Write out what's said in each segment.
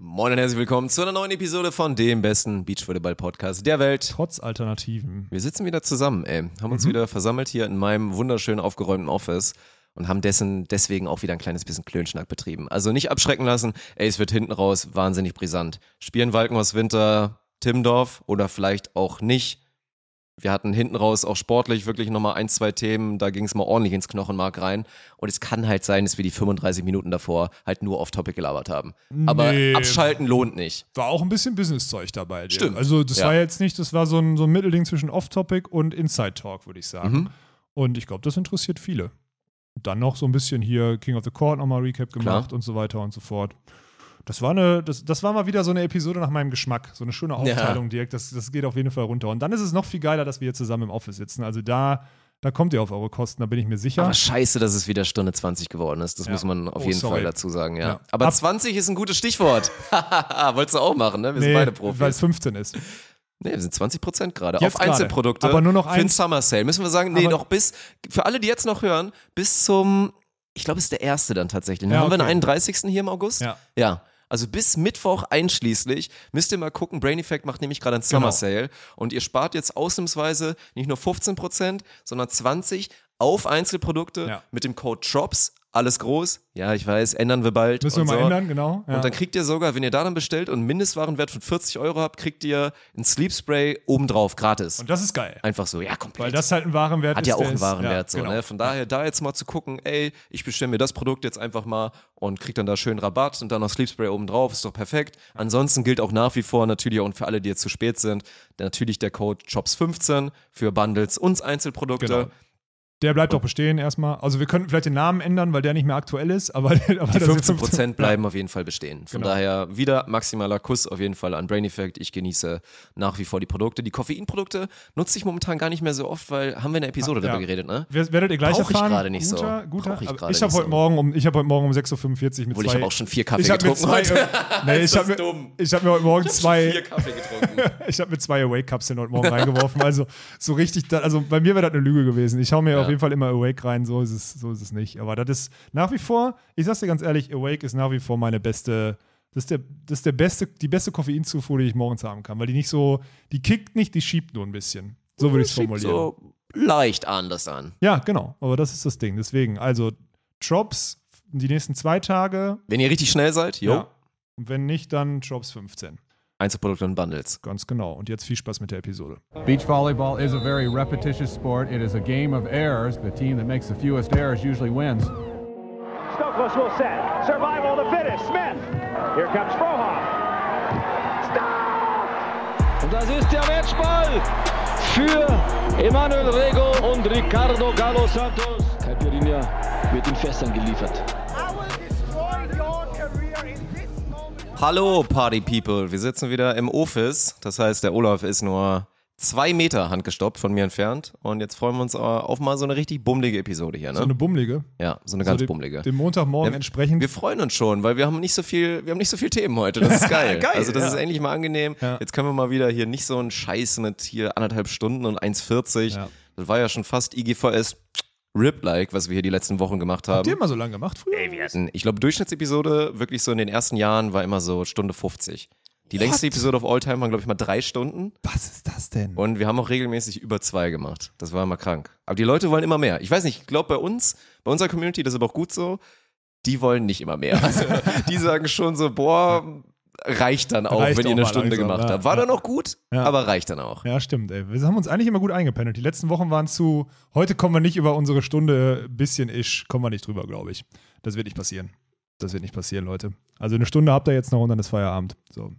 Moin und herzlich willkommen zu einer neuen Episode von dem besten Beachvolleyball-Podcast der Welt. Trotz Alternativen. Wir sitzen wieder zusammen, ey. Haben uns Mhm. wieder versammelt hier in meinem wunderschön aufgeräumten Office und haben dessen deswegen auch wieder ein kleines bisschen Klönschnack betrieben. Also nicht abschrecken lassen, ey, es wird hinten raus wahnsinnig brisant. Spielen Walkenhaus Winter, Timmendorf oder vielleicht auch nicht. Wir hatten hinten raus auch sportlich wirklich nochmal ein, zwei Themen, da ging es mal ordentlich ins Knochenmark rein. Und es kann halt sein, dass wir die 35 Minuten davor halt nur off-topic gelabert haben. Aber Nee. abschalten lohnt nicht. War auch ein bisschen Business-Zeug dabei. Dirk. Stimmt. Also das Ja. war jetzt nicht, das war so ein, so ein Mittelding zwischen Off-Topic und Inside-Talk, würde ich sagen. Mhm. Und ich glaube, das interessiert viele. Und dann noch so ein bisschen hier King of the Court nochmal Recap gemacht Klar. und so weiter und so fort. Das war, eine, das, das war mal wieder so eine Episode nach meinem Geschmack. So eine schöne Aufteilung, Dirk. Das, das geht auf jeden Fall runter. Und dann ist es noch viel geiler, dass wir hier zusammen im Office sitzen. Also da, da kommt ihr auf eure Kosten, da bin ich mir sicher. Aber scheiße, dass es wieder Stunde 20 geworden ist. Das Ja. muss man auf Oh, jeden sorry. Fall dazu sagen, ja. Ja. Aber Ab- 20 ist ein gutes Stichwort. Wolltest du auch machen, ne? Wir sind nee, beide weil es Profis. 15 ist. Nee, wir sind 20 Prozent gerade. Auf gerade. Einzelprodukte. Aber nur noch Für den eins- Summer Sale. Müssen wir sagen, nee, Aber- noch bis, für alle, die jetzt noch hören, bis zum, ich glaube, es ist der erste dann tatsächlich. Dann Ja, haben wir den okay. 31. hier im August. Ja. Ja. Also bis Mittwoch einschließlich müsst ihr mal gucken. Brain Effect macht nämlich gerade einen Summer Genau. Sale und ihr spart jetzt ausnahmsweise nicht nur 15%, sondern 20 auf Einzelprodukte Ja. mit dem Code TROPS. Alles groß. Ja, ich weiß, ändern wir bald. Müssen wir und mal so. ändern, genau. Ja. Und dann kriegt ihr sogar, wenn ihr da dann bestellt und einen Mindestwarenwert von 40 Euro habt, kriegt ihr ein Sleep Spray obendrauf gratis. Und das ist geil. Einfach so, ja, komplett. Weil das halt ein Warenwert hat ist. ja auch einen ist- Warenwert. ja, so, genau. ne? Von daher da jetzt mal zu gucken, ey, ich bestelle mir das Produkt jetzt einfach mal und krieg dann da schön Rabatt und dann noch Sleep Spray obendrauf, ist doch perfekt. Ansonsten gilt auch nach wie vor natürlich auch für alle, die jetzt zu spät sind, natürlich der Code CHOPS15 für Bundles und Einzelprodukte. Genau. Der bleibt doch bestehen erstmal. Also wir könnten vielleicht den Namen ändern, weil der nicht mehr aktuell ist, aber, aber Die das sind 15 Prozent bleiben auf jeden Fall bestehen. Von Genau. daher wieder maximaler Kuss auf jeden Fall an Brain Effect. Ich genieße nach wie vor die Produkte. Die Koffeinprodukte nutze ich momentan gar nicht mehr so oft, weil haben wir in der Episode Ja. darüber geredet, ne? Wer- Werdet ihr gleich Brauch ich erfahren? gerade nicht so. guter, Guter. Brauch ich ich habe heute so. Morgen um ich habe heute Morgen um 6:45 Uhr mit Obwohl ich zwei habe auch schon vier Kaffee ich getrunken zwei heute. nee, ich habe das mir, dumm? ich habe mir heute Morgen zwei Vier Kaffee getrunken. ich habe mir zwei Awake Kapseln heute Morgen reingeworfen, also so richtig also bei mir wäre das eine Lüge gewesen. Ich hau mir Ja. Auf jeden Fall immer Awake rein, so ist es so ist es nicht, aber das ist nach wie vor, ich sag's dir ganz ehrlich, Awake ist nach wie vor meine beste das ist, der, das ist der beste, die beste Koffeinzufuhr, die ich morgens haben kann, weil die nicht so, die kickt nicht, die schiebt nur ein bisschen. So würde ich es Schiebt formulieren. so leicht anders an. Ja, genau. Aber das ist das Ding. Deswegen, also Drops die nächsten zwei Tage. Wenn ihr richtig schnell seid, jo, Ja. Und wenn nicht, dann Drops 15. Einzelprodukte und Bundles. Ganz genau. Und jetzt viel Spaß mit der Episode. Beach volleyball is a very repetitious sport. It is a game of errors. The team that makes the fewest errors usually wins. Stokos will set. Survival of the fittest. Smith. Here comes Frohoff. Stop! Und das ist der Matchball für Emanuel Rego und Ricardo Galo Santos. Caipirinha wird in Fässern geliefert. Hallo Party People, wir sitzen wieder im Office. Das heißt, der Olaf ist nur zwei Meter handgestoppt von mir entfernt. Und jetzt freuen wir uns äh, auf mal so eine richtig bummelige Episode hier, ne? So eine bummelige. ja, so eine ganz so dem, bummelige. Dem Montagmorgen Ja, entsprechend. Wir freuen uns schon, weil wir haben nicht so viel, wir haben nicht so viel Themen heute. Das ist geil. Geil, also das ja. ist endlich mal angenehm. Ja. Jetzt können wir mal wieder hier nicht so einen Scheiß mit hier anderthalb Stunden und 1,40. Ja. Das war ja schon fast IGVS Rip-like, was wir hier die letzten Wochen gemacht haben. Habt ihr immer so lange gemacht früher? Ey, wir hatten, ich glaube, Durchschnittsepisode wirklich so in den ersten Jahren war immer so Stunde 50. Die längste Episode of All Time waren, glaube ich, mal drei Stunden. Was ist das denn? Und wir haben auch regelmäßig über zwei gemacht. Das war immer krank. Aber die Leute wollen immer mehr. Ich weiß nicht, ich glaube bei uns, bei unserer Community, das ist aber auch gut so, die wollen nicht immer mehr. Also die sagen schon so, boah, reicht dann auch, Reicht wenn ihr auch eine mal Stunde langsam, gemacht ja, habt. War ja. dann auch gut, Ja. aber reicht dann auch. Ja, stimmt, ey. Wir haben uns eigentlich immer gut eingependelt. Die letzten Wochen waren zu, heute kommen wir nicht über unsere Stunde bisschen ish, kommen wir nicht drüber, glaube ich. Das wird nicht passieren. Das wird nicht passieren, Leute. Also eine Stunde habt ihr jetzt noch und dann ist Feierabend. So.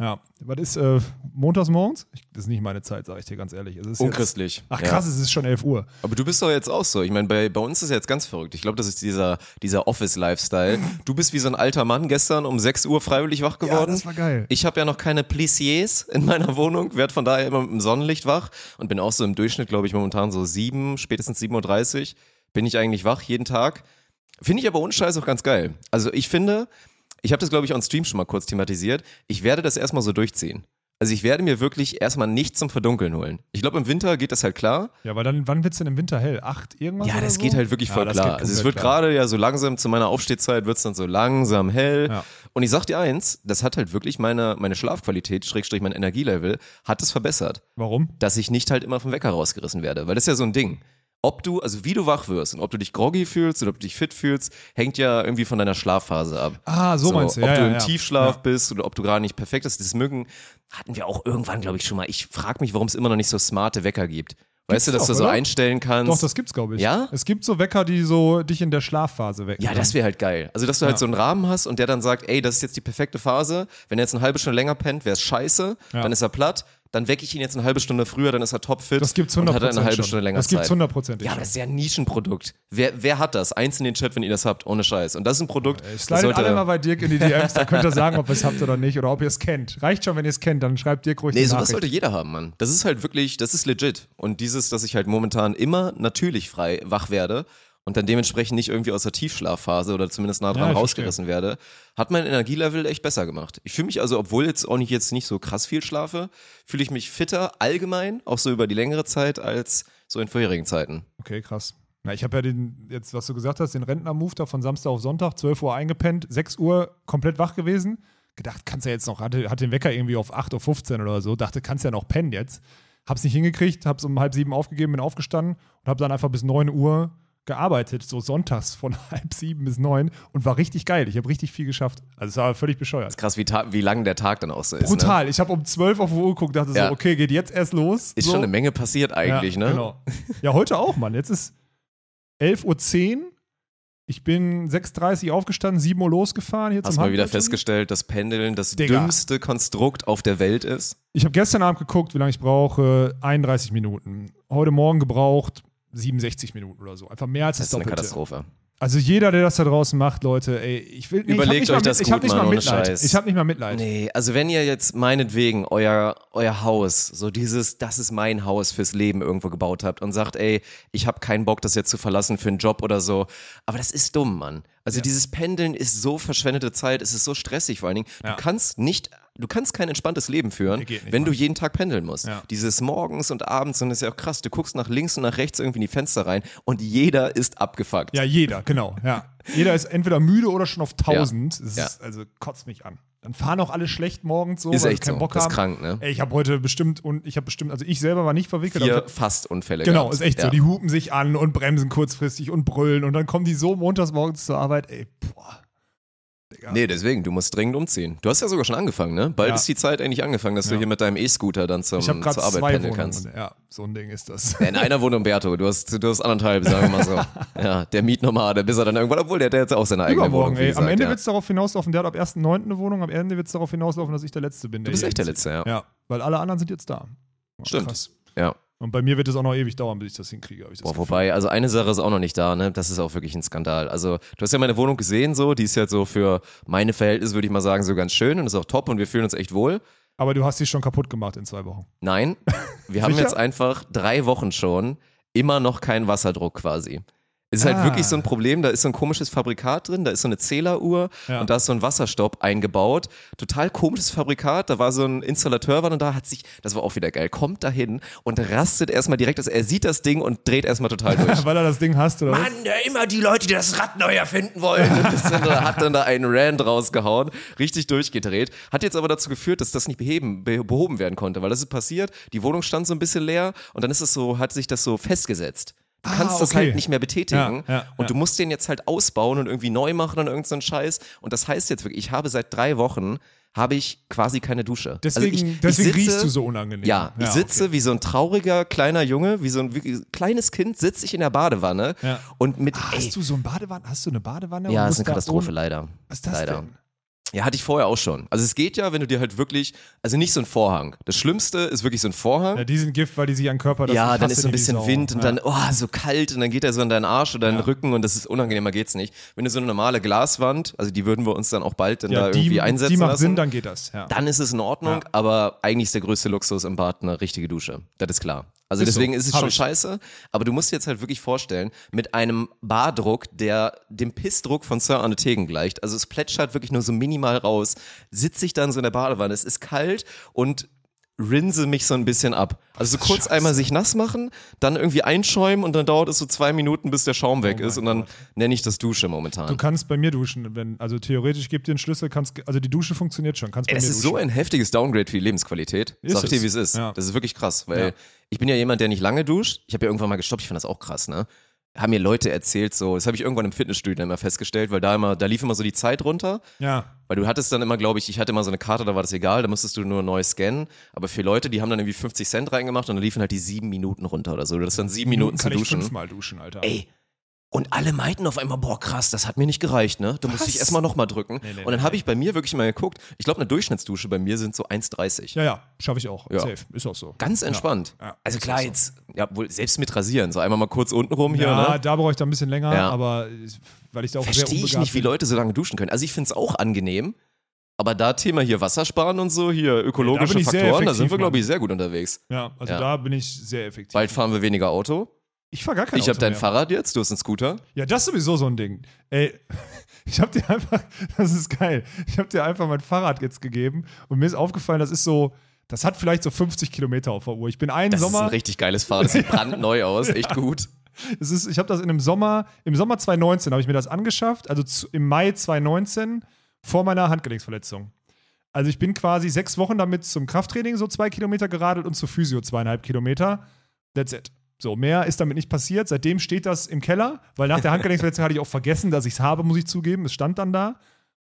Ja, was ist äh, montags morgens? Ich, das ist nicht meine Zeit, sage ich dir ganz ehrlich. Es ist Unchristlich. Jetzt, ach Ja. krass, es ist schon 11 Uhr. Aber du bist doch jetzt auch so. Ich meine, bei, bei uns ist jetzt ganz verrückt. Ich glaube, das ist dieser, dieser Office-Lifestyle. Du bist wie so ein alter Mann gestern um 6 Uhr freiwillig wach geworden. das war geil. Ich habe ja noch keine Plissiers in meiner Wohnung, werde von daher immer mit dem Sonnenlicht wach und bin auch so im Durchschnitt, glaube ich, momentan so 7, spätestens 7.30 Uhr bin ich eigentlich wach jeden Tag. Finde ich aber ohne Scheiß auch ganz geil. Also ich finde, ich habe das, glaube ich, on Stream schon mal kurz thematisiert, ich werde das erstmal so durchziehen. Also ich werde mir wirklich erstmal nichts zum Verdunkeln holen. Ich glaube, im Winter geht das halt klar. Ja, weil dann, wann wird's denn im Winter hell? Acht irgendwas? Ja, das so? geht halt wirklich Ja, voll klar. Also es wird gerade ja so langsam zu meiner Aufstehzeit wird's dann so langsam hell. Ja. Und ich sag dir eins, das hat halt wirklich meine, meine Schlafqualität, Schrägstrich mein Energielevel, hat es verbessert. Warum? Dass ich nicht halt immer vom Wecker rausgerissen werde. Weil das ist ja so ein Ding. Ob du, also wie du wach wirst und ob du dich groggy fühlst oder ob du dich fit fühlst, hängt ja irgendwie von deiner Schlafphase ab. Ah, so, meinst du. Ob Ja, du im ja. Tiefschlaf Ja. bist oder ob du gerade nicht perfekt bist, das mögen, hatten wir auch irgendwann, glaube ich, schon mal. Ich frage mich, warum es immer noch nicht so smarte Wecker gibt. Weißt du, dass doch, du so oder? einstellen kannst? Doch, das gibt's, glaube ich. Ja? Es gibt so Wecker, die so dich in der Schlafphase wecken. Ja, das wäre halt geil. Also, dass du halt Ja. so einen Rahmen hast und der dann sagt, ey, das ist jetzt die perfekte Phase. Wenn er jetzt eine halbe Stunde länger pennt, wäre es scheiße. Ja. Dann ist er platt. Dann wecke ich ihn jetzt eine halbe Stunde früher, dann ist er topfit. Das gibt's und 100% hat er eine halbe schon. Stunde länger Das gibt's Zeit. hundertprozentig Ja, schon. aber das ist ja ein Nischenprodukt. Wer, wer hat das? Eins in den Chat, wenn ihr das habt, ohne Scheiß. Und das ist ein Produkt, Ich das slide sollte... alle mal bei Dirk in die DMs, da könnt ihr sagen, ob ihr es habt oder nicht oder ob ihr es kennt. Reicht schon, wenn ihr es kennt, dann schreibt Dirk ruhig Nee, sowas Nachricht. sollte jeder haben, Mann. Das ist halt wirklich, das ist legit. Und dieses, dass ich halt momentan immer natürlich frei wach werde und dann dementsprechend nicht irgendwie aus der Tiefschlafphase oder zumindest nah dran Ja, rausgerissen werde, hat mein Energielevel echt besser gemacht. Ich fühle mich also, obwohl jetzt auch nicht jetzt nicht so krass viel schlafe, fühle ich mich fitter allgemein, auch so über die längere Zeit, als so in vorherigen Zeiten. Okay, krass. Na, ich habe ja den, jetzt, was du gesagt hast, den Rentner-Move da von Samstag auf Sonntag, 12 Uhr eingepennt, 6 Uhr komplett wach gewesen. Gedacht, kannst ja jetzt noch, hatte, hatte den Wecker irgendwie auf 8.15 Uhr oder so, dachte, kannst ja noch pennen jetzt. Hab's nicht hingekriegt, hab's um halb sieben aufgegeben, bin aufgestanden und hab dann einfach bis 9 Uhr gearbeitet, so sonntags von halb sieben bis neun und war richtig geil. Ich habe richtig viel geschafft. Also es war völlig bescheuert. Krass, wie, wie lang der Tag dann auch so ist. Ne? Brutal. Ich habe um 12 auf die Uhr geguckt, dachte Ja. so, okay, geht jetzt erst los. Ist so. schon eine Menge passiert eigentlich, ja, ne? Genau. Ja, heute auch, Mann. Jetzt ist 11.10 Uhr. Ich bin 6.30 Uhr aufgestanden, 7 Uhr losgefahren. Hier Hast mal wieder festgestellt, dass Pendeln das Digga. dümmste Konstrukt auf der Welt ist? Ich habe gestern Abend geguckt, wie lange ich brauche. 31 Minuten. Heute Morgen gebraucht 67 Minuten oder so. Einfach mehr als Das das, ist eine Doppelte. Katastrophe. Also jeder, der das da draußen macht, Leute, ey, ich will nee, Überlegt ich euch nicht mal, das mit- ich hab gut, nicht Mann, mal Mitleid. Scheiß. Ich habe nicht mal Mitleid. Nee, also wenn ihr jetzt meinetwegen euer, euer Haus, so dieses, das ist mein Haus fürs Leben irgendwo gebaut habt und sagt, ey, ich habe keinen Bock, das jetzt zu verlassen für einen Job oder so. Aber das ist dumm, Mann. Also dieses Pendeln ist so verschwendete Zeit, es ist so stressig vor allen Dingen. Ja. Du kannst nicht, du kannst kein entspanntes Leben führen, Nee, wenn du Mann. jeden Tag pendeln musst. Ja. Dieses morgens und abends und das ist ja auch krass, du guckst nach links und nach rechts irgendwie in die Fenster rein und jeder ist abgefuckt. Ja, jeder, genau. Ja. Jeder ist entweder müde oder schon auf 1000. Das Ja. ist, also kotzt mich an. Dann fahren auch alle schlecht morgens so, Ist weil echt keinen so. Bock Das ist haben. krank, ne? Ey, ich habe heute bestimmt und ich habe bestimmt, also ich selber war nicht verwickelt. Vier hab- Fastunfälle Genau, gehabt. ist echt ja. so. Die hupen sich an und bremsen kurzfristig und brüllen und dann kommen die so montags morgens zur Arbeit. Ey, boah. Digga. Nee, deswegen, du musst dringend umziehen. Du hast ja sogar schon angefangen, ne? Bald Ja. ist die Zeit eigentlich angefangen, dass du Ja. hier mit deinem E-Scooter dann zum, ich zur Arbeit zwei pendeln Wohnungen. kannst. Ja, so ein Ding ist das. Ja, In einer wohnt Umberto, du hast, du hast anderthalb, sagen wir mal so. ja, der Mietnomade, bis er dann irgendwann, obwohl der hat jetzt auch seine eigene Übermorgen, Wohnung. ey. gesagt, Am Ende ja. wird es darauf hinauslaufen, der hat ab 1.9. eine Wohnung, am Ende wird es darauf hinauslaufen, dass ich der Letzte bin. Du bist echt der Letzte, ja. Ja, weil alle anderen sind jetzt da. Oh, Stimmt. Krass. ja. Und bei mir wird es auch noch ewig dauern, bis ich das hinkriege. ich das Boah, wobei, also eine Sache ist auch noch nicht da, ne? Das ist auch wirklich ein Skandal. Also, du hast ja meine Wohnung gesehen, so, die ist ja so für meine Verhältnisse, würde ich mal sagen, so ganz schön und ist auch top und wir fühlen uns echt wohl. Aber du hast sie schon kaputt gemacht in zwei Wochen. Nein, wir haben jetzt einfach drei Wochen schon immer noch keinen Wasserdruck quasi. Es ist Ah. halt wirklich so ein Problem, da ist so ein komisches Fabrikat drin, da ist so eine Zähleruhr Ja. und da ist so ein Wasserstopp eingebaut. Total komisches Fabrikat, da war so ein Installateur war dann da, hat sich, das war auch wieder geil, kommt dahin und rastet erstmal direkt, also er sieht das Ding und dreht erstmal total durch. Weil er das Ding hast, oder? Mann, ja, immer die Leute, die das Rad neu erfinden wollen. Und dann, hat dann da einen Rand rausgehauen, richtig durchgedreht. Hat jetzt aber dazu geführt, dass das nicht beheben, be behoben werden konnte, weil das ist passiert, die Wohnung stand so ein bisschen leer und dann ist es so, hat sich das so festgesetzt. Du Ah, kannst das okay. halt nicht mehr betätigen Ja, ja, und ja. du musst den jetzt halt ausbauen und irgendwie neu machen und irgend so Scheiß. Und das heißt jetzt wirklich, ich habe seit drei Wochen habe ich quasi keine Dusche. Deswegen, also ich, deswegen ich sitze, riechst du so unangenehm. ja, ich sitze okay. wie so ein trauriger kleiner Junge, wie so ein wirklich kleines Kind, sitze ich in der Badewanne und mit Ah, ey, Hast du so eine Badewanne? Hast du eine Badewanne? ja, ist eine Katastrophe leider. Was ist das leider. denn? Ja, hatte ich vorher auch schon. Also es geht ja, wenn du dir halt wirklich, also nicht so ein Vorhang. Das Schlimmste ist wirklich so ein Vorhang. Ja, die sind Gift, weil die sich an den Körper das Ja, dann ist so ein bisschen. Wind und ja. dann, oh, so kalt und dann geht er so in deinen Arsch oder deinen Ja. Rücken und das ist unangenehmer geht's nicht. Wenn du so eine normale Glaswand, also die würden wir uns dann auch bald dann ja, da die, irgendwie einsetzen die macht lassen, Sinn, dann geht das. Ja. dann ist es in Ordnung, aber eigentlich ist der größte Luxus im Bad eine richtige Dusche. Das ist klar. Also Ist so. deswegen ist es Hab schon ich. scheiße, aber du musst dir jetzt halt wirklich vorstellen, mit einem Bardruck, der dem Pissdruck von Sir Arne Tegen gleicht, also es plätschert wirklich nur so minimal raus, sitze ich dann so in der Badewanne, es ist kalt und rinse mich so ein bisschen ab. Also so kurz einmal sich nass machen, dann irgendwie einschäumen und dann dauert es so zwei Minuten, bis der Schaum weg Oh ist und dann nenne ich das Dusche momentan. Du kannst bei mir duschen, wenn, also theoretisch gibt dir einen Schlüssel, kannst, also die Dusche funktioniert schon, kannst bei das mir ist duschen. so ein heftiges Downgrade für die Lebensqualität. Ist Sag ich dir, es. wie es ist. Ja. Das ist wirklich krass, weil Ja. ich bin ja jemand, der nicht lange duscht. Ich habe ja irgendwann mal gestoppt, ich fand das auch krass, ne? Haben mir Leute erzählt, so, das habe ich irgendwann im Fitnessstudio immer festgestellt, weil da immer, da lief immer so die Zeit runter. ja, Weil du hattest dann immer, glaube ich, ich hatte immer so eine Karte, da war das egal, da musstest du nur neu scannen. Aber für Leute, die haben dann irgendwie 50 Cent reingemacht und dann liefen halt die sieben Minuten runter oder so. Das ist dann sieben Minuten zu kann ich duschen. fünfmal duschen, Alter. Ey. Und alle meinten auf einmal, boah, krass, das hat mir nicht gereicht, ne? Da musste ich erstmal nochmal drücken. nee, und dann habe ich bei mir wirklich mal geguckt, ich glaube, eine Durchschnittsdusche bei mir sind so 1,30. Ja, ja, schaffe ich auch. Ja. Safe, ist auch so. Ganz entspannt. Ja, also ist klar, so. jetzt, ja, wohl selbst mit rasieren, so einmal mal kurz unten rum hier, ja, ne? da brauche ich da ein bisschen länger, Ja. aber weil ich da auch sehr Verstehe ich nicht, wie. Leute so lange duschen können. Also ich finde es auch angenehm, aber da Thema hier Wasser sparen und so, hier ökologische Faktoren, da effektiv, sind wir, glaube ich, sehr gut unterwegs. Ja, also Ja. da bin ich sehr effektiv. Bald fahren wir weniger Auto. Ich fahre gar kein Ich habe dein mehr. Fahrrad jetzt, du hast einen Scooter. Ja, das ist sowieso so ein Ding. Ey, ich habe dir einfach, das ist geil, ich habe dir einfach mein Fahrrad jetzt gegeben und mir ist aufgefallen, das ist so, das hat vielleicht so 50 Kilometer auf der Uhr. Ich bin einen Das ist ein Sommer, richtig geiles Fahrrad, das sieht brandneu aus, echt gut. es ist, ich habe das in einem Sommer, im Sommer 2019 habe ich mir das angeschafft, also zu, im Mai 2019 vor meiner Handgelenksverletzung. Also ich bin quasi sechs Wochen damit zum Krafttraining so zwei Kilometer geradelt und zur Physio zweieinhalb Kilometer. That's it. So, mehr ist damit nicht passiert. Seitdem steht das im Keller, weil nach der Handgelenksverletzung hatte ich auch vergessen, dass ich es habe, muss ich zugeben. Es stand dann da.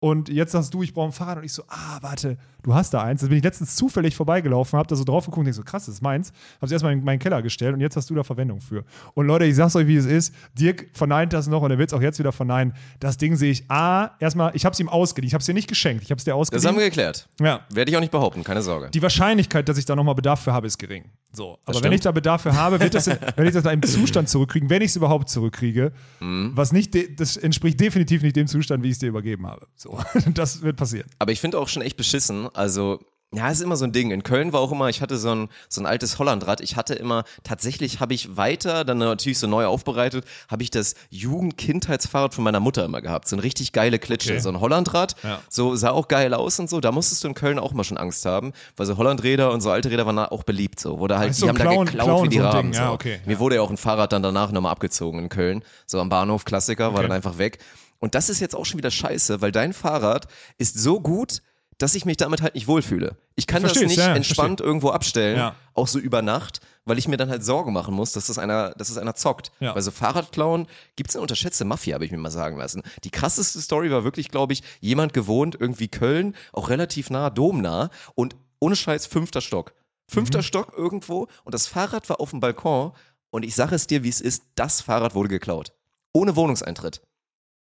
Und jetzt sagst du, ich brauche ein Fahrrad. Und ich so, ah, warte, du hast da eins. Da bin ich letztens zufällig vorbeigelaufen, hab da so drauf geguckt und denk so, krass, das ist meins. Hab's erstmal in meinen Keller gestellt und jetzt hast du da Verwendung für. Und Leute, ich sag's euch, wie es ist. Dirk verneint das noch und er wird es auch jetzt wieder verneinen. Das Ding sehe ich, A, erstmal, ich hab's ihm ausgeliehen. Ich hab's dir nicht geschenkt, ich hab's dir Das haben ausgeliehen. wir geklärt. ja. Werde ich auch nicht behaupten, keine Sorge. Die Wahrscheinlichkeit, dass ich da nochmal Bedarf für habe, ist gering. So. Aber wenn stimmt. ich da Bedarf für habe, wird das, in, wenn ich das in einem Zustand zurückkriegen, wenn ich es überhaupt zurückkriege, Mhm. was nicht, de, das entspricht definitiv nicht dem Zustand, wie ich es dir übergeben habe. So. Das wird passieren. Aber ich finde auch schon echt beschissen. Also, ja, es ist immer so ein Ding. In Köln war auch immer, ich hatte so ein, so ein altes Hollandrad. Ich hatte immer, tatsächlich habe ich weiter, dann natürlich so neu aufbereitet, habe ich das Jugend-Kindheitsfahrrad von meiner Mutter immer gehabt. So ein richtig geile Klitsche. Okay. So ein Hollandrad. Ja. So sah auch geil aus und so. Da musstest du in Köln auch mal schon Angst haben, weil so Hollandräder und so alte Räder waren da auch beliebt. So, wurde halt, Ach so, die haben klauen- da geklaut klauen wie die so Raben. Ding. Ja, so. okay, Mir ja. wurde ja auch ein Fahrrad dann danach nochmal abgezogen in Köln. So am Bahnhof, Klassiker, war Okay. dann einfach weg. Und das ist jetzt auch schon wieder scheiße, weil dein Fahrrad ist so gut, dass ich mich damit halt nicht wohlfühle. Ich kann das Versteh's, nicht ja, entspannt irgendwo abstellen, Ja. auch so über Nacht, weil ich mir dann halt Sorgen machen muss, dass das einer, dass das einer zockt. Ja. Weil so Fahrradklauen gibt's eine unterschätzte Mafia, habe ich mir mal sagen lassen. Die krasseste Story war wirklich, glaube ich, jemand gewohnt, irgendwie Köln, auch relativ nah, domnah und ohne Scheiß fünfter Stock. Fünfter Mhm. Stock irgendwo und das Fahrrad war auf dem Balkon und ich sage es dir, wie es ist, das Fahrrad wurde geklaut. Ohne Wohnungseintritt.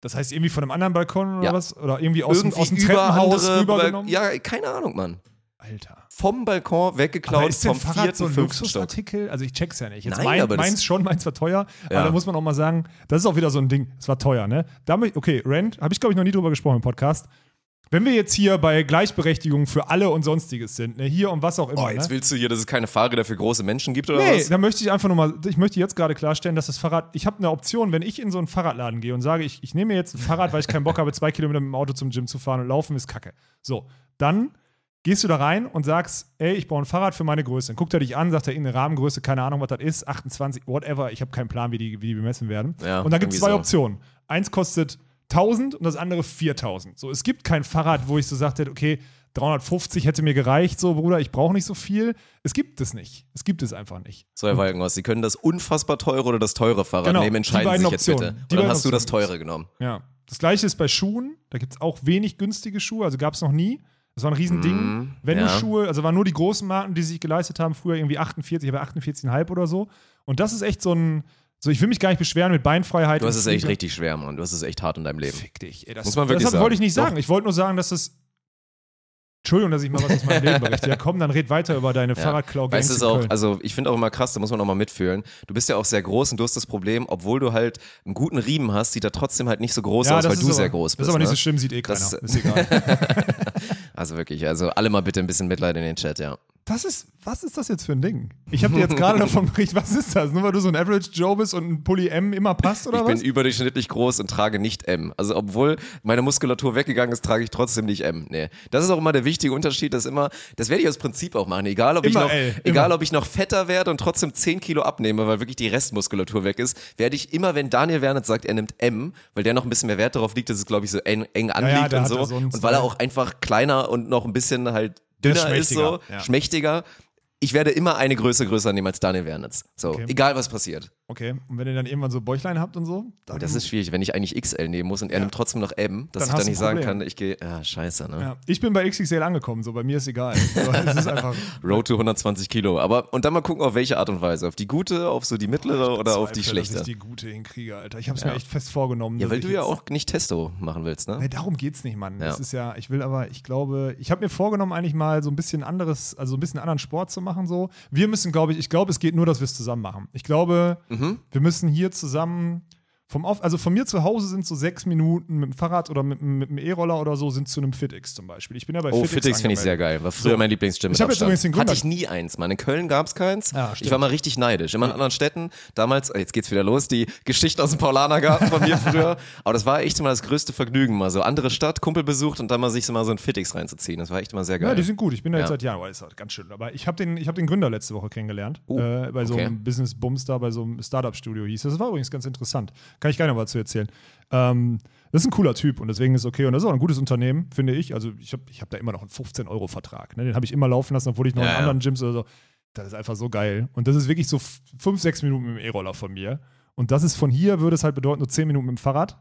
Das heißt, irgendwie von einem anderen Balkon oder Ja. was? Oder irgendwie aus, dem- Irgendwie aus dem Treppenhaus andere rübergenommen? Ja, keine Ahnung, Mann. Alter. Vom Balkon weggeklaut, Aber ist vom Fahrrad vierten, so ein. Luxusartikel? Also ich check's ja nicht. Jetzt Nein, mein, aber meins schon, meins war teuer. Ja. Aber da muss man auch mal sagen, das ist auch wieder so ein Ding. Es war teuer, ne? Damit, okay, Rent, habe ich glaube ich noch nie drüber gesprochen im Podcast. Wenn wir jetzt hier bei Gleichberechtigung für alle und Sonstiges sind, ne, hier und was auch immer, Oh, jetzt ne? willst du hier, dass es keine Fahrräder für große Menschen gibt oder Nee, was? da möchte ich einfach nur mal, ich möchte jetzt gerade klarstellen, dass das Fahrrad, ich habe eine Option, wenn ich in so einen Fahrradladen gehe und sage, ich, ich nehme mir jetzt ein Fahrrad, weil ich keinen Bock habe, zwei Kilometer mit dem Auto zum Gym zu fahren und laufen ist kacke. So, dann gehst du da rein und sagst, ey, ich brauche ein Fahrrad für meine Größe. Dann guckt er dich an, sagt er irgendeine Rahmengröße, keine Ahnung, was das ist, 28, whatever, ich habe keinen Plan, wie die, wie die bemessen werden. Ja, und dann gibt es zwei so. Optionen. Eins kostet 1000 und das andere 4000. So, es gibt kein Fahrrad, wo ich so sagte, okay, 350 hätte mir gereicht, so Bruder, ich brauche nicht so viel. Es gibt es nicht. Es gibt es einfach nicht. So, Herr Walkenhaus, Sie können das unfassbar teure oder das teure Fahrrad Genau, nehmen. Entscheiden Sie sich jetzt Optionen. bitte. Die Und dann hast du das Optionen teure genommen. Ja. Das gleiche ist bei Schuhen. Da gibt es auch wenig günstige Schuhe, also gab es noch nie. Das war ein Riesending. Mhm, Wenn du ja. Schuhe, also waren nur die großen Marken, die sich geleistet haben, früher irgendwie 48, aber 48,5 oder so. Und das ist echt so ein, so ich will mich gar nicht beschweren mit Beinfreiheit. Du hast es echt richtig schwer, Mann. Du hast es echt hart in deinem Leben. Fick dich. Ey, das, Muss man wirklich deshalb wollte ich nicht sagen. Doch. Ich wollte nur sagen, dass es. Entschuldigung, dass ich mal was aus meinem Leben berichte. Ja, komm, dann red weiter über deine Ja. Fahrradklau Weißt du, auch, also ich finde auch immer krass, da muss man auch mal mitfühlen. Du bist ja auch sehr groß und du hast das Problem, obwohl du halt einen guten Riemen hast, sieht er trotzdem halt nicht so groß aus, weil du aber, sehr groß bist. Das ist aber nicht ne? so schlimm, sieht eh keiner. Das- ist egal. Also wirklich, also alle mal bitte ein bisschen Mitleid in den Chat, ja. Das ist, was ist das jetzt für ein Ding? Ich habe dir jetzt gerade davon berichtet, was ist das? Nur weil du so ein Average Joe bist und ein Pulli M immer passt oder Ich was? bin überdurchschnittlich groß und trage nicht M. Also obwohl meine Muskulatur weggegangen ist, trage ich trotzdem nicht M. Nee. Das ist auch immer der wichtige Unterschied, dass immer, das werde ich aus Prinzip auch machen, egal ob ich noch, egal immer. ob ich noch fetter werde und trotzdem 10 Kilo abnehme, weil wirklich die Restmuskulatur weg ist, werde ich immer, wenn Daniel Wernitz sagt, er nimmt M, weil der noch ein bisschen mehr Wert darauf liegt, dass es glaube ich so eng, eng anliegt und so ja so einen und weil er auch einfach kleiner und noch ein bisschen halt Ist dünner ist, so, schmächtiger, ja. schmächtiger. Ich werde immer eine Größe größer nehmen als Daniel Wernitz. So, Okay. egal was passiert. Okay, und wenn ihr dann irgendwann so Bäuchlein habt und so, dann Aber das ist schwierig, wenn ich eigentlich XL nehmen muss und er nimmt trotzdem noch M, dass Dann ich dann nicht sagen kann, ich gehe, ja, scheiße, ne? Ja, ich bin bei XXL angekommen, so bei mir ist egal. So, ist Road to 120 Kilo. Aber, und dann mal gucken, auf welche Art und Weise. Auf die gute, auf so die mittlere oder auf die Zweifel, dass schlechte. ich die gute hinkriege, Alter. Ich habe es Ja. mir echt fest vorgenommen. Ja, weil du ja auch nicht Testo machen willst, ne? Nee, darum geht's nicht, Mann. Ja. Das ist ja, ich will aber, ich glaube, ich habe mir vorgenommen, eigentlich mal so ein bisschen anderes, also ein bisschen anderen Sport zu machen. So. Wir müssen, glaube ich, ich glaube, es geht nur, dass wir es zusammen machen. Ich glaube, Mhm. Wir müssen hier zusammen vom Auf, also von mir zu Hause sind so sechs Minuten mit dem Fahrrad oder mit, mit dem E-Roller oder so sind zu einem FitX zum Beispiel. Ich bin ja bei Oh, FitX, Fitix finde ich sehr geil. War früher So. mein Lieblingsgym. Ich mit hab jetzt übrigens den Gründer- Hatte ich nie eins, Mann. In Köln gab es keins. Ja, ich war mal richtig neidisch. Immer in anderen Städten. Damals, jetzt geht's wieder los, die Geschichten aus dem Paulanergarten von mir früher. Aber das war echt immer das größte Vergnügen, mal so andere Stadt, Kumpel besucht und dann mal sich so mal so ein Fitix reinzuziehen. Das war echt immer sehr geil. Ja, die sind gut. Ich bin da jetzt Ja. seit Jahren, weil ist halt ganz schön. Aber ich habe den, ich hab den Gründer letzte Woche kennengelernt. Oh, äh, bei so okay. einem Business Bums da, bei so einem Startup-Studio hieß. Das war übrigens ganz interessant. Kann ich gerne mal zu erzählen. Ähm, das ist ein cooler Typ und deswegen ist okay. Und das ist auch ein gutes Unternehmen, finde ich. Also ich habe ich hab da immer noch einen 15-Euro-Vertrag. Ne? Den habe ich immer laufen lassen, obwohl ich noch Ja, in anderen Gyms oder so. Das ist einfach so geil. Und das ist wirklich so fünf, sechs Minuten mit dem E-Roller von mir. Und das ist von hier, würde es halt bedeuten, nur zehn Minuten mit dem Fahrrad.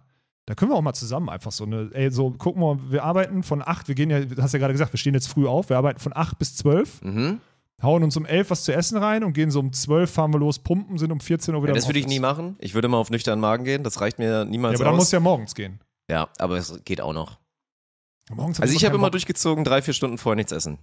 Da können wir auch mal zusammen einfach so eine, ey, so, guck mal, wir arbeiten von acht, wir gehen ja, du hast ja gerade gesagt, wir stehen jetzt früh auf, wir arbeiten von acht bis zwölf, Mhm. Hauen uns um elf was zu essen rein und gehen so um zwölf, fahren wir los, pumpen, sind um 14 Uhr wieder Ja, das würde ich nie machen. Ich würde mal auf nüchternen Magen gehen. Das reicht mir niemals Ja, aber dann muss ja morgens gehen. ja, aber es geht auch noch. Morgens Also ich habe immer durchgezogen, drei, vier Stunden vorher nichts essen.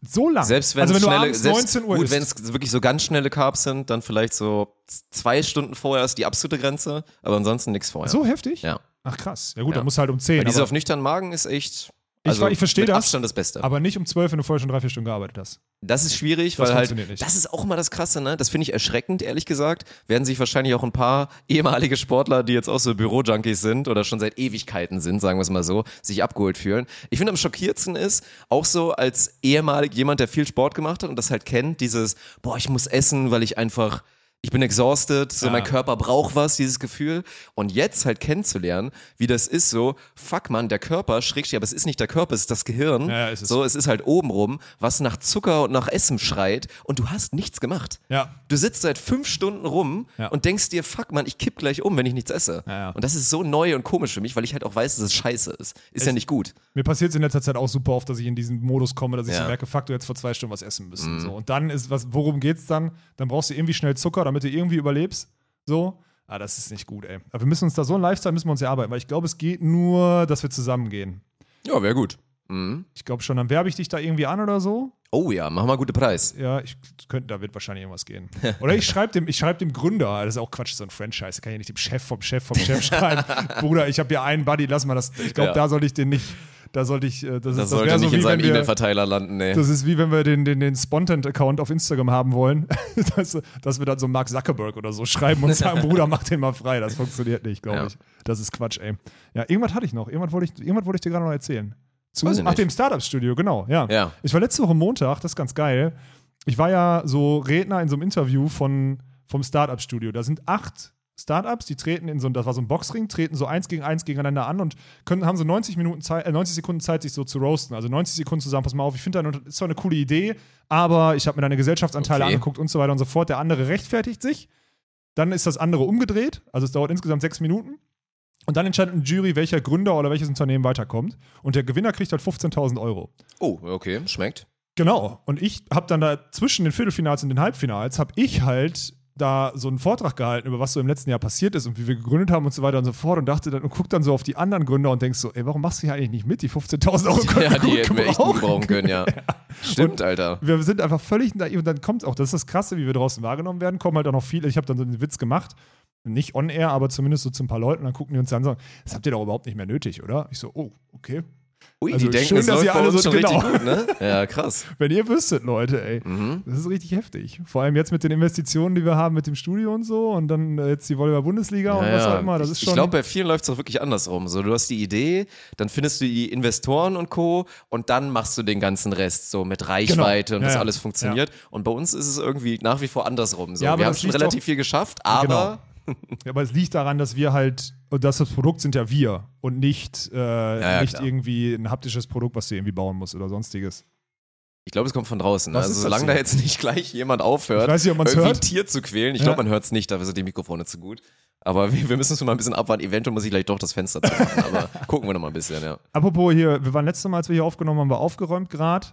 So lang. Selbst wenn also wenn es du schnelle, abends selbst, 19 Uhr gut, wenn es wirklich so ganz schnelle Carbs sind, dann vielleicht so zwei Stunden vorher ist die absolute Grenze, aber ansonsten nichts vorher. So heftig? Ja. Ach krass. Ja gut, Ja. dann musst du halt um 10. Weil diese auf nüchternen Magen ist echt. Ich Also ver- ich verstehe das, Abstand das Beste. aber nicht um 12, wenn du vorher schon drei, vier Stunden gearbeitet hast. das ist schwierig, Das weil halt, nicht. das ist auch mal das Krasse, ne? Das finde ich erschreckend, ehrlich gesagt. Werden sich wahrscheinlich auch ein paar ehemalige Sportler, die jetzt auch so Bürojunkies sind oder schon seit Ewigkeiten sind, sagen wir es mal so, sich abgeholt fühlen. Ich finde am schockiertsten ist, auch so als ehemalig jemand, der viel Sport gemacht hat und das halt kennt, dieses, boah, ich muss essen, weil ich einfach ich bin exhausted, so Ja. mein Körper braucht was, dieses Gefühl. Und jetzt halt kennenzulernen, wie das ist, so, fuck man, der Körper, schrägstrich, aber es ist nicht der Körper, es ist das Gehirn. Ja, ist es. So, es ist halt obenrum, was nach Zucker und nach Essen schreit und du hast nichts gemacht. Ja. Du sitzt seit fünf Stunden rum Ja. und denkst dir, fuck man, ich kipp gleich um, wenn ich nichts esse. Ja. Und das ist so neu und komisch für mich, weil ich halt auch weiß, dass es scheiße ist. Ist ja nicht gut. Mir passiert es in letzter Zeit auch super oft, dass ich in diesen Modus komme, dass ich. Mhm. so merke, fuck, du hättest vor zwei Stunden was essen müssen. So. Und dann ist was, worum geht's dann? Dann brauchst du irgendwie schnell Zucker, damit du irgendwie überlebst. So. Ah, das ist nicht gut, ey. Aber wir müssen uns da so ein Lifestyle müssen wir uns erarbeiten, weil ich glaube, es geht nur, dass wir zusammen gehen. Ja, wäre gut. Mhm. Ich glaube schon, dann werbe ich dich da irgendwie an oder so. Oh ja, mach mal gute Preis. Ja, ich könnte, da wird wahrscheinlich irgendwas gehen. Oder ich schreibe dem, ich schreib dem Gründer, das ist auch Quatsch, so ein Franchise, da kann ich nicht dem Chef vom Chef vom Chef schreiben. Bruder, ich habe ja einen Buddy, lass mal das. Ich glaube, Ja. da sollte ich den nicht, da sollte ich, äh, das, Das ist, das sollte nicht so in seinem E-Mail-Verteiler landen, nee. Das ist wie wenn wir den, den, den Spontent-Account auf Instagram haben wollen, dass, dass wir dann so Mark Zuckerberg oder so schreiben und sagen, Bruder, mach den mal frei. Das funktioniert nicht, glaube Ja. ich. Das ist Quatsch, ey. Ja, irgendwas hatte ich noch. Irgendwas wollte ich, irgendwas wollte ich dir gerade noch erzählen. Zu, ach, dem Startup-Studio, genau, ja. Ja. Ich war letzte Woche Montag, das ist ganz geil. Ich war ja so Redner in so einem Interview von, vom Startup-Studio. Da sind acht Startups, die treten in so ein, das war so ein Boxring, treten so eins gegen eins gegeneinander an und können, haben so 90 Minuten Zeit, äh, 90 Sekunden Zeit, sich so zu roasten. Also 90 Sekunden zusammen, pass mal auf, ich finde, das ist zwar eine coole Idee, aber ich habe mir deine Gesellschaftsanteile Okay. angeguckt und so weiter und so fort. Der andere rechtfertigt sich. Dann ist das andere umgedreht, also es dauert insgesamt sechs Minuten. Und dann entscheidet ein Jury, welcher Gründer oder welches Unternehmen weiterkommt. Und der Gewinner kriegt halt 15.000 Euro. Oh, okay, schmeckt. Genau. Und ich habe dann da zwischen den Viertelfinals und den Halbfinals, habe ich halt da so einen Vortrag gehalten, über was so im letzten Jahr passiert ist und wie wir gegründet haben und so weiter und so fort und dachte dann und guck dann so auf die anderen Gründer und denkst so, ey, warum machst du hier eigentlich nicht mit? Die 15.000 Euro können Ja, die gut hätten wir echt gut gebrauchen können, ja. Stimmt, Und- Alter. Wir sind einfach völlig naiv und dann kommt auch, das ist das Krasse, wie wir draußen wahrgenommen werden, kommen halt auch noch viele, ich habe dann so einen Witz gemacht, nicht on air, aber zumindest so zu ein paar Leuten, dann gucken die uns an und sagen, das habt ihr doch überhaupt nicht mehr nötig, oder? Ich so, oh, okay. Ui, Also die denken, schön, es dass läuft ihr alle so schon genau- richtig gut, ne? Ja, krass. Wenn ihr wüsstet, Leute, ey. Mhm. Das ist richtig heftig. Vor allem jetzt mit den Investitionen, die wir haben mit dem Studio und so und dann äh, jetzt die Volleyball-Bundesliga und Ja, was ja. auch immer. Das ich ist ich schon. glaube, bei vielen läuft es auch wirklich andersrum. So, du hast die Idee, dann findest du die Investoren und Co. und dann machst du den ganzen Rest so mit Reichweite und Genau. Ja, das ja. alles funktioniert. Und bei uns ist es irgendwie nach wie vor andersrum. So. Wir haben das schon relativ viel geschafft, aber Ja, aber es liegt daran, dass wir halt, und das, das Produkt sind ja wir und nicht, äh, ja, nicht klar. irgendwie ein haptisches Produkt, was du irgendwie bauen musst oder sonstiges. ich glaube, es kommt von draußen. Was Also solange da jetzt nicht gleich jemand aufhört, nicht, irgendwie hört. ein Tier zu quälen. Ich Ja. glaube, man hört es nicht, dafür sind die Mikrofone zu gut. Aber wir, wir müssen es mal ein bisschen abwarten. Eventuell muss ich gleich doch das Fenster zu machen. aber gucken wir noch mal ein bisschen, ja. Apropos hier, wir waren letztes Mal, als wir hier aufgenommen haben, war aufgeräumt gerade.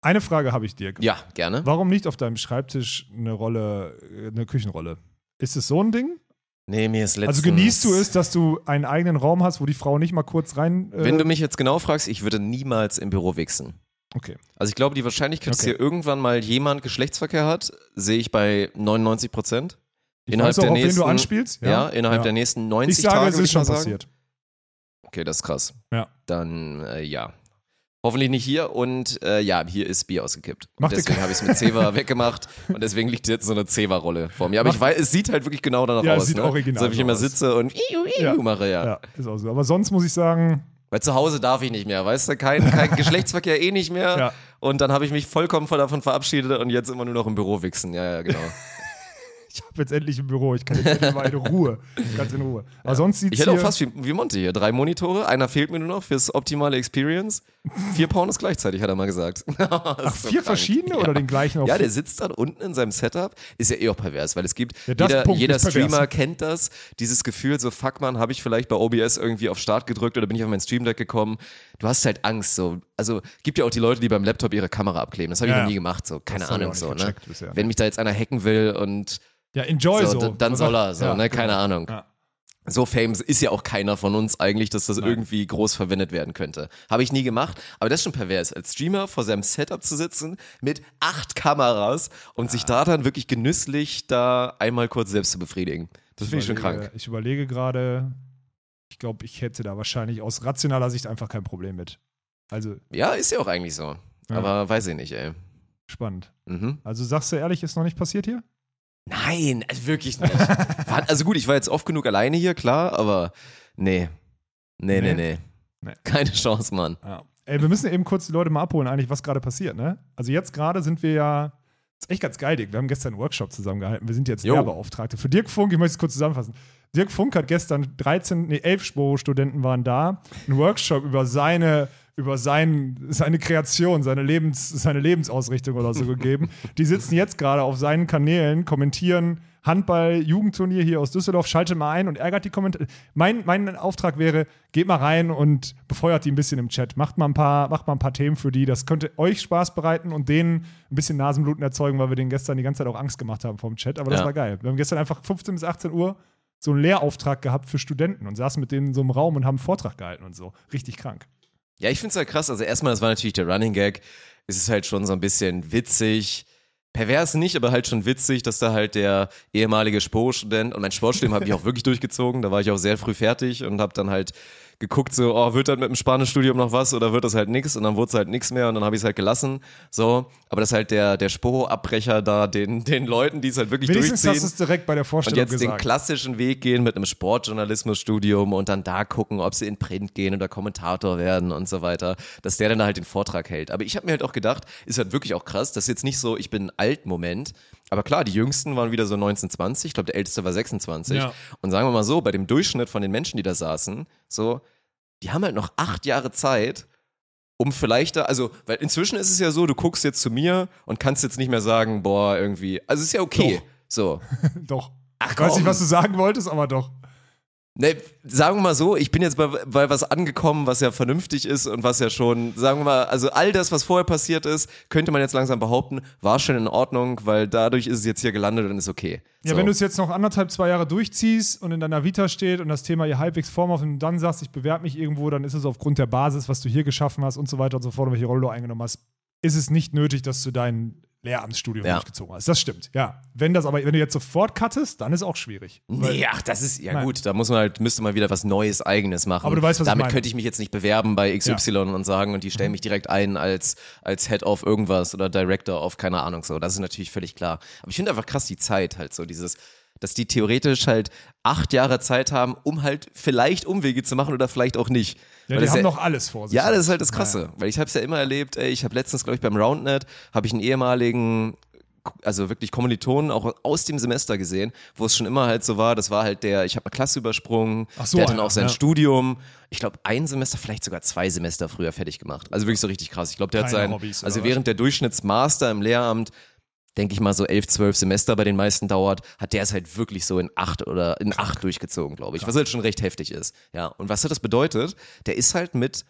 Eine Frage habe ich dir. Ja, gerne. Warum nicht auf deinem Schreibtisch eine Rolle, äh, eine Küchenrolle? Ist es so ein Ding? Nee, mir ist letztens... Also genießt du es, dass du einen eigenen Raum hast, wo die Frau nicht mal kurz rein. Äh, Wenn du mich jetzt genau fragst, ich würde niemals im Büro wichsen. okay. Also ich glaube, die Wahrscheinlichkeit, dass Okay. hier irgendwann mal jemand Geschlechtsverkehr hat, sehe ich bei 99 Prozent. Innerhalb weiß auch, der auf wen nächsten, du anspielst. Ja, innerhalb der nächsten 90 Ich sage, Tage. es ist schon passiert. Okay, das ist krass. Ja. Dann äh, ja. Hoffentlich nicht hier und äh, ja, hier ist Bier ausgekippt. Und deswegen habe ich es mit Ceva weggemacht und deswegen liegt jetzt so eine Ceva-Rolle vor mir. Aber ich weiß, es sieht halt wirklich genau danach Ja, es aus. sieht ne? original So wie ich immer sitze und iu, iu, Ja. mache, ja. Ja, ist auch so. Aber sonst muss ich sagen, Weil zu Hause darf ich nicht mehr, weißt du? Kein, kein Geschlechtsverkehr eh nicht mehr. Ja. Und dann habe ich mich vollkommen davon verabschiedet und jetzt immer nur noch im Büro wichsen. Ja, ja, genau. ich habe jetzt endlich ein Büro. Ich kann jetzt endlich mal in Ruhe. Ganz in Ruhe. Aber sonst sieht Ich hätte auch fast wie, wie Monte hier. Drei Monitore, einer fehlt mir nur noch fürs optimale Experience. Vier Pornos gleichzeitig, hat er mal gesagt. Ach, vier verschiedene oder den gleichen auf Ja, der sitzt dann unten in seinem Setup. Ist ja eh auch pervers, weil es gibt, Ja, jeder, jeder ist pervers. Streamer kennt das, dieses Gefühl, so fuck man, habe ich vielleicht bei OBS irgendwie auf Start gedrückt oder bin ich auf mein Stream Deck gekommen. Du hast halt Angst so. Also gibt ja auch die Leute, die beim Laptop ihre Kamera abkleben. Das habe ich Ja, noch ja. nie gemacht, so. Keine Das Ahnung, so, ne? bisher, Wenn mich da jetzt einer hacken will und Ja, enjoy so, so. dann soll er, so, Ja, ne? Keine genau. Ahnung. Ja. So famous ist ja auch keiner von uns eigentlich, dass das irgendwie groß verwendet werden könnte. Habe ich nie gemacht, aber das ist schon pervers, als Streamer vor seinem Setup zu sitzen mit acht Kameras und sich da dann wirklich genüsslich da einmal kurz selbst zu befriedigen. Das finde ich schon krank. Ich überlege gerade, ich glaube, ich hätte da wahrscheinlich aus rationaler Sicht einfach kein Problem mit. Also Ja, ist ja auch eigentlich so. Ja. Aber weiß ich nicht, ey. spannend. Mhm. Also sagst du ehrlich, ist noch nicht passiert hier? Nein, also wirklich nicht. Also gut, ich war jetzt oft genug alleine hier, klar, aber nee. Nee, nee, Nee? nee. Nee. Keine Chance, Mann. Ja. Ey, wir müssen eben kurz die Leute mal abholen, eigentlich, was gerade passiert, ne? Also jetzt gerade sind wir ja. Das ist echt ganz geil, Dick. Wir haben gestern einen Workshop zusammengehalten. Wir sind jetzt Jo. Lehrbeauftragte. Für Dirk Funk, ich möchte es kurz zusammenfassen. Dirk Funk hat gestern 13, nee, 11 Sporo-Studenten waren da, einen Workshop über seine, über sein, seine Kreation, seine, Lebens, seine Lebensausrichtung oder so gegeben. Die sitzen jetzt gerade auf seinen Kanälen, kommentieren Handball-Jugendturnier hier aus Düsseldorf, schaltet mal ein und ärgert die Kommentare. Mein, mein Auftrag wäre, geht mal rein und befeuert die ein bisschen im Chat. Macht mal ein paar, macht mal ein paar Themen für die. Das könnte euch Spaß bereiten und denen ein bisschen Nasenbluten erzeugen, weil wir denen gestern die ganze Zeit auch Angst gemacht haben vom Chat. Aber das Ja. war geil. Wir haben gestern einfach 15 bis 18 Uhr so einen Lehrauftrag gehabt für Studenten und saßen mit denen in so einem Raum und haben einen Vortrag gehalten und so. Richtig krank. Ja, ich finde es halt krass. Also erstmal, das war natürlich der Running Gag. Es ist halt schon so ein bisschen witzig. Pervers nicht, aber halt schon witzig, dass da halt der ehemalige Sportstudent und mein Sportstudium habe ich auch wirklich durchgezogen. Da war ich auch sehr früh fertig und habe dann halt geguckt, so, oh, wird dann mit dem Spanischstudium noch was oder wird das halt nix? Und dann wurde es halt nix mehr und dann habe ich es halt gelassen. So, aber das ist halt der, der Sporo-Abbrecher da, den, den Leuten, die es halt wirklich Wenigstens durchziehen. hast du es direkt bei der Und Vorstellung jetzt den gesagt. klassischen Weg gehen mit einem Sportjournalismusstudium und dann da gucken, ob sie in Print gehen oder Kommentator werden und so weiter, dass der dann halt den Vortrag hält. Aber ich habe mir halt auch gedacht, ist halt wirklich auch krass, das ist jetzt nicht so, ich bin alt Moment, aber klar, die Jüngsten waren wieder so 19, 20, ich glaube, der Älteste war 26. Ja. Und sagen wir mal so, bei dem Durchschnitt von den Menschen, die da saßen, so, die haben halt noch acht Jahre Zeit, um vielleicht da, also, weil inzwischen ist es ja so, du guckst jetzt zu mir und kannst jetzt nicht mehr sagen, boah, irgendwie, also ist ja okay. Doch. So. Doch. Ach, Ich weiß nicht, komm. was du sagen wolltest, aber doch. Ne, sagen wir mal so, ich bin jetzt bei, bei was angekommen, was ja vernünftig ist und was ja schon, sagen wir mal, also all das, was vorher passiert ist, könnte man jetzt langsam behaupten, war schon in Ordnung, weil dadurch ist es jetzt hier gelandet und ist okay. Ja, so. wenn du es jetzt noch anderthalb, zwei Jahre durchziehst und in deiner Vita steht und das Thema hier halbwegs Form auf und dann sagst, ich bewerbe mich irgendwo, dann ist es aufgrund der Basis, was du hier geschaffen hast und so weiter und so fort und welche Rolle du eingenommen hast, ist es nicht nötig, dass du dein Lehramtsstudium Ja. durchgezogen hast. Das stimmt, ja. Wenn das aber, wenn du jetzt sofort cuttest, dann ist auch schwierig. Nee, ach, das ist, ja Nein. gut, da muss man halt, müsste man wieder was Neues, Eigenes machen. Aber du weißt, was ich Damit meine. könnte ich mich jetzt nicht bewerben bei XY und sagen, und die Mhm. stellen mich direkt ein als, als Head of irgendwas oder Director of keine Ahnung so. Das ist natürlich völlig klar. Aber ich finde einfach krass die Zeit halt so, dieses, dass die theoretisch halt acht Jahre Zeit haben, um halt vielleicht Umwege zu machen oder vielleicht auch nicht. Ja, Weil die das haben ja- noch alles vor sich. ja, das ist halt das Krasse, weil ich habe es ja immer erlebt, ey, ich habe letztens, glaube ich, beim Roundnet, habe ich einen ehemaligen, also wirklich Kommilitonen auch aus dem Semester gesehen, wo es schon immer halt so war, das war halt der, ich habe eine Klasse übersprungen, so, der hat dann auch sein ja. Studium, ich glaube ein Semester, vielleicht sogar zwei Semester früher fertig gemacht. Also wirklich so richtig krass. Ich glaube, der hat Keine sein, Hobbys, also was? während der Durchschnittsmaster im Lehramt denke ich mal, so elf, zwölf Semester bei den meisten dauert, hat der es halt wirklich so in acht oder in acht durchgezogen, glaube ich. Was halt schon recht heftig ist. Ja. Und was hat das bedeutet? Der ist halt mit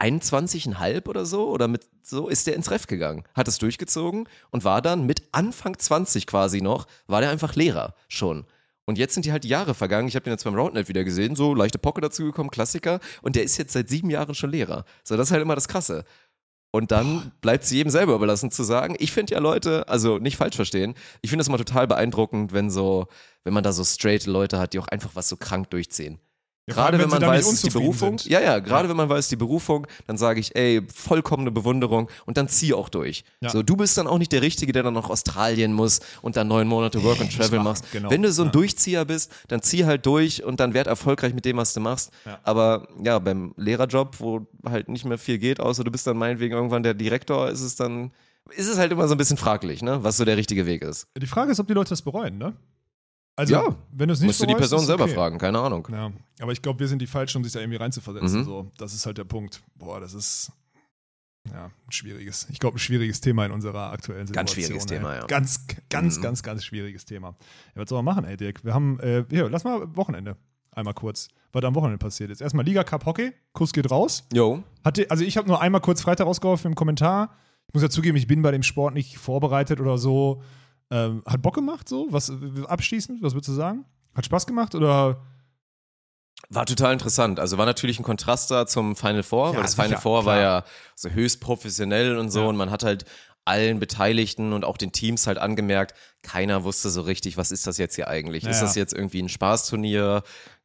21,5 oder so oder mit so ist der ins Ref gegangen, hat es durchgezogen und war dann mit Anfang 20 quasi noch, war der einfach Lehrer schon. Und jetzt sind die halt Jahre vergangen. Ich habe ihn jetzt beim Roundnet wieder gesehen, so leichte Pocke dazugekommen, Klassiker. Und der ist jetzt seit sieben Jahren schon Lehrer. So, das ist halt immer das Krasse. Und dann bleibt es jedem selber überlassen zu sagen. Ich finde ja Leute, also nicht falsch verstehen, ich finde es immer total beeindruckend, wenn so, wenn man da so straight Leute hat, die auch einfach was so krank durchziehen. Ja, allem, Gerade wenn wenn man weiß, die Berufung. sind. Ja, ja, gerade wenn man weiß, die Berufung, dann sage ich, ey, vollkommene Bewunderung und dann zieh auch durch. Ja. So, du bist dann auch nicht der Richtige, der dann nach Australien muss und dann neun Monate Work and Travel machst. genau. Wenn du so ein Ja. Durchzieher bist, dann zieh halt durch und dann werd erfolgreich mit dem, was du machst. Aber ja, beim Lehrerjob, wo halt nicht mehr viel geht, außer du bist dann meinetwegen irgendwann der Direktor, ist es dann, ist es halt immer so ein bisschen fraglich, ne, was so der richtige Weg ist. Die Frage ist, ob die Leute das bereuen, ne? Also, Ja. wenn du es nicht Musst du die Person selber okay. fragen, keine Ahnung. Ja, aber ich glaube, wir sind die Falschen, um sich da irgendwie reinzuversetzen. Mhm. So, das ist halt der Punkt. Boah, das ist ja ein schwieriges, ich glaube, ein schwieriges Thema in unserer aktuellen Situation. Ganz schwieriges ey. Thema, ja. Ganz, ganz, Mhm. ganz, ganz schwieriges Thema. Ja, was soll man machen, ey, Dirk? Wir haben, äh, hier, lass mal Wochenende. Einmal kurz. Was am Wochenende passiert ist. Erstmal Liga Cup Hockey. Kuss geht raus. Jo, Hatte, also ich habe nur einmal kurz Freitag rausgeworfen im Kommentar. Ich muss ja zugeben, ich bin bei dem Sport nicht vorbereitet oder so. Ähm, hat Bock gemacht so? Was abschließend? Was würdest du sagen? Hat Spaß gemacht oder? War total interessant. Also war natürlich ein Kontrast da zum Final Four, Ja, weil das sicher, Final Four war klar. ja so höchst professionell und so Ja. und man hat halt allen Beteiligten und auch den Teams halt angemerkt, keiner wusste so richtig, was ist das jetzt hier eigentlich? Ist Ja. das jetzt irgendwie ein Spaßturnier?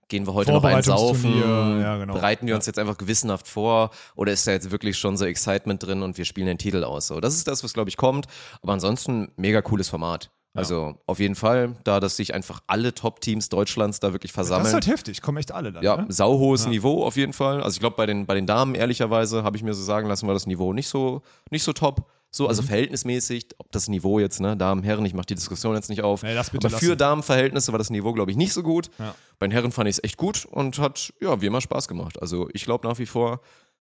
Gehen wir heute noch einen saufen? Vorbereitungsturnier, ja, genau. Bereiten wir Ja. uns jetzt einfach gewissenhaft vor? Oder ist da jetzt wirklich schon so Excitement drin und wir spielen den Titel aus? So, das ist das, was glaube ich kommt. Aber ansonsten mega cooles Format. Also auf jeden Fall, da dass sich einfach alle Top-Teams Deutschlands da wirklich versammeln. Das ist halt heftig. Kommen echt alle dann. Ja, ne? sauhohes Niveau auf jeden Fall. Also ich glaube, bei den, bei den Damen, ehrlicherweise, habe ich mir so sagen lassen, war das Niveau nicht so, nicht so top. So, also Mhm. verhältnismäßig, ob das Niveau jetzt, ne, Damen, Herren, ich mache die Diskussion jetzt nicht auf. Nee, aber für lassen. Damenverhältnisse war das Niveau, glaube ich, nicht so gut. Ja. Bei den Herren fand ich es echt gut und hat, ja, wie immer Spaß gemacht. Also ich glaube nach wie vor,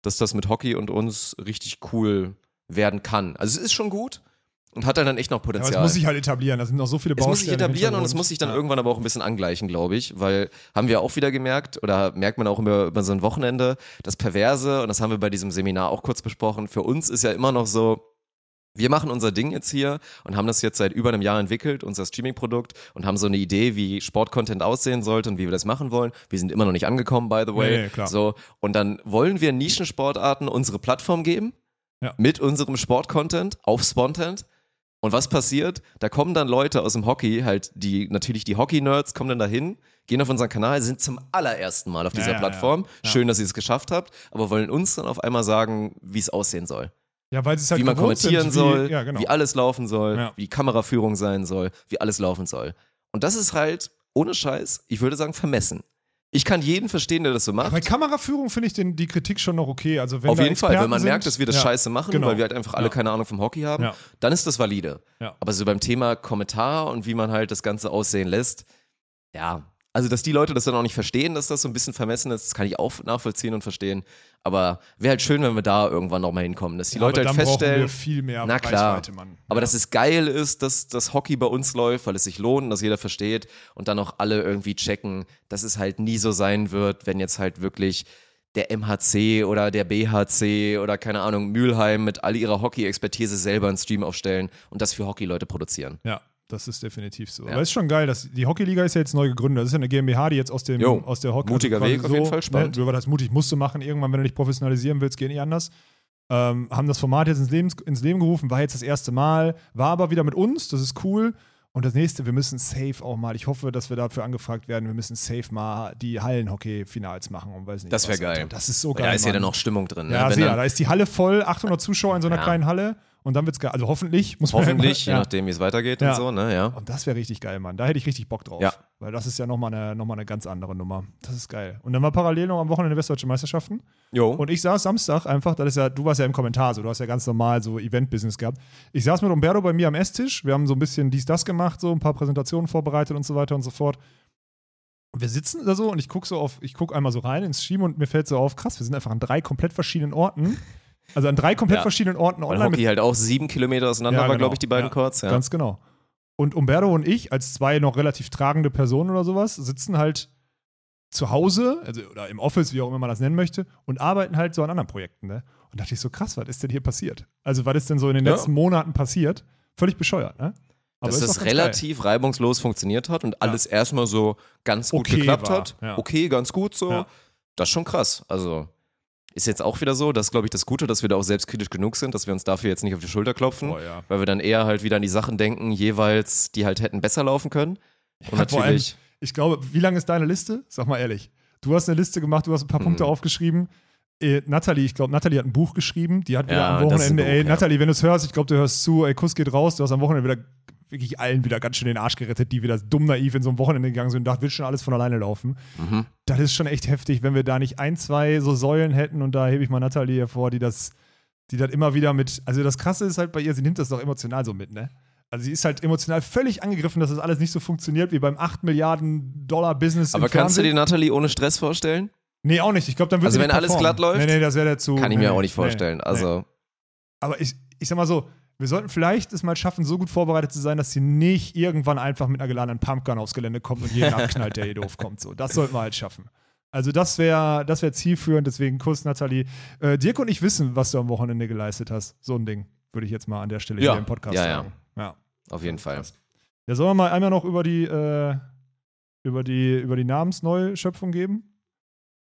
dass das mit Hockey und uns richtig cool werden kann. Also es ist schon gut und hat dann echt noch Ja, aber Potenzial. es muss sich halt etablieren. Da sind noch so viele Es Baustellen. muss sich etablieren und es muss sich dann ja. irgendwann aber auch ein bisschen angleichen, glaube ich, weil haben wir auch wieder gemerkt oder merkt man auch über, über so ein Wochenende, das Perverse, und das haben wir bei diesem Seminar auch kurz besprochen, für uns ist ja immer noch so, wir machen unser Ding jetzt hier und haben das jetzt seit über einem Jahr entwickelt, unser Streaming-Produkt, und haben so eine Idee, wie Sportcontent aussehen sollte und wie wir das machen wollen. Wir sind immer noch nicht angekommen, by the way. Nee, nee, klar. So, und dann wollen wir Nischensportarten unsere Plattform geben, Ja. mit unserem Sportcontent auf Spontent. Und was passiert? Da kommen dann Leute aus dem Hockey, halt die, natürlich die Hockey-Nerds, kommen dann dahin, gehen auf unseren Kanal, sind zum allerersten Mal auf dieser ja, Plattform. ja. Ja. Schön, dass ihr es geschafft habt, aber wollen uns dann auf einmal sagen, wie es aussehen soll. Ja, weil es halt Wie man kommentieren sind, soll, wie, ja, genau. wie alles laufen soll, Ja. wie Kameraführung sein soll, wie alles laufen soll. Und das ist halt, ohne Scheiß, ich würde sagen, vermessen. Ich kann jeden verstehen, der das so macht. Bei Kameraführung finde ich den, die Kritik schon noch okay. Also wenn Auf jeden Fall, wenn man sind, merkt, dass wir das ja, scheiße machen, genau. weil wir halt einfach alle Ja. keine Ahnung vom Hockey haben, Ja. dann ist das valide. Aber so beim Thema Kommentar und wie man halt das Ganze aussehen lässt, ja, also dass die Leute das dann auch nicht verstehen, dass das so ein bisschen vermessen ist, das kann ich auch nachvollziehen und verstehen. Aber wäre halt schön, wenn wir da irgendwann nochmal hinkommen, dass die Ja, Leute halt feststellen, wir viel mehr na klar, Reichweite, Mann. aber ja. dass es geil ist, dass das Hockey bei uns läuft, weil es sich lohnt, dass jeder versteht und dann auch alle irgendwie checken, dass es halt nie so sein wird, wenn jetzt halt wirklich der MHC oder der BHC oder keine Ahnung, Mülheim mit all ihrer Hockey-Expertise selber einen Stream aufstellen und das für Hockey-Leute produzieren. Ja, das ist definitiv so. Ja. Aber es ist schon geil, dass die Hockeyliga ist ja jetzt neu gegründet. Das ist ja eine GmbH, die jetzt aus dem Jo, aus der Hockey mutiger Weg, auf jeden Fall spannend. Ne, heißt mutig, musst du machen irgendwann, wenn du dich professionalisieren willst, geht nicht anders. Ähm, haben das Format jetzt ins Leben, ins Leben gerufen, war jetzt das erste Mal, war aber wieder mit uns, das ist cool. Und das nächste, wir müssen safe auch mal, ich hoffe, dass wir dafür angefragt werden, wir müssen safe mal die Hallenhockey-Finals machen und weiß nicht. Das wäre geil. Das ist so geil. Da ist ja dann noch Stimmung drin. Ja, ne? Sehr, da ist die Halle voll, 800 Zuschauer in so einer Ja. kleinen Halle und dann wird's geil. Also hoffentlich, muss man hoffentlich, je ja. nachdem, wie es weitergeht Ja. und so, ne, ja. Und das wäre richtig geil, Mann. Da hätte ich richtig Bock drauf. Ja. Weil das ist ja nochmal eine, noch mal eine ganz andere Nummer. Das ist geil. Und dann war parallel noch am Wochenende Westdeutsche Meisterschaften. Jo. Und ich saß Samstag einfach, das ist ja, du warst ja im Kommentar so, du hast ja ganz normal so Event-Business gehabt. Ich saß mit Umberto bei mir am Esstisch, wir haben so ein bisschen dies, das gemacht, so ein paar Präsentationen vorbereitet und so weiter und so fort. Wir sitzen da so und ich gucke so auf, ich gucke einmal so rein ins Stream und mir fällt so auf, krass, wir sind einfach an drei komplett verschiedenen Orten. Also an drei komplett Ja. verschiedenen Orten Weil online mit Hockey halt auch sieben Kilometer auseinander Ja, war, genau. glaube ich, die beiden Ja, Courts. Ja. Ganz genau. Und Umberto und ich, als zwei noch relativ tragende Personen oder sowas, sitzen halt zu Hause, also oder im Office, wie auch immer man das nennen möchte, und arbeiten halt so an anderen Projekten. Ne? Und dachte ich so, krass, was ist denn hier passiert? Also, was ist denn so in den Ja. letzten Monaten passiert? Völlig bescheuert, ne? Aber dass das relativ reibungslos funktioniert hat und alles erstmal so ganz gut Okay geklappt war, hat. ja. Okay, ganz gut so. Ja. Das ist schon krass. Also ist jetzt auch wieder so, das ist, glaube ich, das Gute, dass wir da auch selbstkritisch genug sind, dass wir uns dafür jetzt nicht auf die Schulter klopfen, Boah, ja. weil wir dann eher halt wieder an die Sachen denken, jeweils, die halt hätten besser laufen können. Und Ja, vor allem, natürlich, ich glaube, wie lang ist deine Liste? Sag mal ehrlich. Du hast eine Liste gemacht, du hast ein paar Punkte Mhm. aufgeschrieben. Äh, Natalie, ich glaube, Natalie hat ein Buch geschrieben. Die hat wieder Ja, am Wochenende, ey, ja. Natalie, wenn du es hörst, ich glaube, du hörst zu, ey, Kuss geht raus, du hast am Wochenende wieder wirklich allen wieder ganz schön den Arsch gerettet, die wieder dumm naiv in so ein Wochenende gegangen sind und dachten, wird schon alles von alleine laufen. mhm. Das ist schon echt heftig, wenn wir da nicht ein, zwei so Säulen hätten und da hebe ich mal Natalie hervor, die das, die das immer wieder mit, also das Krasse ist halt bei ihr, sie nimmt das doch emotional so mit, ne? Also sie ist halt emotional völlig angegriffen, dass das alles nicht so funktioniert wie beim 8 Milliarden Dollar Business aber kannst du Fernsehen. dir Natalie ohne Stress vorstellen? Nee, auch nicht. Ich glaube, dann würde Also wenn nicht alles performen. glatt läuft? Nee, nee, das wäre dazu. Kann ich nee, mir auch nicht vorstellen. nee, Also, Nee. Aber ich, ich sag mal so, wir sollten vielleicht es mal schaffen, so gut vorbereitet zu sein, dass sie nicht irgendwann einfach mit einer geladenen Pumpgun aufs Gelände kommt und jeden abknallt, der hier doof kommt. So, das sollten wir halt schaffen. Also das wäre das wär zielführend, deswegen Kuss, Nathalie. Äh, Dirk und ich wissen, was du am Wochenende geleistet hast. So ein Ding, würde ich jetzt mal an der Stelle Ja. hier im Podcast Ja, ja. sagen. Ja. auf jeden Fall. Ja, sollen wir mal einmal noch über die, äh, über die, über die Namensneuschöpfung geben?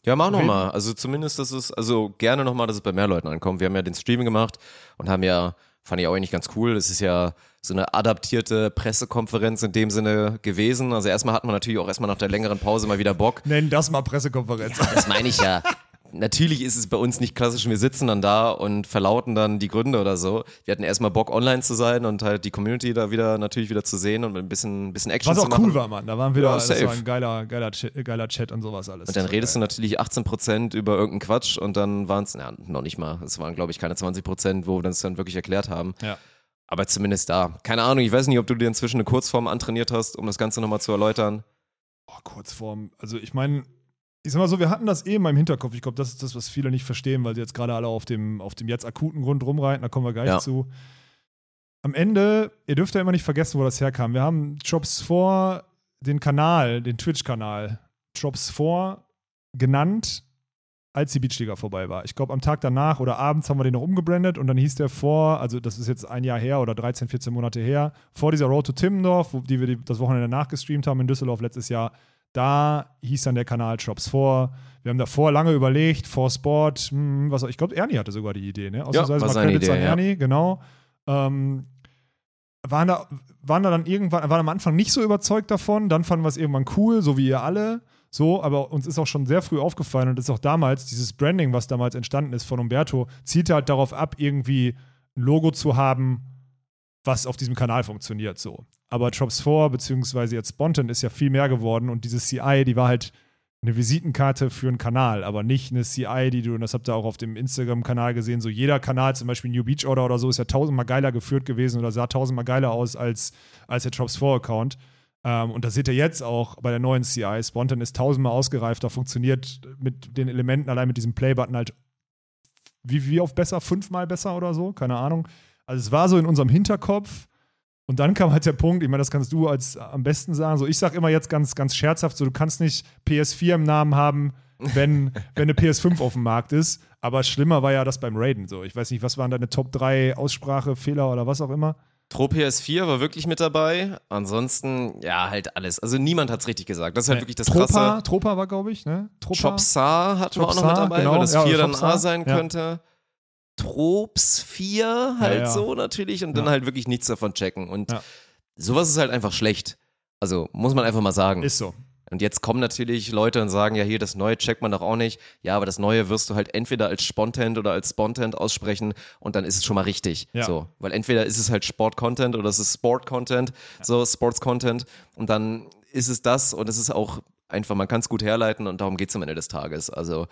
Ja, mach noch Reden. mal. Also zumindest, dass es, also gerne noch mal, dass es bei mehr Leuten ankommt. Wir haben ja den Stream gemacht und haben ja, fand ich auch eigentlich ganz cool. Es ist ja so eine adaptierte Pressekonferenz in dem Sinne gewesen. Also erstmal hat man natürlich auch erstmal nach der längeren Pause mal wieder Bock. Nenn das mal Pressekonferenz. Das meine ich ja. Natürlich ist es bei uns nicht klassisch, wir sitzen dann da und verlauten dann die Gründe oder so. Wir hatten erstmal Bock, online zu sein und halt die Community da wieder natürlich wieder zu sehen und ein bisschen, bisschen Action Was zu auch machen. cool war, Mann. Da waren wieder, Ja, das safe. war ein geiler, geiler, Chat, geiler Chat und sowas alles. Und dann redest du geil. natürlich 18% über irgendeinen Quatsch und dann waren es, ja, noch nicht mal, es waren glaube ich keine 20%, wo wir das dann wirklich erklärt haben. Ja. Aber zumindest da. Keine Ahnung, ich weiß nicht, ob du dir inzwischen eine Kurzform antrainiert hast, um das Ganze nochmal zu erläutern. Oh, Kurzform. Also ich meine, ich sag mal so, wir hatten das eh in meinem Hinterkopf. Ich glaube, das ist das, was viele nicht verstehen, weil sie jetzt gerade alle auf dem, auf dem jetzt akuten Grund rumreiten. Da kommen wir gleich Ja. zu. Am Ende, ihr dürft ja immer nicht vergessen, wo das herkam. Wir haben Jobs vor den Kanal, den Twitch-Kanal, Jobs vor genannt, als die Beachliga vorbei war. Ich glaube, am Tag danach oder abends haben wir den noch umgebrandet und dann hieß der vor, also das ist jetzt ein Jahr her oder 13, 14 Monate her, vor dieser Road to Timmendorf, wo, die wir das Wochenende nachgestreamt haben in Düsseldorf letztes Jahr, da hieß dann der Kanal Shops vor. Wir haben davor lange überlegt, vor Sport, hm, was auch, ich glaube, Ernie hatte sogar die Idee, ne? Ausnahmsweise war mal seine Credits Idee, an ja. Ernie, genau. Ähm, waren da, waren da dann irgendwann, waren am Anfang nicht so überzeugt davon, dann fanden wir es irgendwann cool, so wie ihr alle. So, aber uns ist auch schon sehr früh aufgefallen und ist auch damals, dieses Branding, was damals entstanden ist von Umberto, zielt halt darauf ab, irgendwie ein Logo zu haben, was auf diesem Kanal funktioniert. So. Aber Drops 4, beziehungsweise jetzt Spontan, ist ja viel mehr geworden und diese CI, die war halt eine Visitenkarte für einen Kanal, aber nicht eine CI, die du, und das habt ihr auch auf dem Instagram-Kanal gesehen, so jeder Kanal, zum Beispiel New Beach Order oder so, ist ja tausendmal geiler geführt gewesen oder sah tausendmal geiler aus als, als der Drops 4-Account. Ähm, und das seht ihr jetzt auch bei der neuen CI. Spontan ist tausendmal ausgereifter, funktioniert mit den Elementen, allein mit diesem Play-Button halt wie, wie oft besser? Fünfmal besser oder so? Keine Ahnung. Also es war so in unserem Hinterkopf. Und dann kam halt der Punkt, ich meine, das kannst du als am besten sagen. So, ich sag immer jetzt ganz, ganz scherzhaft, so, du kannst nicht PS4 im Namen haben, wenn, wenn eine PS5 auf dem Markt ist. Aber schlimmer war ja das beim Raiden. So, ich weiß nicht, was waren deine Top 3 Aussprache, Fehler oder was auch immer? Tro PS4 war wirklich mit dabei. Ansonsten, ja, halt alles. Also niemand hat's richtig gesagt. Das ist halt Nee. wirklich das Tropa, Krasse. Tropa war, glaube ich, ne? Tropa. Chopsar hatten wir auch noch mit dabei, genau. weil das Ja, 4 dann A sein ja. könnte. Trops-4 halt Ja, ja. so natürlich und dann Ja. halt wirklich nichts davon checken. Und Ja. sowas ist halt einfach schlecht. Also muss man einfach mal sagen. Ist so. Und jetzt kommen natürlich Leute und sagen, ja, hier, das Neue checkt man doch auch nicht. Ja, aber das Neue wirst du halt entweder als Spontent oder als Spontent aussprechen und dann ist es schon mal richtig. Ja. So. Weil entweder ist es halt Sport-Content oder es ist Sport-Content, so Sports-Content und dann ist es das und es ist auch einfach, man kann es gut herleiten und darum geht es am Ende des Tages. Also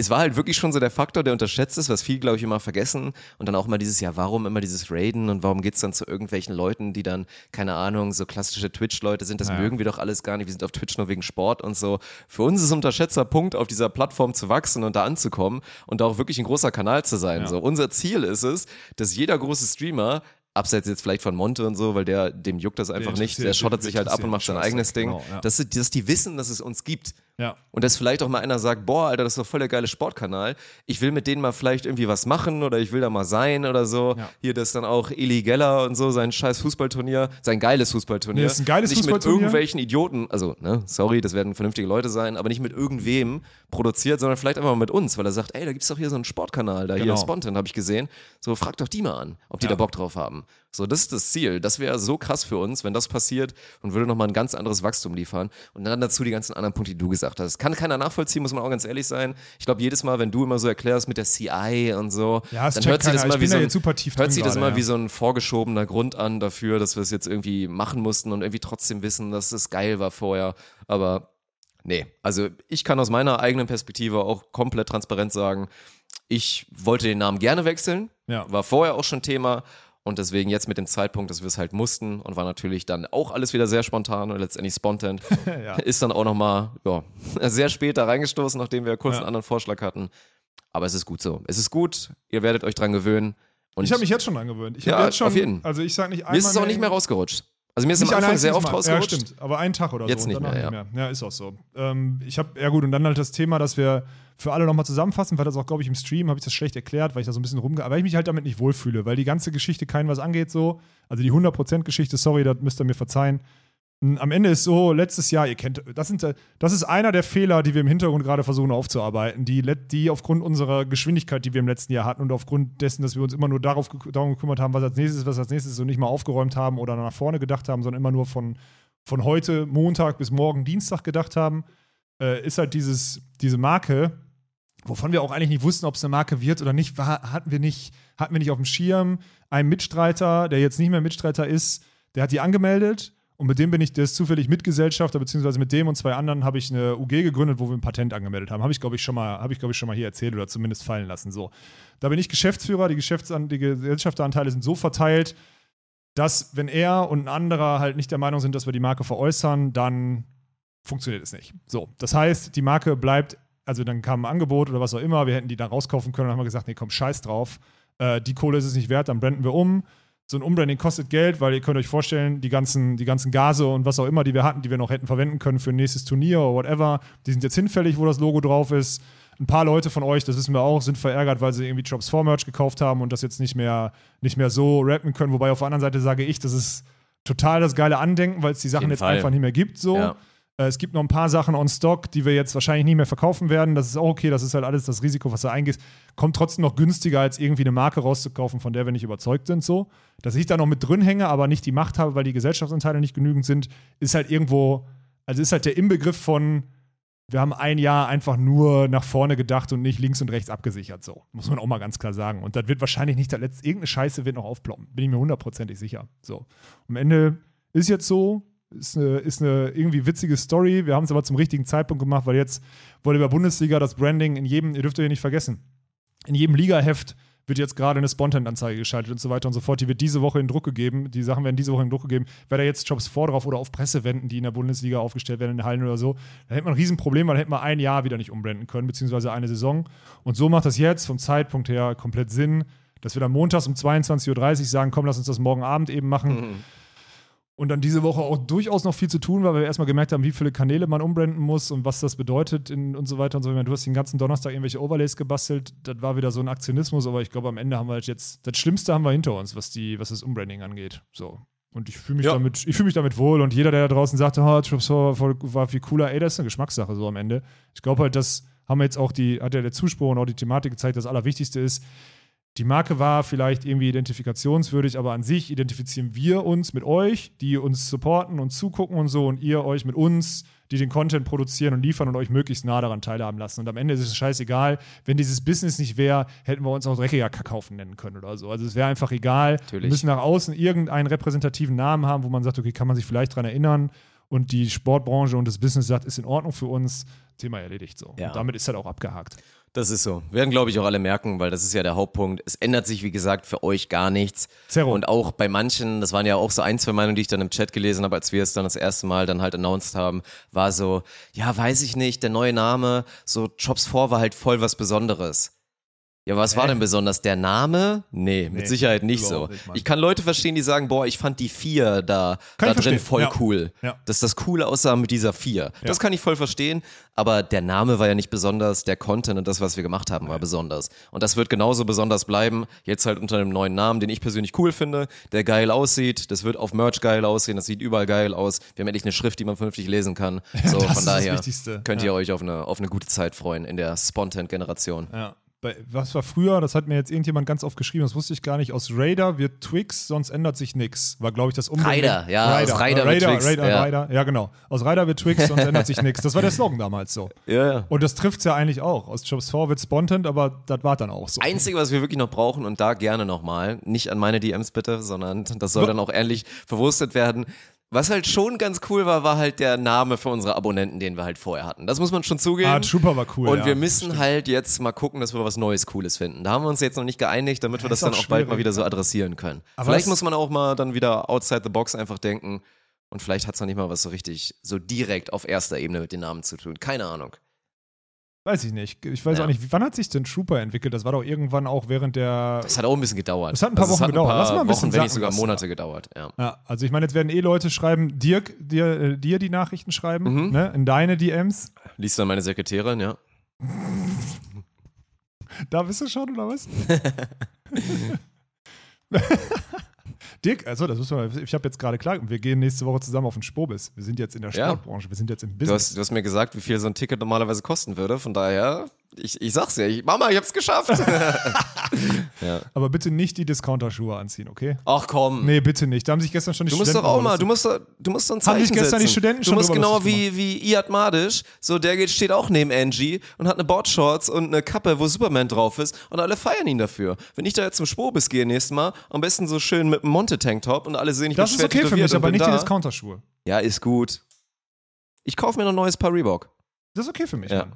es war halt wirklich schon so der Faktor, der unterschätzt ist, was viele, glaube ich, immer vergessen. Und dann auch immer dieses, ja, warum immer dieses Raiden und warum geht's dann zu irgendwelchen Leuten, die dann, keine Ahnung, so klassische Twitch-Leute sind, das Ja. mögen wir doch alles gar nicht, wir sind auf Twitch nur wegen Sport und so. Für uns ist unterschätzter Punkt, auf dieser Plattform zu wachsen und da anzukommen und da auch wirklich ein großer Kanal zu sein. Ja. So, unser Ziel ist es, dass jeder große Streamer Abseits jetzt vielleicht von Monte und so, weil der, dem juckt das einfach nicht. interessiert- Der schottet sich halt ab und macht sein eigenes Ding. Genau, ja. dass, dass die wissen, dass es uns gibt. Ja. Und dass vielleicht auch mal einer sagt, boah, Alter, das ist doch voll der geile Sportkanal. Ich will mit denen mal vielleicht irgendwie was machen oder ich will da mal sein oder so. Ja. Hier, das dann auch Eli Geller und so, sein scheiß Fußballturnier, sein geiles Fußballturnier. Nee, ist ein geiles nicht Fußballturnier. mit irgendwelchen Idioten, also, ne, sorry, das werden vernünftige Leute sein, aber nicht mit irgendwem produziert, sondern vielleicht einfach mal mit uns, weil er sagt, ey, da gibt's doch hier so einen Sportkanal, da hier Genau. Spontan habe ich gesehen. So, frag doch die mal an, ob die Ja. da Bock drauf haben. So, das ist das Ziel. Das wäre so krass für uns, wenn das passiert und würde nochmal ein ganz anderes Wachstum liefern. Und dann dazu die ganzen anderen Punkte, die du gesagt hast. Kann keiner nachvollziehen, muss man auch ganz ehrlich sein. Ich glaube, jedes Mal, wenn du immer so erklärst mit der CI und so, Ja, dann hört sich das Ich wie so ein, hört das ja. wie so ein vorgeschobener Grund an dafür, dass wir es jetzt irgendwie machen mussten und irgendwie trotzdem wissen, dass es geil war vorher. Aber nee, also ich kann aus meiner eigenen Perspektive auch komplett transparent sagen, ich wollte den Namen gerne wechseln, Ja. war vorher auch schon Thema und deswegen jetzt mit dem Zeitpunkt, dass wir es halt mussten und war natürlich dann auch alles wieder sehr spontan und letztendlich spontan, Ja. ist dann auch nochmal ja, sehr spät da reingestoßen, nachdem wir kurz Ja. einen anderen Vorschlag hatten. Aber es ist gut so. Es ist gut, ihr werdet euch dran gewöhnen. Und Ich habe mich jetzt schon angewöhnt. Ich Ja, jetzt schon, auf jeden. Also ich sag nicht einmal mir ist es auch nicht mehr rausgerutscht. Also mir ist Nicht am Anfang sehr oft Mal. rausgerutscht. Ja, stimmt. Aber einen Tag oder Jetzt so. und nicht mehr, nicht mehr. Ja, ist auch so. Ähm, ich habe, ja gut, und dann halt das Thema, dass wir für alle nochmal zusammenfassen, weil das auch, glaube ich, im Stream habe ich das schlecht erklärt, weil ich da so ein bisschen rumge... Aber ich mich halt damit nicht wohlfühle, weil die ganze Geschichte keinen was angeht so. Also die 100%-Geschichte, sorry, das müsst ihr mir verzeihen. Am Ende ist so, letztes Jahr, ihr kennt, das, sind, äh, das ist einer der Fehler, die wir im Hintergrund gerade versuchen aufzuarbeiten, die, die aufgrund unserer Geschwindigkeit, die wir im letzten Jahr hatten und aufgrund dessen, dass wir uns immer nur darauf, darum gekümmert haben, was als nächstes ist, was als nächstes ist und nicht mal aufgeräumt haben oder nach vorne gedacht haben, sondern immer nur von, von heute, Montag bis morgen, Dienstag gedacht haben, äh, ist halt dieses, diese Marke, wovon wir auch eigentlich nicht wussten, ob es eine Marke wird oder nicht, war, hatten wir nicht, hatten wir nicht auf dem Schirm. Ein Mitstreiter, der jetzt nicht mehr Mitstreiter ist, der hat die angemeldet und mit dem bin ich, der ist zufällig Mitgesellschafter, beziehungsweise mit dem und zwei anderen habe ich eine UG gegründet, wo wir ein Patent angemeldet haben. Habe ich, glaube ich, schon mal, ich, glaube ich, schon mal hier erzählt oder zumindest fallen lassen. So. Da bin ich Geschäftsführer, die, Geschäftsan die Gesellschafteranteile sind so verteilt, dass, wenn er und ein anderer halt nicht der Meinung sind, dass wir die Marke veräußern, dann funktioniert es nicht. So, das heißt, die Marke bleibt, also dann kam ein Angebot oder was auch immer, wir hätten die da rauskaufen können, dann haben wir gesagt, nee, komm, scheiß drauf, äh, die Kohle ist es nicht wert, dann branden wir um. So ein Umbranding kostet Geld, weil ihr könnt euch vorstellen, die ganzen, die ganzen Gase und was auch immer, die wir hatten, die wir noch hätten verwenden können für ein nächstes Turnier oder whatever, die sind jetzt hinfällig, wo das Logo drauf ist. Ein paar Leute von euch, das wissen wir auch, sind verärgert, weil sie irgendwie Drops 4 Merch gekauft haben und das jetzt nicht mehr, nicht mehr so rappen können. Wobei auf der anderen Seite sage ich, das ist total das geile Andenken, weil es die Sachen jetzt Fall. einfach nicht mehr gibt. So. Ja. Äh, Es gibt noch ein paar Sachen on Stock, die wir jetzt wahrscheinlich nicht mehr verkaufen werden. Das ist auch okay, das ist halt alles das Risiko, was da eingeht. Kommt trotzdem noch günstiger, als irgendwie eine Marke rauszukaufen, von der wir nicht überzeugt sind. So. Dass ich da noch mit drin hänge, aber nicht die Macht habe, weil die Gesellschaftsanteile nicht genügend sind, ist halt irgendwo, also ist halt der Inbegriff von, wir haben ein Jahr einfach nur nach vorne gedacht und nicht links und rechts abgesichert. So, muss man auch mal ganz klar sagen. Und das wird wahrscheinlich nicht der letzte, irgendeine Scheiße wird noch aufploppen. Bin ich mir hundertprozentig sicher. So. Am Ende ist jetzt so, ist eine, ist eine irgendwie witzige Story. Wir haben es aber zum richtigen Zeitpunkt gemacht, weil jetzt wurde bei Bundesliga das Branding in jedem, ihr dürft ihr nicht vergessen, in jedem Ligaheft wird jetzt gerade eine Spontan-Anzeige geschaltet und so weiter und so fort. Die wird diese Woche in Druck gegeben. Die Sachen werden diese Woche in Druck gegeben. Wer da jetzt Jobs vor drauf oder auf Pressewänden, die in der Bundesliga aufgestellt werden, in den Hallen oder so, dann hätte man ein Riesenproblem, weil dann hätte man ein Jahr wieder nicht umblenden können, beziehungsweise eine Saison. Und so macht das jetzt vom Zeitpunkt her komplett Sinn, dass wir dann montags um 22.30 Uhr sagen, komm, lass uns das morgen Abend eben machen. Und dann diese Woche auch durchaus noch viel zu tun, weil wir erstmal gemerkt haben, wie viele Kanäle man umbranden muss und was das bedeutet und so weiter und so weiter. Du hast den ganzen Donnerstag irgendwelche Overlays gebastelt. Das war wieder so ein Aktionismus, aber ich glaube, am Ende haben wir halt jetzt, das Schlimmste haben wir hinter uns, was, die, was das Umbranding angeht. So. Und ich fühle mich, Ja. damit, ich fühl mich damit wohl. Und jeder, der da draußen sagte, oh, Trips war, voll- war viel cooler, ey, das ist eine Geschmackssache so am Ende. Ich glaube halt, das haben wir jetzt auch die, hat ja der Zuspruch und auch die Thematik gezeigt, das Allerwichtigste ist, Die Marke war vielleicht irgendwie identifikationswürdig, aber an sich identifizieren wir uns mit euch, die uns supporten und zugucken und so und ihr euch mit uns, die den Content produzieren und liefern und euch möglichst nah daran teilhaben lassen. Und am Ende ist es scheißegal, wenn dieses Business nicht wäre, hätten wir uns auch dreckiger Kackhaufen nennen können oder so. Also es wäre einfach egal. Natürlich. Wir müssen nach außen irgendeinen repräsentativen Namen haben, wo man sagt, okay, kann man sich vielleicht dran erinnern und die Sportbranche und das Business sagt, ist in Ordnung für uns. Thema erledigt so. Ja. Und damit ist halt auch abgehakt. Das ist so. Werden, glaube ich, auch alle merken, weil das ist ja der Hauptpunkt. Es ändert sich, wie gesagt, für euch gar nichts. Zero. Und auch bei manchen, das waren ja auch so ein, zwei Meinungen, die ich dann im Chat gelesen habe, als wir es dann das erste Mal dann halt announced haben, war so, ja, weiß ich nicht, der neue Name, so Chops 4 war halt voll was Besonderes. Ja, was war denn besonders? Der Name? Nee, mit Nee, Sicherheit nicht so. überhaupt nicht, Mann. ich kann Leute verstehen, die sagen, boah, ich fand die vier da, Kann da ich drin verstehen, voll ja. cool. Ja. Dass das cool aussah mit dieser vier. Das kann ich voll verstehen, aber der Name war ja nicht besonders, der Content und das, was wir gemacht haben, war besonders. Und das wird genauso besonders bleiben, jetzt halt unter einem neuen Namen, den ich persönlich cool finde, der geil aussieht, das wird auf Merch geil aussehen, das sieht überall geil aus. Wir haben endlich eine Schrift, die man vernünftig lesen kann. So, das von ist das daher Wichtigste. könnt ihr euch auf eine, auf eine gute Zeit freuen in der Spontan-Generation. Ja. Bei, was war früher, das hat mir jetzt irgendjemand ganz oft geschrieben, das wusste ich gar nicht, aus Raider wird Twix, sonst ändert sich nichts. War, glaube ich, das Umbenennung. Raider, ja, aus Raider wird Raider, Twix, Raider, ja. Raider, ja genau. Aus Raider wird Twix, sonst ändert sich nichts. Das war der Slogan damals so. Ja, ja. Und das trifft es ja eigentlich auch. Aus Jobs 4 wird Spontan, aber das war dann auch so. Einzige, was wir wirklich noch brauchen und da gerne nochmal, nicht an meine DMs bitte, sondern das soll dann auch ehrlich verwurstet werden. Was halt schon ganz cool war, war halt der Name für unsere Abonnenten, den wir halt vorher hatten. Das muss man schon zugeben. Ah, Trooper war cool. und ja. wir müssen halt jetzt mal gucken, dass wir was Neues, Cooles finden. Da haben wir uns jetzt noch nicht geeinigt, damit wir das dann auch auch bald mal wieder so adressieren können. Aber vielleicht muss man auch mal dann wieder outside the box einfach denken. Und vielleicht hat es noch nicht mal was so richtig, so direkt auf erster Ebene mit den Namen zu tun. Keine Ahnung. Weiß ich nicht. Ich weiß Ja. auch nicht, wann hat sich denn Trooper entwickelt? Das war doch irgendwann auch während der. Das hat auch ein bisschen gedauert. Das hat ein paar also Wochen hat gedauert. Ein paar Lass mal ein bisschen Wochen, wenn nicht sogar Monate ja. gedauert. Ja. Ja, also ich meine, jetzt werden eh Leute schreiben, Dirk, dir, äh, dir die Nachrichten schreiben, Mhm. ne, in deine DMs. Liest dann meine Sekretärin, ja. Da bist du schon, oder was? Dirk, also das müssen wir, ich habe jetzt gerade klar, wir gehen nächste Woche zusammen auf den Spobis. Wir sind jetzt in der Ja. Sportbranche, wir sind jetzt im Du Business. hast, du hast mir gesagt, wie viel so ein Ticket normalerweise kosten würde. Von daher, ich, ich sag's ja. Ich, Mama, ich hab's geschafft. ja. Aber bitte nicht die Discounter-Schuhe anziehen, okay? Ach komm. Nee, bitte nicht. Da haben sich gestern schon die Du musst doch Studenten auch mal, du musst doch, du musst doch ein Haben Zeichen sich gestern die setzen. Studenten Du schon musst drüber genau wie, wie Iad Madisch, so der geht, steht auch neben Angie und hat eine Boardshorts und eine Kappe, wo Superman drauf ist und alle feiern ihn dafür. Wenn ich da jetzt zum Spobis gehe nächstes Mal, am besten so schön mit einem Monte-Tanktop und alle sehen, ich Das bin ist schwer okay für mich, aber nicht die da. Discounter-Schuhe. Ja, ist gut. Ich kaufe mir noch ein neues Paar Reebok. Das ist okay für mich, Ja. Mann.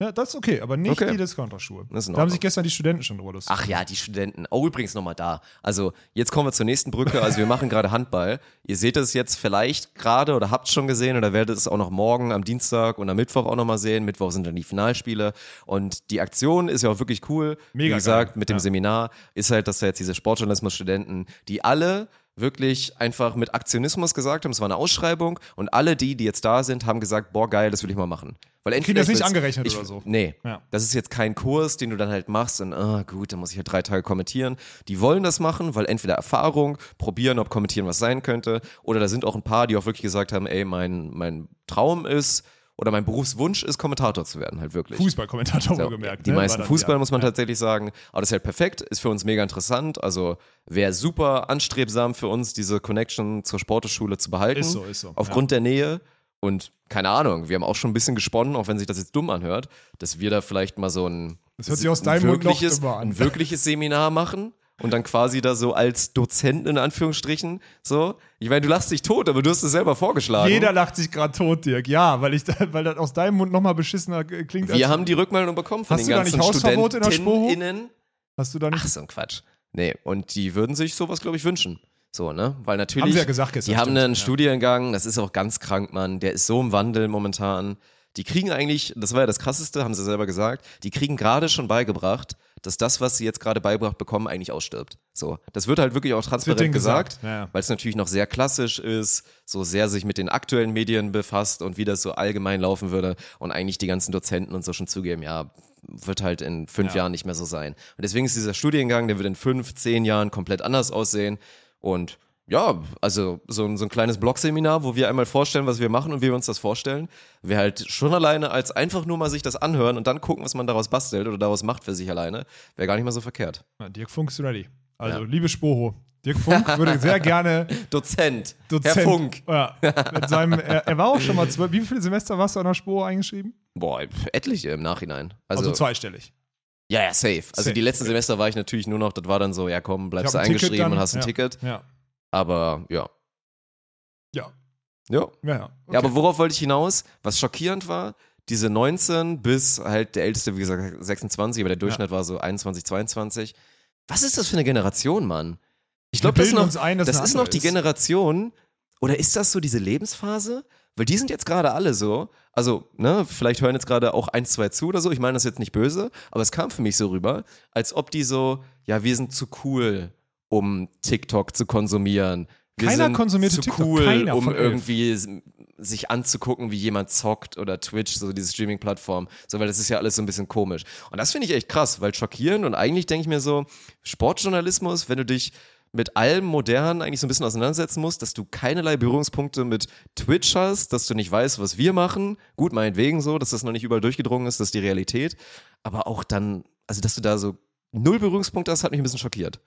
Ja, das ist okay, aber nicht Okay. die Discounter-Schuhe. Da haben sich gestern die Studenten schon drüber lustig Ach ja, die Studenten. Oh, übrigens nochmal da. Also, jetzt kommen wir zur nächsten Brücke. Also, wir machen gerade Handball. Ihr seht es jetzt vielleicht gerade oder habt es schon gesehen oder werdet es auch noch morgen am Dienstag und am Mittwoch auch nochmal sehen. Mittwoch sind dann die Finalspiele. Und die Aktion ist ja auch wirklich cool. Mega Wie gesagt, geil. mit dem Ja. Seminar ist halt, dass da jetzt diese Sportjournalismus-Studenten, die alle wirklich einfach mit Aktionismus gesagt haben, es war eine Ausschreibung und alle die, die jetzt da sind, haben gesagt, boah geil, das will ich mal machen. Weil entweder das ich nicht angerechnet ich, oder so. Nee, Ja. das ist jetzt kein Kurs, den du dann halt machst und, ah, gut, dann muss ich halt drei Tage kommentieren. Die wollen das machen, weil entweder Erfahrung, probieren, ob kommentieren was sein könnte, oder da sind auch ein paar, die auch wirklich gesagt haben, ey, mein, mein Traum ist, oder mein Berufswunsch ist, Kommentator zu werden, halt wirklich. Fußballkommentator So, wohlgemerkt. Die ne? meisten Fußball, ja. muss man ja. tatsächlich sagen. Aber das ist halt perfekt, ist für uns mega interessant. Also wäre super anstrebsam für uns, diese Connection zur Sporteschule zu behalten. Ist so, ist so, Aufgrund der Nähe. Und keine Ahnung, wir haben auch schon ein bisschen gesponnen, auch wenn sich das jetzt dumm anhört, dass wir da vielleicht mal so ein, Das hört sich aus ein deinem Mund noch an. ein wirkliches Seminar machen. Und dann quasi da so als Dozent in Anführungsstrichen so. Ich meine, du lachst dich tot, aber du hast es selber vorgeschlagen. Jeder lacht sich gerade tot, Dirk. Ja, weil, ich, weil das aus deinem Mund nochmal beschissener klingt. wir haben die Rückmeldung bekommen von Hast den du da nicht ganzen Hausverbot in der Sporo? StudentInnen. Hast du da nicht. Ach, so ein Quatsch. Nee, und die würden sich sowas, glaube ich, wünschen. So, ne? Weil natürlich. Haben sie ja gesagt gestern, Die haben einen ja. Studiengang, das ist auch ganz krank, Mann. Der ist so im Wandel momentan. Die kriegen eigentlich, das war ja das Krasseste, haben sie selber gesagt, die kriegen gerade schon beigebracht, dass das, was sie jetzt gerade beigebracht bekommen, eigentlich ausstirbt. So, das wird halt wirklich auch transparent gesagt, gesagt, ja, ja. weil es natürlich noch sehr klassisch ist, so sehr sich mit den aktuellen Medien befasst und wie das so allgemein laufen würde und eigentlich die ganzen Dozenten und so schon zugeben, ja, wird halt in fünf Jahren nicht mehr so sein. Und deswegen ist dieser Studiengang, der wird in fünf, zehn Jahren komplett anders aussehen und Ja, also so, ein- so ein kleines Blog-Seminar, wo wir einmal vorstellen, was wir machen und wie wir uns das vorstellen. Wäre halt schon alleine als einfach nur mal sich das anhören und dann gucken, was man daraus bastelt oder daraus macht für sich alleine. Wäre gar nicht mal so verkehrt. Dirk Funk ist ready. Also, Ja. liebe Spoho, Dirk Funk würde sehr gerne Dozent, Dozent. Herr Funk. Ja, mit seinem, er, er war auch schon mal zwölf. Wie viele Semester warst du an der Spoho eingeschrieben? Boah, etliche im Nachhinein. Also, Also, zweistellig. ja, ja, safe. Also Safe. die letzten Semester war ich natürlich nur noch, das war dann so, ja komm, bleibst du eingeschrieben dann, und hast ein ja. Ticket. Ja. Aber ja. Ja. Ja. Ja, ja. Okay. Ja, aber worauf wollte ich hinaus? Was schockierend war, diese 19 bis halt der älteste, wie gesagt, 26, aber der Durchschnitt war so 21, 22. Was ist das für eine Generation, Mann? Ich glaube, das noch, ein, das ist noch die ist. Generation, oder ist das so diese Lebensphase? Weil die sind jetzt gerade alle so, also, ne, vielleicht hören jetzt gerade auch eins, zwei zu oder so, ich meine das jetzt nicht böse, aber es kam für mich so rüber, als ob die so, ja, wir sind zu cool, um TikTok zu konsumieren. Wir Keiner sind konsumierte zu TikTok, cool, keiner um elf. irgendwie sich anzugucken, wie jemand zockt oder Twitch, so diese Streaming-Plattform. So, weil das ist ja alles so ein bisschen komisch. Und das finde ich echt krass, weil schockierend und eigentlich denke ich mir so, Sportjournalismus, wenn du dich mit allem Modernen eigentlich so ein bisschen auseinandersetzen musst, dass du keinerlei Berührungspunkte mit Twitch hast, dass du nicht weißt, was wir machen. Gut, meinetwegen so, dass das noch nicht überall durchgedrungen ist, das ist die Realität. Aber auch dann, also dass du da so null Berührungspunkte hast, hat mich ein bisschen schockiert.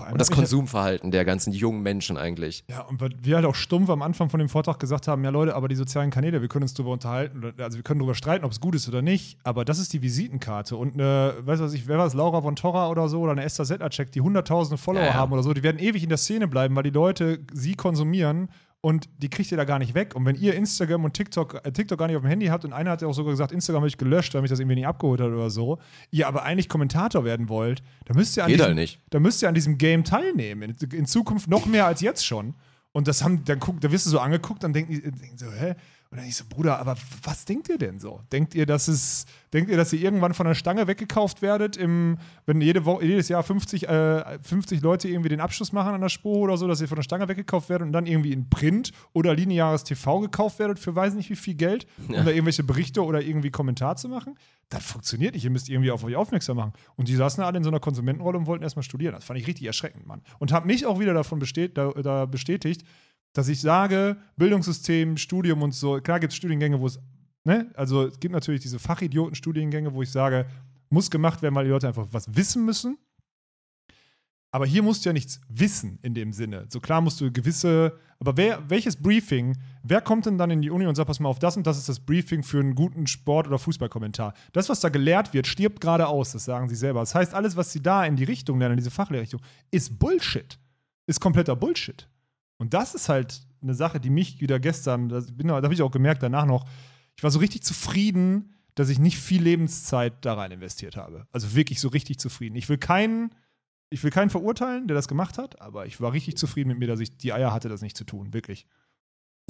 Allem Und das Konsumverhalten der ganzen jungen Menschen eigentlich. Ja, und wir halt auch stumpf am Anfang von dem Vortrag gesagt haben, ja Leute, aber die sozialen Kanäle, wir können uns darüber unterhalten, also wir können darüber streiten, ob es gut ist oder nicht, aber das ist die Visitenkarte und eine, weißt du was ich, wer war es, Laura von Torra oder so oder eine Esther Sedlacek, die hunderttausende Follower Ja, ja. haben oder so, die werden ewig in der Szene bleiben, weil die Leute sie konsumieren und die kriegt ihr da gar nicht weg. Und wenn ihr Instagram und TikTok, äh, TikTok gar nicht auf dem Handy habt und einer hat ja auch sogar gesagt, Instagram habe ich gelöscht, weil mich das irgendwie nicht abgeholt hat oder so, ihr aber eigentlich Kommentator werden wollt, dann müsst ihr an Geht diesem, halt nicht. da müsst ihr an diesem Game teilnehmen. In, in Zukunft noch mehr als jetzt schon. Und das haben, dann guckt, da wirst du so angeguckt, dann denken die denken so, hä? Und dann ich so, Bruder, aber was denkt ihr denn so? Denkt ihr, dass es, denkt ihr, dass ihr irgendwann von der Stange weggekauft werdet, im, wenn jede Woche, jedes Jahr 50, äh, 50 Leute irgendwie den Abschluss machen an der Spur oder so, dass ihr von der Stange weggekauft werdet und dann irgendwie in Print oder lineares TV gekauft werdet für weiß nicht wie viel Geld, um da irgendwelche Berichte oder irgendwie Kommentar zu machen? Das funktioniert nicht. Ihr müsst irgendwie auf euch aufmerksam machen. Und die saßen alle in so einer Konsumentenrolle und wollten erstmal studieren. Das fand ich richtig erschreckend, Mann. Und habe mich auch wieder davon bestät, da, da bestätigt, dass ich sage, Bildungssystem, Studium und so, klar gibt es Studiengänge, wo es, ne, also es gibt natürlich diese Fachidioten-Studiengänge, wo ich sage, muss gemacht werden, weil die Leute einfach was wissen müssen. Aber hier musst du ja nichts wissen in dem Sinne. So klar musst du gewisse, aber wer, welches Briefing, wer kommt denn dann in die Uni und sagt, pass mal auf, das und das ist das Briefing für einen guten Sport- oder Fußballkommentar. Das, was da gelehrt wird, stirbt gerade aus, das sagen sie selber. Das heißt, alles, was sie da in die Richtung lernen, in diese Fachlehrrichtung, ist Bullshit. Ist kompletter Bullshit. Und das ist halt eine Sache, die mich wieder gestern, da habe ich auch gemerkt danach noch, ich war so richtig zufrieden, dass ich nicht viel Lebenszeit da rein investiert habe. Also wirklich so richtig zufrieden. Ich will keinen, ich will keinen verurteilen, der das gemacht hat, aber ich war richtig zufrieden mit mir, dass ich die Eier hatte, das nicht zu tun. Wirklich.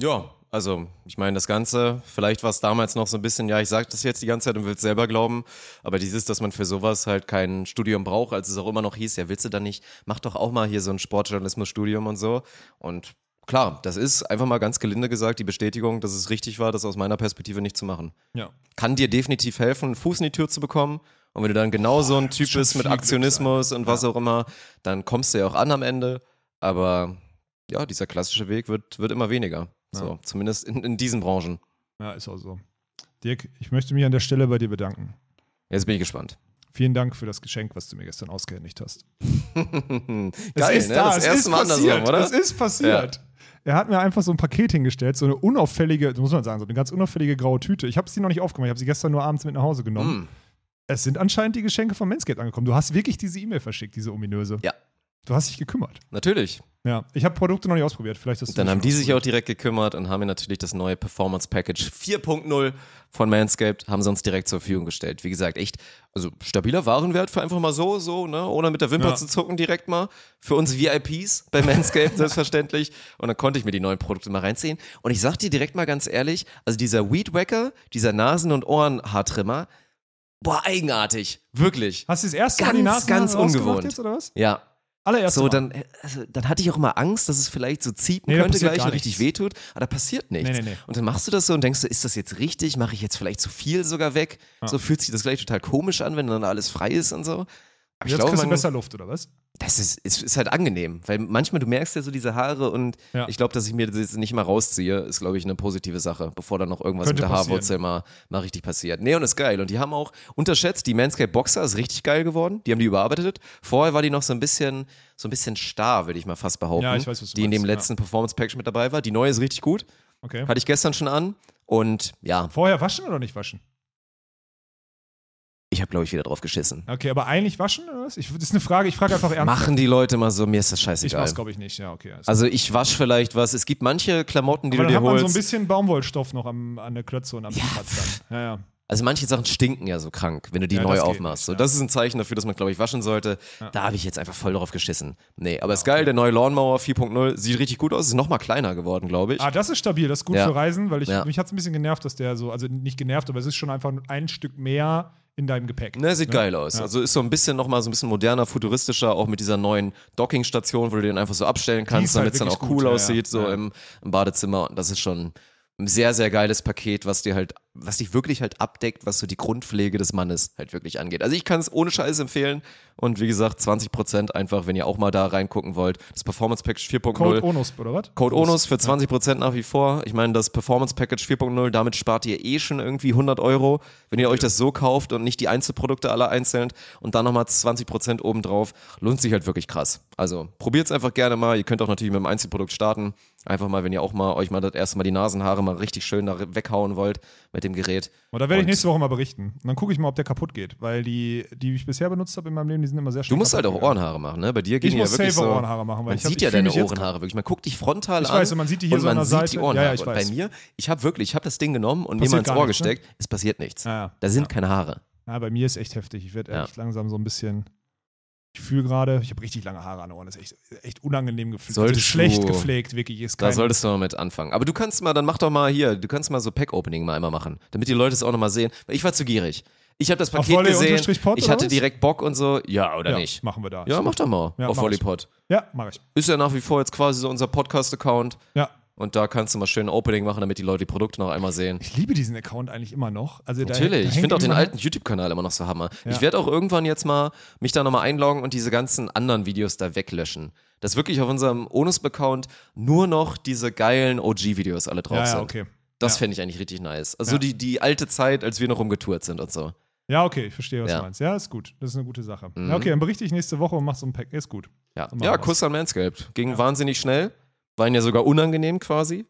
Ja, also ich meine, das Ganze, vielleicht war es damals noch so ein bisschen, ja, ich sage das jetzt die ganze Zeit und will es selber glauben, aber dieses, dass man für sowas halt kein Studium braucht, als es auch immer noch hieß, ja, willst du dann nicht, mach doch auch mal hier so ein Sportjournalismus-Studium und so. Und klar, das ist einfach mal ganz gelinde gesagt die Bestätigung, dass es richtig war, das aus meiner Perspektive nicht zu machen. Ja. Kann dir definitiv helfen, einen Fuß in die Tür zu bekommen. Und wenn du dann genau so ein Typ bist mit Aktionismus und was Ja. auch immer, dann kommst du ja auch an am Ende. Aber ja, dieser klassische Weg wird, wird immer weniger. So, zumindest in, in diesen Branchen. Ja, ist auch so. Dirk, ich möchte mich an der Stelle bei dir bedanken. Jetzt bin ich gespannt. Vielen Dank für das Geschenk, was du mir gestern ausgehändigt hast. Geil, es ist ne? da, das es erste ist Mal passiert, andersrum, oder? Es ist passiert. Er hat mir einfach so ein Paket hingestellt, so eine unauffällige, muss man sagen, so eine ganz unauffällige graue Tüte. Ich habe sie noch nicht aufgemacht, ich habe sie gestern nur abends mit nach Hause genommen. Mm. Es sind anscheinend die Geschenke von Manscaped angekommen. Du hast wirklich diese E-Mail verschickt, diese ominöse. Ja. Du hast dich gekümmert. Natürlich. Ja, ich habe Produkte noch nicht ausprobiert. Vielleicht hast du Dann haben die sich auch direkt gekümmert und haben mir natürlich das neue Performance Package 4.0 von Manscaped, haben sie uns direkt zur Verfügung gestellt. Wie gesagt, echt, also stabiler Warenwert für einfach mal so, so, ne, ohne mit der Wimper Ja. zu zucken direkt mal. Für uns VIPs bei Manscaped selbstverständlich. Und dann konnte ich mir die neuen Produkte mal reinziehen. Und ich sag dir direkt mal ganz ehrlich, also dieser Weed Wacker, dieser Nasen- und Ohrenhaartrimmer, boah, eigenartig. Wirklich. Hast du das erste Mal Ganz, die Nasen ganz ungewohnt. jetzt, oder was? Ja, Allererste so, Mal. dann, also, dann hatte ich auch immer Angst, dass es vielleicht so ziepen Nee, könnte gleich und richtig wehtut, aber da passiert nichts. Nee, nee. Und dann machst du das so und denkst du, ist das jetzt richtig? Mache ich jetzt vielleicht zu viel sogar weg? So fühlt sich das gleich total komisch an, wenn dann alles frei ist und so. Aber ich Jetzt glaube, kriegst du man, besser Luft, oder was? Das ist, ist, ist halt angenehm, weil manchmal du merkst ja so diese Haare und Ja. ich glaube, dass ich mir das jetzt nicht mal rausziehe, ist glaube ich eine positive Sache, bevor dann noch irgendwas Könnte mit der passieren. Haarwurzel mal, mal richtig passiert. Nee, und ist geil. Und die haben auch unterschätzt, die Manscaped Boxer ist richtig geil geworden. Die haben die überarbeitet. Vorher war die noch so ein bisschen, so ein bisschen starr, würde ich mal fast behaupten. Ja, ich weiß, was du Die in dem meinst, ja. letzten Performance Package mit dabei war. Die neue ist richtig gut. Okay. Hatte ich gestern schon an. Und ja, Vorher waschen oder nicht waschen? Ich habe glaube ich wieder drauf geschissen. Okay, aber eigentlich waschen oder was? Ich, das ist eine Frage, ich frage einfach ernsthaft. Machen die Leute mal so, mir ist das Ich scheißegal. mach's, glaube ich, nicht. Ja, okay. alles Also ich wasche vielleicht was. Es gibt manche Klamotten, die aber du dann dir hat man so holst. ein bisschen Baumwollstoff noch am, an der Klötze und am Platz dann. Ja, ja. Also manche Sachen stinken ja so krank, wenn du die Ja, neu aufmachst. nicht, so, ja. das ist ein Zeichen dafür, dass man, glaube ich, waschen sollte. Da habe ich jetzt einfach voll drauf geschissen. Nee, aber ist geil, der neue Lawnmower 4.0 sieht richtig gut aus, ist noch mal kleiner geworden, glaube ich. Ah, das ist stabil, das ist gut Ja. für Reisen, weil ich, Ja. mich hat es ein bisschen genervt, dass der so, also nicht genervt, aber es ist schon einfach ein Stück mehr in deinem Gepäck. Ne, sieht geil aus. Also ist so ein bisschen noch mal so ein bisschen moderner, futuristischer, auch mit dieser neuen Dockingstation, wo du den einfach so abstellen kannst, halt damit es dann auch cool gut, ja, aussieht, ja. so Ja. Im, im Badezimmer. Und das ist schon sehr, sehr geiles Paket, was dir halt, was dich wirklich halt abdeckt, was so die Grundpflege des Mannes halt wirklich angeht. Also ich kann es ohne Scheiß empfehlen. Und wie gesagt, 20% einfach, wenn ihr auch mal da reingucken wollt. Das Performance Package 4.0. Code Onus, oder was? Code ONUS für 20% nach wie vor. Ich meine, das Performance Package 4.0, damit spart ihr eh schon irgendwie 100 Euro, wenn ihr euch das so kauft und nicht die Einzelprodukte alle einzeln und dann nochmal 20% obendrauf. Lohnt sich halt wirklich krass. Also probiert es einfach gerne mal. Ihr könnt auch natürlich mit dem Einzelprodukt starten. Einfach mal, wenn ihr auch mal euch mal das erste Mal die Nasenhaare mal richtig schön da weghauen wollt mit dem Gerät. Und da werde ich nächste Woche mal berichten. Und dann gucke ich mal, ob der kaputt geht. Weil die, die ich bisher benutzt habe in meinem Leben, die sind immer sehr Du schnell musst halt auch. Ohrenhaare machen, ne? Bei dir gehen Ich die ja muss wirklich so. Ohrenhaare machen, weil man ich hab- sieht ich ja deine Ohrenhaare wirklich. Man guckt dich frontal Ich an. weiß, und man sieht die hier und so an man der sieht die Seite. Ohrenhaare. Ja, ja, ich Und bei mir, ich habe wirklich, ich habe das Ding genommen und mir Passiert mal ins Ohr nichts, ne? gesteckt. Es passiert nichts. Ja, ja. Da sind keine Haare. Ja, bei mir ist echt heftig. Ich werde echt langsam so ein bisschen. Ich fühle gerade, ich habe richtig lange Haare an den Ohren. Das ist echt, echt unangenehm gepflegt. Solltest Also schlecht du- gepflegt, wirklich. Ist Da solltest du mal mit anfangen. Aber du kannst mal, dann mach doch mal hier, du kannst mal so Pack-Opening mal einmal machen, damit die Leute es auch nochmal sehen. Weil ich war zu gierig. Ich habe das Auf Paket Volley gesehen. Pod Ich hatte was? direkt Bock und so. Ja, oder ja, nicht? Machen wir da. Ja, mach doch mal Ja, auf mach. Volleypod. Ja, mache ich. Ist ja nach wie vor jetzt quasi so unser Podcast-Account. Ja. Und da kannst du mal schön ein Opening machen, damit die Leute die Produkte noch einmal sehen. Ich liebe diesen Account eigentlich immer noch. Also da, Natürlich, da ich hängt finde auch den alten YouTube-Kanal immer noch so hammer. Ja. Ich werde auch irgendwann jetzt mal mich da nochmal einloggen und diese ganzen anderen Videos da weglöschen. Dass wirklich auf unserem Onus-Account nur noch diese geilen OG-Videos alle drauf Ja, sind. ja, okay. Das Ja. fände ich eigentlich richtig nice. Also Ja. die, die alte Zeit, als wir noch rumgetourt sind und so. Ja, okay, ich verstehe, was Ja. du meinst. Ja, ist gut. Das ist eine gute Sache. Mhm. Ja, okay, dann berichte ich nächste Woche und mach so ein Pack. Ist gut. Ja, ja. Kuss an Manscaped. Ging wahnsinnig schnell. War ihnen ja sogar unangenehm quasi,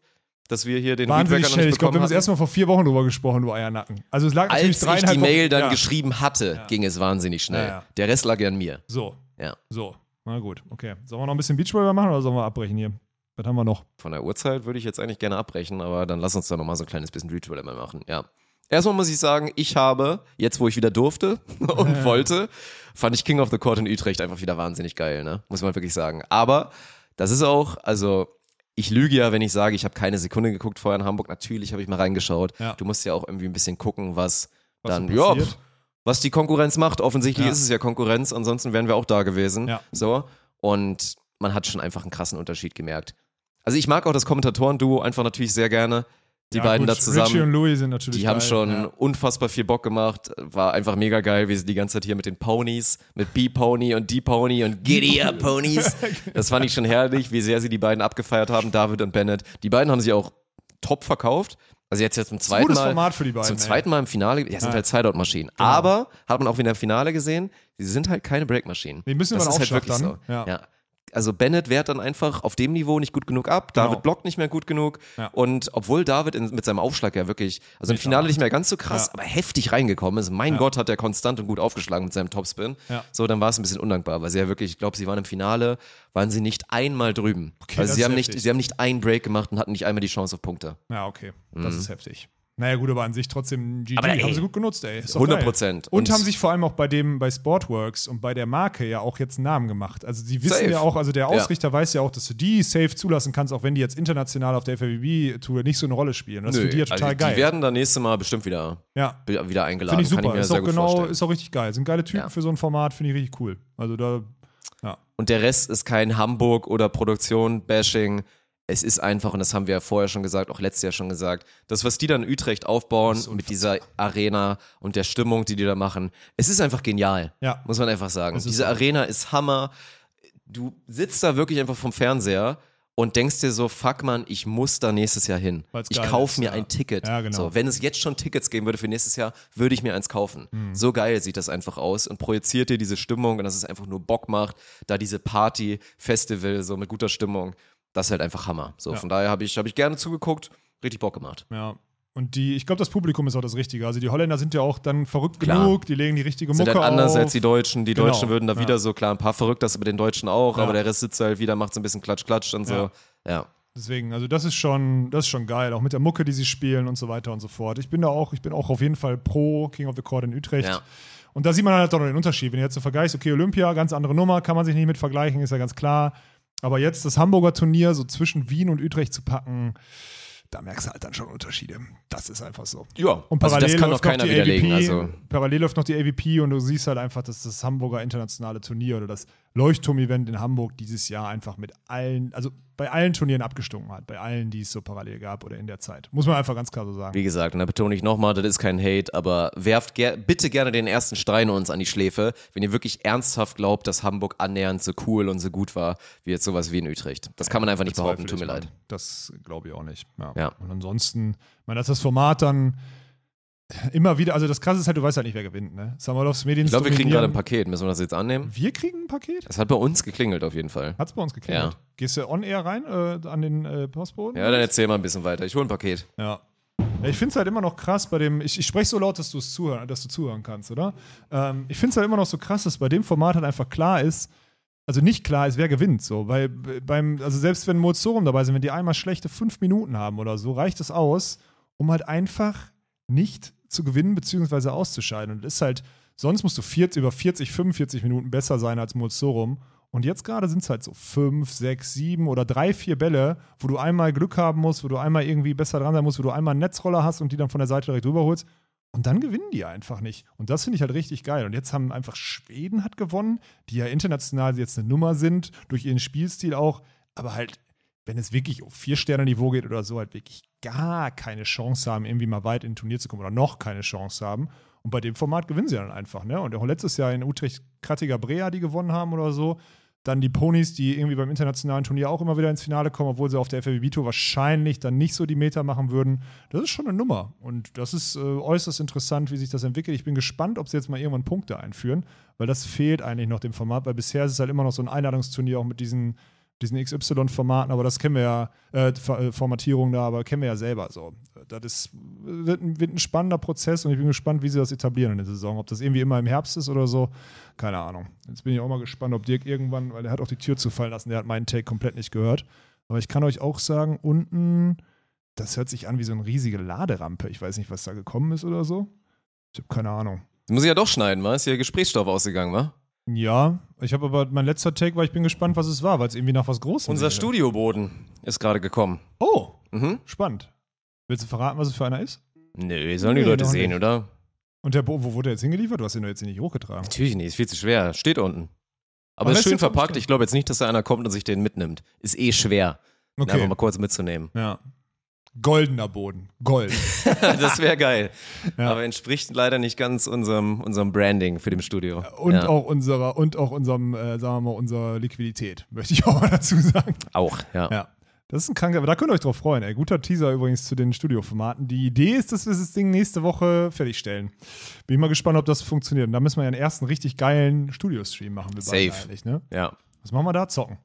dass wir hier den Wahnsinnig Feedback noch schnell. nicht Ich glaube, wir haben das erste Mal vor vier Wochen drüber gesprochen, du Eiernacken. Also es lag natürlich Als ich die Mail dann ja. geschrieben hatte, ging es wahnsinnig schnell. Ja, ja. Der Rest lag ja an mir. So, Ja. so. Na gut, okay. Sollen wir noch ein bisschen Beachvolleyball machen oder sollen wir abbrechen hier? Was haben wir noch? Von der Uhrzeit würde ich jetzt eigentlich gerne abbrechen, aber dann lass uns da nochmal so ein kleines bisschen mal machen. Ja. Erstmal muss ich sagen, ich habe, jetzt wo ich wieder durfte und wollte, fand ich King of the Court in Utrecht einfach wieder wahnsinnig geil, ne? Muss man wirklich sagen. Aber das ist auch, also ich lüge ja, wenn ich sage, ich habe keine Sekunde geguckt vorher in Hamburg. Natürlich habe ich mal reingeschaut. Ja. Du musst ja auch irgendwie ein bisschen gucken, was, Was dann, so ja, was die Konkurrenz macht. Offensichtlich Ja. ist es ja Konkurrenz, ansonsten wären wir auch da gewesen. Ja. So. Und man hat schon einfach einen krassen Unterschied gemerkt. Also ich mag auch das Kommentatoren-Duo einfach natürlich sehr gerne. Die Ja, beiden gut, da zusammen. Richie und Louis sind natürlich Die haben geil. schon Ja. unfassbar viel Bock gemacht. War einfach mega geil, wie sie die ganze Zeit hier mit den Ponys, mit B-Pony und D-Pony und Giddy Up Ponys. Das fand ich schon herrlich, wie sehr sie die beiden abgefeiert haben, David und Bennett. Die beiden haben sich auch top verkauft. Also jetzt jetzt zum Das zweiten gutes Mal. Format für die beiden. Zum ey. zweiten Mal im Finale, ja, sind Ja. halt Sideout-Maschinen. Genau. Aber hat man auch wieder im Finale gesehen, sie sind halt keine Break-Maschinen. Die müssen das über ist halt wirklich dann. so. Ja. Also Bennett wehrt dann einfach auf dem Niveau nicht gut genug ab, Genau. David blockt nicht mehr gut genug Ja. und obwohl David in, mit seinem Aufschlag ja wirklich, also im Finale nicht mehr ganz so krass, Ja. aber heftig reingekommen ist. Mein Ja. Gott, hat er konstant und gut aufgeschlagen mit seinem Topspin. Ja. So, dann war es ein bisschen undankbar, weil sie ja wirklich, ich glaube, sie waren im Finale, waren sie nicht einmal drüben. Okay, also sie haben nicht, sie haben nicht einen Break gemacht und hatten nicht einmal die Chance auf Punkte. Ja, okay. Mhm. Das ist heftig. Naja, gut, aber an sich trotzdem GG. Aber ey, haben sie gut genutzt, ey. Ist doch 100 geil. Prozent. Und, Und- haben sich vor allem auch bei dem, bei Sportworks und bei der Marke ja auch jetzt einen Namen gemacht. Also sie wissen Safe. ja auch, also der Ja. Ausrichter weiß ja auch, dass du die safe zulassen kannst, auch wenn die jetzt international auf der FAWB-Tour nicht so eine Rolle spielen. Das für die ja total also geil. Die werden dann nächstes Mal bestimmt wieder, ja, wieder eingeladen. finde ich super. Ich ist auch genau, vorstellen. ist auch richtig geil. Sind geile Typen Ja. für so ein Format, finde ich richtig cool. Also da, ja. Und der Rest ist kein Hamburg oder Produktion-Bashing. Es ist einfach, und das haben wir ja vorher schon gesagt, auch letztes Jahr schon gesagt, das, was die dann in Utrecht aufbauen mit dieser Arena und der Stimmung, die die da machen, es ist einfach genial. Ja. Muss man einfach sagen. Diese. Arena ist Hammer. du sitzt da wirklich einfach vom Fernseher und denkst dir so, fuck man, ich muss da nächstes Jahr hin. Weil's Ich kaufe mir ja. ein Ticket. Ja, genau. so, wenn es jetzt schon Tickets geben würde für nächstes Jahr, würde ich mir eins kaufen. Mhm. So geil sieht das einfach aus und projiziert dir diese Stimmung und dass es einfach nur Bock macht, da diese Party, Festival, so mit guter Stimmung, das ist halt einfach Hammer. So, Ja. von daher habe ich, hab ich gerne zugeguckt, richtig Bock gemacht. Ja. Und die, ich glaube, das Publikum ist auch das Richtige. Also die Holländer sind ja auch dann verrückt Klar. genug, die legen die richtige Sind Mucke halt anders auf. als die Deutschen. Die Genau, Deutschen würden da ja. wieder so, klar, ein paar verrückt, das bei den Deutschen auch, Ja. aber der Rest sitzt halt wieder, macht so ein bisschen Klatsch, Klatsch und so. Ja. Ja. Deswegen, also das ist schon, das ist schon geil, auch mit der Mucke, die sie spielen und so weiter und so fort. Ich bin da auch, ich bin auch auf jeden Fall pro King of the Court in Utrecht. Ja. Und da sieht man halt auch noch den Unterschied. Wenn du jetzt so vergleichst, okay, Olympia, ganz andere Nummer, kann man sich nicht mit vergleichen, ist ja ganz klar. Aber jetzt das Hamburger Turnier so zwischen Wien und Utrecht zu packen, da merkst du halt dann schon Unterschiede. Das ist einfach so. Ja, Und also parallel das kann läuft doch keiner noch die widerlegen. AVP, Also, Parallel läuft noch die AVP und du siehst halt einfach, dass das Hamburger internationale Turnier oder das Leuchtturm-Event in Hamburg dieses Jahr einfach mit allen, also bei allen Turnieren abgestunken hat, bei allen, die es so parallel gab oder in der Zeit. Muss man einfach ganz klar so sagen. wie gesagt, und da betone ich nochmal, das ist kein Hate, aber werft ger bitte gerne den ersten Stein uns an die Schläfe, wenn ihr wirklich ernsthaft glaubt, dass Hamburg annähernd so cool und so gut war, wie jetzt sowas wie in Utrecht. Das kann man einfach nicht behaupten, tut mir leid. Das glaube ich auch nicht. Ja. Ja. Und ansonsten, ich meine, dass das Format dann immer wieder, also das Krasse ist halt, du weißt halt nicht, wer gewinnt. Ne? Samarovs Medien Ich glaube, wir kriegen gerade ein Paket. Müssen wir das jetzt annehmen? Wir kriegen ein Paket? Das hat bei uns geklingelt auf jeden Fall. Hat's bei uns geklingelt. Ja. Gehst du on air rein äh, an den äh, Postboden? Ja, dann erzähl mal ein bisschen weiter. Ich hole ein Paket. Ja. Ja, ich finde es halt immer noch krass bei dem, ich, ich spreche so laut, dass du es zuhören, dass du zuhören kannst, oder? Ähm, ich finde es halt immer noch so krass, dass bei dem Format halt einfach klar ist, also nicht klar ist, wer gewinnt, so, weil b- beim, also selbst wenn Mozorum dabei sind, wenn die einmal schlechte fünf Minuten haben oder so, reicht es aus, um halt einfach nicht zu gewinnen bzw. auszuscheiden. Und ist halt, sonst musst du 40, über 40, 45 Minuten besser sein als Mozorum. Und jetzt gerade sind es halt so fünf, sechs, sieben oder drei, vier Bälle, wo du einmal Glück haben musst, wo du einmal irgendwie besser dran sein musst, wo du einmal einen Netzroller hast und die dann von der Seite direkt rüberholst. Und dann gewinnen die einfach nicht. Und das finde ich halt richtig geil. Und jetzt haben einfach Schweden hat gewonnen, die ja international jetzt eine Nummer sind, durch ihren Spielstil auch. Aber halt, wenn es wirklich auf Vier-Sterne-Niveau geht oder so, halt wirklich gar keine Chance haben, irgendwie mal weit in ein Turnier zu kommen oder noch keine Chance haben. Und bei dem Format gewinnen sie dann einfach. Ne? Und auch letztes Jahr in Utrecht Krattiger Brea, die gewonnen haben oder so. Dann die Ponys, die irgendwie beim internationalen Turnier auch immer wieder ins Finale kommen, obwohl sie auf der FAWB Tour wahrscheinlich dann nicht so die Meter machen würden. Das ist schon eine Nummer. Und das ist äh, äußerst interessant, wie sich das entwickelt. Ich bin gespannt, ob sie jetzt mal irgendwann Punkte einführen, weil das fehlt eigentlich noch dem Format, weil bisher ist es halt immer noch so ein Einladungsturnier auch mit diesen, diesen XY-Formaten, aber das kennen wir ja, äh, äh, Formatierung da, aber kennen wir ja selber so. Das ist, wird, ein, wird ein spannender Prozess und ich bin gespannt, wie sie das etablieren in der Saison. Ob das irgendwie immer im Herbst ist oder so, keine Ahnung. Jetzt bin ich auch mal gespannt, ob Dirk irgendwann, weil er hat auch die Tür zufallen lassen, der hat meinen Take komplett nicht gehört. Aber ich kann euch auch sagen, unten, das hört sich an wie so eine riesige Laderampe. Ich weiß nicht, was da gekommen ist oder so. Ich habe keine Ahnung. Das muss ich ja doch schneiden, wa? Ist hier Gesprächsstoff ausgegangen, wa? Ja, ich habe aber mein letzter Take war, ich bin gespannt, was es war, weil es irgendwie nach was Großem Unser wäre. Studioboden ist gerade gekommen. Oh, Mhm. spannend. Willst du verraten, was es für einer ist? Nö, sollen die Nee, Leute noch sehen, nicht. oder? Und der Bo, wo wurde der jetzt hingeliefert? Du hast ihn doch jetzt hier nicht hochgetragen. Natürlich nicht, ist viel zu schwer. Steht unten. Aber Aber ist schön verpackt. Ich glaube jetzt nicht, dass da einer kommt und sich den mitnimmt. Ist eh schwer, den einfach Okay. mal kurz mitzunehmen. Ja. Goldener Boden. Gold. das wäre geil. Ja. Aber entspricht leider nicht ganz unserem, unserem Branding für dem Studio. Und ja. auch unserer, und auch unserem, äh, sagen wir mal, unserer Liquidität, möchte ich auch mal dazu sagen. Auch, ja. Ja. Das ist ein kranker, aber da könnt ihr euch drauf freuen. Ey. Guter Teaser übrigens zu den Studioformaten. Die Idee ist, dass wir das Ding nächste Woche fertigstellen. Bin ich mal gespannt, ob das funktioniert. Und da müssen wir ja einen ersten richtig geilen Studio-Stream machen. Wir beide Safe. eigentlich, ne? Ja. Was machen wir da? Zocken.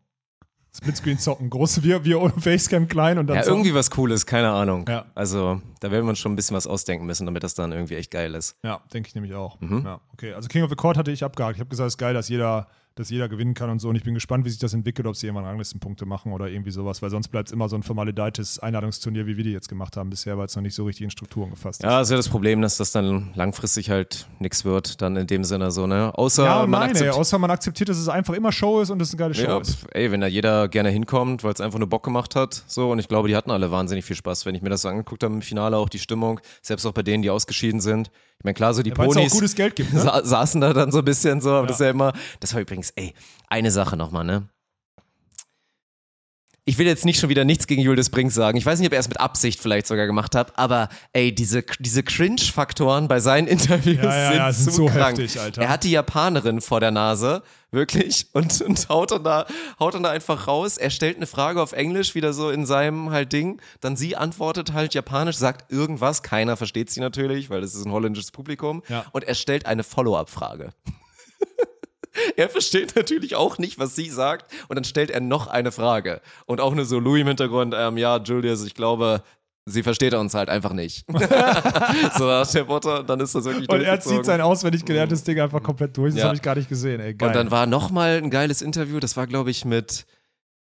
Splitscreen zocken. Große wir, wir ohne Facecam klein und dann Ja, zocken. irgendwie was Cooles, keine Ahnung. Ja. Also, da werden wir uns schon ein bisschen was ausdenken müssen, damit das dann irgendwie echt geil ist. Ja, denke ich nämlich auch. Mhm. Ja, okay. Also King of the Court hatte ich abgehakt. Ich habe gesagt, es ist geil, dass jeder, dass jeder gewinnen kann und so. Und ich bin gespannt, wie sich das entwickelt, ob sie irgendwann Ranglistenpunkte machen oder irgendwie sowas, weil sonst bleibt es immer so ein formalidetes Einladungsturnier, wie wir die jetzt gemacht haben bisher, weil es noch nicht so richtig in Strukturen gefasst ist. Ja, ist ja das Problem, dass das dann langfristig halt nichts wird, dann in dem Sinne so, ne? Außer Ja, man nein, ey, akzeptiert. außer man akzeptiert, dass es einfach immer Show ist und es eine geile Show Ja, ist. ey, wenn da jeder gerne hinkommt, weil es einfach nur Bock gemacht hat, so und ich glaube, die hatten alle wahnsinnig viel Spaß, wenn ich mir das so angeguckt habe im Finale, auch die Stimmung, selbst auch bei denen, die ausgeschieden sind. Ich meine, klar, so die Weil es auch Ponys gutes Geld gibt, ne? sa saßen da dann so ein bisschen so, aber Ja. das ist ja immer, das war übrigens, ey, eine Sache nochmal, ne? Ich will jetzt nicht schon wieder nichts gegen Julius Brink sagen. Ich weiß nicht, ob er es mit Absicht vielleicht sogar gemacht hat, aber ey, diese, diese Cringe-Faktoren bei seinen Interviews Ja, ja, sind, ja, sind so krank. heftig, Alter. Er hat die Japanerin vor der Nase, wirklich, und, und haut, dann da, haut dann da einfach raus. Er stellt eine Frage auf Englisch, wieder so in seinem halt Ding. Dann sie antwortet halt japanisch, sagt irgendwas. Keiner versteht sie natürlich, weil das ist ein holländisches Publikum. Ja. Und er stellt eine Follow-up-Frage. Er versteht natürlich auch nicht, was sie sagt, und dann stellt er noch eine Frage. Und auch nur so Louis im Hintergrund, ähm, ja, Julius, ich glaube, sie versteht uns halt einfach nicht. so nach der Motto, dann ist das wirklich Und er zieht sein auswendig gelerntes Ding einfach komplett durch. Das Ja. habe ich gar nicht gesehen, ey. Geil. Und dann war nochmal ein geiles Interview, das war, glaube ich, mit,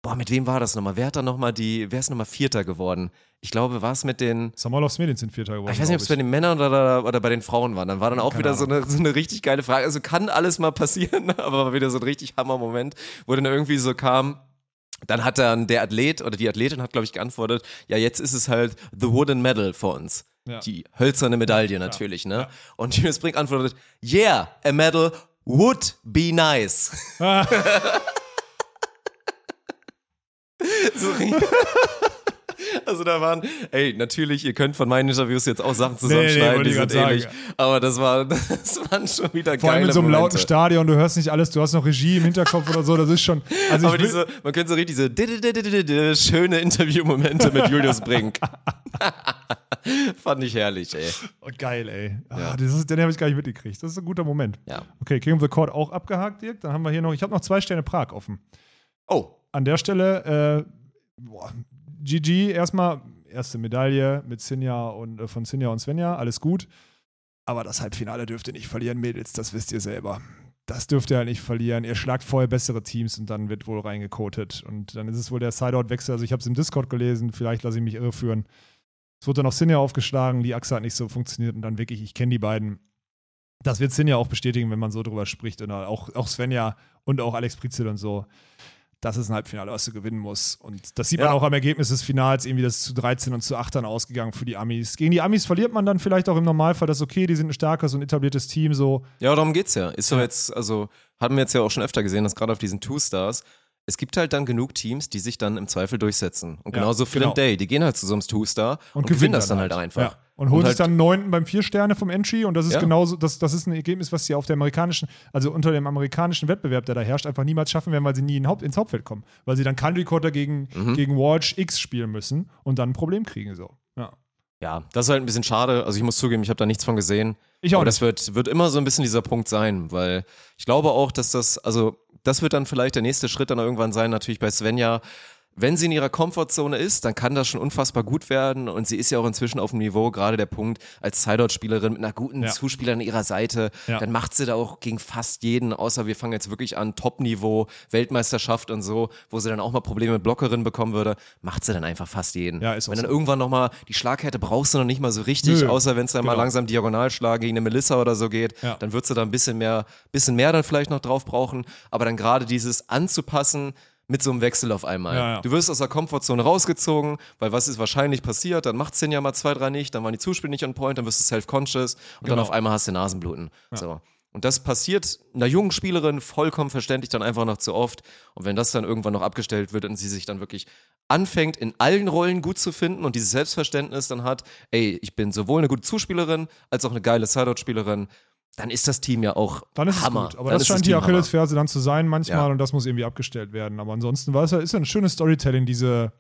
boah, mit wem war das nochmal? Wer hat da nochmal die, wer ist nochmal Vierter geworden? Ich glaube, war es mit den, Samolovs Medien sind Vierter geworden. ich weiß nicht, ob es bei den Männern oder, oder bei den Frauen war. Dann war dann auch Keine wieder so eine, so eine richtig geile Frage. Also kann alles mal passieren, aber war wieder so ein richtig Hammer-Moment, wo dann irgendwie so kam, dann hat dann der Athlet oder die Athletin hat, glaube ich, geantwortet, ja, jetzt ist es halt the wooden medal für uns. Ja. Die hölzerne Medaille natürlich, ne? Und Julius Brink antwortet, yeah, a medal would be nice. so Also da waren, ey, natürlich, ihr könnt von meinen Interviews jetzt auch Sachen zusammenschneiden, wollte die ich sind ähnlich. sagen. Aber das war, das waren schon wieder Vor allem in so einem Momente. lauten Stadion, du hörst nicht alles, du hast noch Regie im Hinterkopf oder so, das ist schon. Also Aber diese, man könnte so richtig diese di- di- di- di- di- di- schöne Interviewmomente mit Julius Brink. Fand ich herrlich, ey. oh, geil, ey. Ah, Ja. das ist, den habe ich gar nicht mitgekriegt. Das ist ein guter Moment. Ja. Okay, King of the Court auch abgehakt, Dirk. Dann haben wir hier noch, ich habe noch zwei Sterne Prag offen. Oh, An der Stelle, äh, boah, GG erstmal, erste Medaille mit Sinja und äh, von Sinja und Svenja, alles gut. Aber das Halbfinale dürft ihr nicht verlieren, Mädels, das wisst ihr selber. Das dürft ihr halt nicht verlieren. Ihr schlagt vorher bessere Teams und dann wird wohl reingekotet. Und dann ist es wohl der Sideout-Wechsel. Also ich habe es im Discord gelesen, vielleicht lasse ich mich irreführen. Es wurde dann auf Sinja aufgeschlagen, die Achse hat nicht so funktioniert und dann wirklich, ich kenne die beiden. Das wird Sinja auch bestätigen, wenn man so drüber spricht. Und auch, auch Svenja und auch Alex Prizel und so das ist ein Halbfinale, was du gewinnen musst. Und das sieht man Ja. auch am Ergebnis des Finals, irgendwie das zu 13 und zu 8 dann ausgegangen für die Amis. Gegen die Amis verliert man dann vielleicht auch im Normalfall, das ist okay, die sind ein starkes und etabliertes Team, so. ja, darum geht's ja. Ist doch jetzt, also, haben wir jetzt ja auch schon öfter gesehen, dass gerade auf diesen Two-Stars, es gibt halt dann genug Teams, die sich dann im Zweifel durchsetzen. Und Ja, genauso Flint genau. Day, die gehen halt zu so einem Two-Star und, gewinnen gewinnen das dann halt, einfach. Ja. Und sich halt- dann neunten beim vier Sterne vom Entry und das ist Ja. genauso, das, das ist ein Ergebnis, was sie auf der amerikanischen, also unter dem amerikanischen Wettbewerb, der da herrscht, einfach niemals schaffen werden, weil sie nie in Haupt, ins Hauptfeld kommen. Weil sie dann Country Quarter gegen, Mhm. gegen Watch X spielen müssen und dann ein Problem kriegen, so. Ja. Ja, das ist halt ein bisschen schade. Also ich muss zugeben, ich habe da nichts von gesehen. Ich auch Aber das wird, wird immer so ein bisschen dieser Punkt sein, weil ich glaube auch, dass das, also das wird dann vielleicht der nächste Schritt dann irgendwann sein, natürlich bei Svenja. Wenn sie in ihrer Komfortzone ist, dann kann das schon unfassbar gut werden und sie ist ja auch inzwischen auf dem Niveau, gerade der Punkt, als Sideout-Spielerin mit einer guten Ja. Zuspieler an ihrer Seite, Ja. dann macht sie da auch gegen fast jeden, außer wir fangen jetzt wirklich an, Top-Niveau, Weltmeisterschaft und so, wo sie dann auch mal Probleme mit Blockerinnen bekommen würde, macht sie dann einfach fast jeden. Ja, ist Wenn dann so. irgendwann nochmal, die Schlaghärte brauchst du noch nicht mal so richtig, Nö, außer wenn es dann mal genau. langsam Diagonalschlag gegen eine Melissa oder so geht, Ja. dann würdest du da ein bisschen mehr, bisschen mehr dann vielleicht noch drauf brauchen, aber dann gerade dieses anzupassen mit so einem Wechsel auf einmal. Ja, ja. Du wirst aus der Komfortzone rausgezogen, weil was ist wahrscheinlich passiert, dann macht es den ja mal zwei, drei nicht, dann waren die Zuspiele nicht on point, dann wirst du self-conscious und dann Genau. auf einmal hast du Nasenbluten. So. Und das passiert einer jungen Spielerin vollkommen verständlich dann einfach noch zu oft. Und wenn das dann irgendwann noch abgestellt wird und sie sich dann wirklich anfängt, in allen Rollen gut zu finden und dieses Selbstverständnis dann hat, ey, ich bin sowohl eine gute Zuspielerin als auch eine geile Sideout-Spielerin, dann ist das Team ja auch Dann ist Hammer. es gut. Aber Dann das scheint das die. Achillesferse dann zu sein manchmal Ja. und das muss irgendwie abgestellt werden. Aber ansonsten war es ja, ist ja ein schönes Storytelling, diese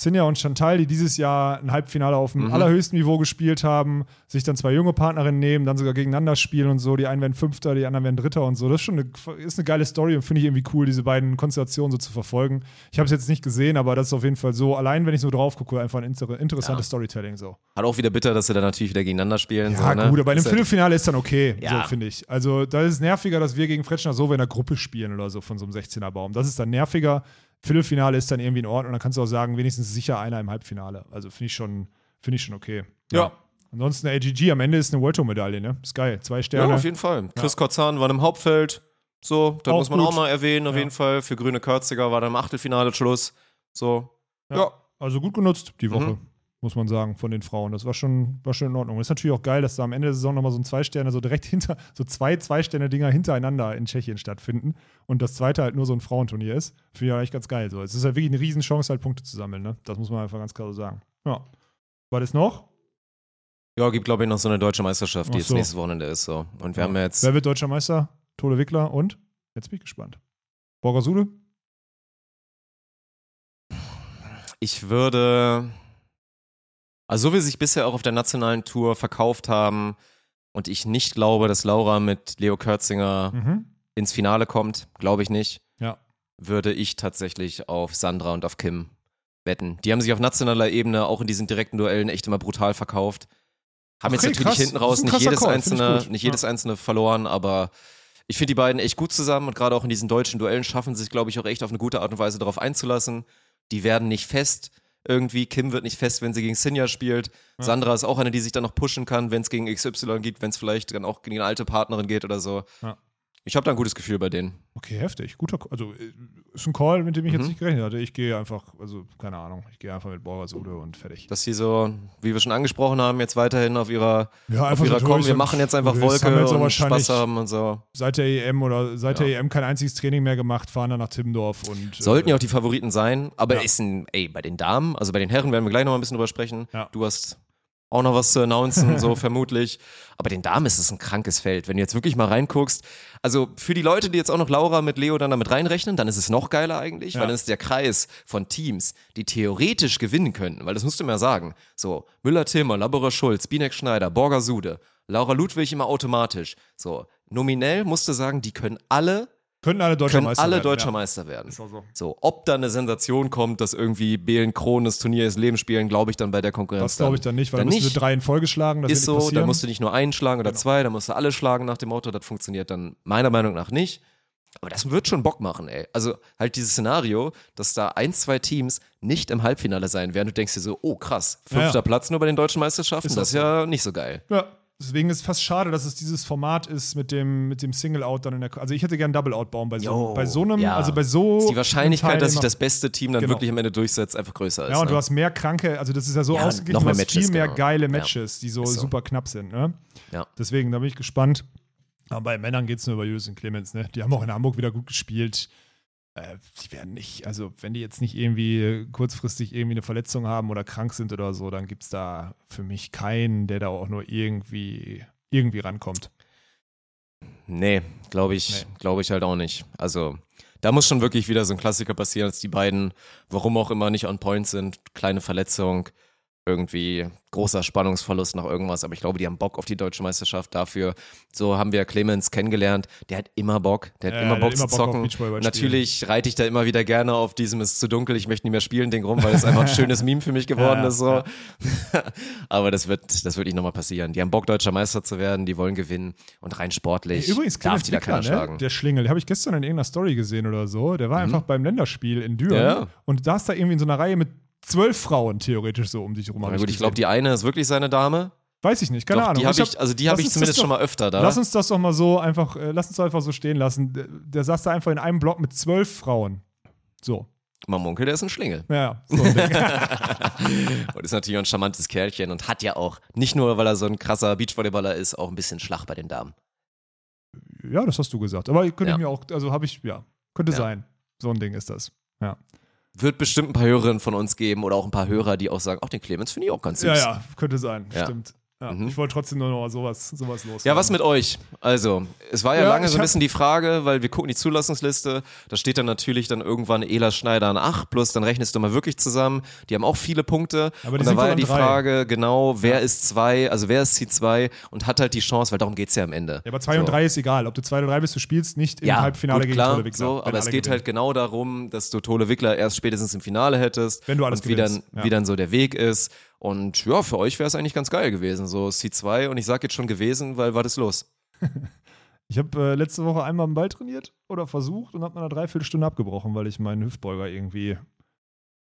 Sinja und Chantal, die dieses Jahr ein Halbfinale auf Mhm. dem allerhöchsten Niveau gespielt haben, sich dann zwei junge Partnerinnen nehmen, dann sogar gegeneinander spielen und so. Die einen werden Fünfter, die anderen werden Dritter und so. Das ist schon eine, ist eine geile Story und finde ich irgendwie cool, diese beiden Konstellationen so zu verfolgen. Ich habe es jetzt nicht gesehen, aber das ist auf jeden Fall so, allein wenn ich so drauf gucke, einfach ein inter interessantes Ja. Storytelling so. Hat auch wieder bitter, dass sie dann natürlich wieder gegeneinander spielen. Ja, so, ne? gut, aber in einem Ist halt- Viertelfinale ist dann okay, Ja. so finde ich. Also da ist es nerviger, dass wir gegen Fretschner so in der Gruppe spielen oder so von so einem 16er-Baum. Das ist dann nerviger. Viertelfinale ist dann irgendwie in Ordnung. Dann kannst du auch sagen, wenigstens sicher einer im Halbfinale. Also finde ich schon, finde ich schon okay. Ja. Ansonsten AGG am Ende ist eine World Tour Medaille, ne? Ist geil. Zwei Ja, Sterne. auf jeden Fall. Chris Korzahn war im Hauptfeld. So, Auch muss man gut. auch mal erwähnen, auf Ja. jeden Fall. Für Grüne Körziger war dann im Achtelfinale Schluss. So. Ja. Also gut genutzt die Woche. Mhm. Muss man sagen, von den Frauen. Das war schon, war schon in Ordnung. ist natürlich auch geil, dass da am Ende der Saison nochmal so ein Zwei-Sterne, so direkt hinter, so zwei Zwei-Sterne-Dinger hintereinander in Tschechien stattfinden und das zweite halt nur so ein Frauenturnier ist. Finde ich eigentlich ganz geil. So. Es ist halt wirklich eine Riesenchance, halt Punkte zu sammeln. Ne? Das muss man einfach ganz klar so sagen. Ja. War das noch? Ja, gibt, glaube ich, noch so eine deutsche Meisterschaft, die Ach jetzt so. nächstes Wochenende ist. So. Und wir haben jetzt. Wer wird deutscher Meister? Tole Wickler und? Jetzt bin ich gespannt. Borgasude? Ich würde. Also, so wie sie sich bisher auch auf der nationalen Tour verkauft haben und ich nicht glaube, dass Laura mit Leo Kürzinger Mhm. ins Finale kommt, glaube ich nicht, Ja. würde ich tatsächlich auf Sandra und auf Kim wetten. Die haben sich auf nationaler Ebene auch in diesen direkten Duellen echt immer brutal verkauft. Haben Okay, jetzt natürlich krass. hinten raus nicht jedes Call, einzelne, nicht Ja. jedes einzelne verloren, aber ich finde die beiden echt gut zusammen und gerade auch in diesen deutschen Duellen schaffen sie sich, glaube ich, auch echt auf eine gute Art und Weise darauf einzulassen. Die werden nicht fest irgendwie. Kim wird nicht fest, wenn sie gegen Sinja spielt. Sandra ist auch eine, die sich dann noch pushen kann, wenn es gegen XY geht, wenn es vielleicht dann auch gegen eine alte Partnerin geht oder so. Ja. Ich habe da ein gutes Gefühl bei denen. Okay, heftig. Guter, also äh, ist ein Call, mit dem ich jetzt Mhm. nicht gerechnet hatte. Ich gehe einfach, also keine Ahnung, ich gehe einfach mit Borgasude und fertig. dass sie so, wie wir schon angesprochen haben, jetzt weiterhin auf ihrer, Ja, auf ihrer so kommen, wir machen jetzt einfach haben Wolke jetzt und Spaß haben und so. Seit der EM oder seit Ja. der EM kein einziges Training mehr gemacht, fahren dann nach Timmendorf und Sollten äh, ja auch die Favoriten sein, aber Ja. ist ein, ey, bei den Damen, also bei den Herren werden wir gleich noch mal ein bisschen drüber sprechen. Du hast auch noch was zu announcen, so vermutlich. Aber den Damen ist es ein krankes Feld. Wenn du jetzt wirklich mal reinguckst, also für die Leute, die jetzt auch noch Laura mit Leo dann damit reinrechnen, dann ist es noch geiler eigentlich, Ja. weil dann ist der Kreis von Teams, die theoretisch gewinnen könnten, weil das musst du mir sagen. So, Müller-Tilmer, Laborer Schulz, Binek Schneider, Borger Sude, Laura Ludwig immer automatisch. So, nominell musst du sagen, die können alle, können alle deutscher können Meister alle werden, deutscher ja. Meister werden. Ist auch so. So, ob da eine Sensation kommt, dass irgendwie Belen Kronen das Turnier des Lebens spielen, glaube ich dann bei der Konkurrenz. Das glaube ich dann nicht, weil dann dann müssen nicht. wir drei in Folge schlagen. Das ist so, nicht da passieren. musst du nicht nur einen schlagen oder Genau. zwei, da musst du alle schlagen nach dem Motto, das funktioniert dann meiner Meinung nach nicht. Aber das wird schon Bock machen, ey. Also halt dieses Szenario, dass da ein, zwei Teams nicht im Halbfinale sein werden. Du denkst dir so, oh krass, Ja, fünfter ja. Platz nur bei den deutschen Meisterschaften, Ist das ist ja nicht so geil. Ja, deswegen ist es fast schade, dass es dieses Format ist mit dem, mit dem Single-Out dann in der. Also ich hätte gern Double-Out bauen bei so, Jo, bei so einem, ja. also bei so. Ist die Wahrscheinlichkeit, dass sich das beste Team dann Genau. wirklich am Ende durchsetzt, einfach größer ist. Ja, und ne? du hast mehr kranke, also das ist ja so Ja, ausgeglichen, du hast Matches, viel mehr genau. geile Ja. Matches, die so, so. super knapp sind. Ne? Ja. Deswegen, da bin ich gespannt. Aber bei Männern geht es nur über Jus und Clemens. Ne? Die haben auch in Hamburg wieder gut gespielt. Äh, die werden nicht, also wenn die jetzt nicht irgendwie kurzfristig irgendwie eine Verletzung haben oder krank sind oder so, dann gibt es da für mich keinen, der da auch nur irgendwie, irgendwie rankommt. Nee, glaube ich, Nee. glaube ich halt auch nicht. Also, da muss schon wirklich wieder so ein Klassiker passieren, dass die beiden, warum auch immer, nicht on point sind. Kleine Verletzung, irgendwie großer Spannungsverlust nach irgendwas. Aber ich glaube, die haben Bock auf die deutsche Meisterschaft dafür. So haben wir Clemens kennengelernt. Der hat immer Bock. Der hat Ja, immer Bock zu immer Bock zocken. Beachvolleyball Natürlich reite ich da immer wieder gerne auf diesem, es ist zu dunkel, ich möchte nie mehr spielen, Ding rum, weil es einfach ein schönes Meme für mich geworden Ja, ja, ist. So. Aber das wird, das wird nicht nochmal passieren. Die haben Bock, deutscher Meister zu werden, die wollen gewinnen. Und rein sportlich Übrigens, darf die da keiner ne? schlagen. der Schlingel, habe ich gestern in irgendeiner Story gesehen oder so. Der war einfach beim Länderspiel in Düren Ja. und da ist da irgendwie in so einer Reihe mit zwölf Frauen theoretisch so um dich rum. Na gut, ich gesehen. glaube, die eine ist wirklich seine Dame. Weiß ich nicht, keine Doch, Ahnung. die habe hab- ich, also die habe ich zumindest doch- schon mal öfter da. Lass uns das doch mal so einfach, äh, lass uns einfach so stehen lassen. Der, der saß da einfach in einem Block mit zwölf Frauen. So. Mein Onkel, der ist ein Schlingel. Ja. So ein Ding. Und ist natürlich auch ein charmantes Kerlchen und hat ja auch, nicht nur, weil er so ein krasser Beachvolleyballer ist, auch ein bisschen Schlag bei den Damen. ja, das hast du gesagt. Aber könnte Ja. ich mir auch, also habe ich, ja, könnte Ja. sein. So ein Ding ist das. Ja. Wird bestimmt ein paar Hörerinnen von uns geben oder auch ein paar Hörer, die auch sagen, ach, den Clemens finde ich auch ganz süß. Ja, ja, könnte sein. Ja. Stimmt. Ja, Mhm. Ich wollte trotzdem nur noch sowas, sowas los. Ja, was mit euch? Also, es war ja, Ja, lange so ein bisschen die Frage, weil wir gucken die Zulassungsliste, da steht dann natürlich dann irgendwann Ela Schneider an 8, plus dann rechnest du mal wirklich zusammen. Die haben auch viele Punkte. Aber die und da war ja die drei. Frage, genau, wer ist 2, also wer ist C2 und hat halt die Chance, weil darum geht's ja am Ende. Ja, aber 2 so. und 3 ist egal. Ob du 2 oder 3 bist, du spielst nicht im Ja, Halbfinale gut, gegen klar, Tolle Wickler. so, aber es geht gewinnen. halt genau darum, dass du Tole Wickler erst spätestens im Finale hättest. Wenn du alles und wie dann, gewinnst, ja. wie dann so der Weg ist. Und ja, für euch wäre es eigentlich ganz geil gewesen, so C2. Und ich sag jetzt schon gewesen, weil was ist los? Ich habe äh, letzte Woche einmal am Ball trainiert oder versucht und habe nach einer Dreiviertelstunde abgebrochen, weil ich meinen Hüftbeuger irgendwie,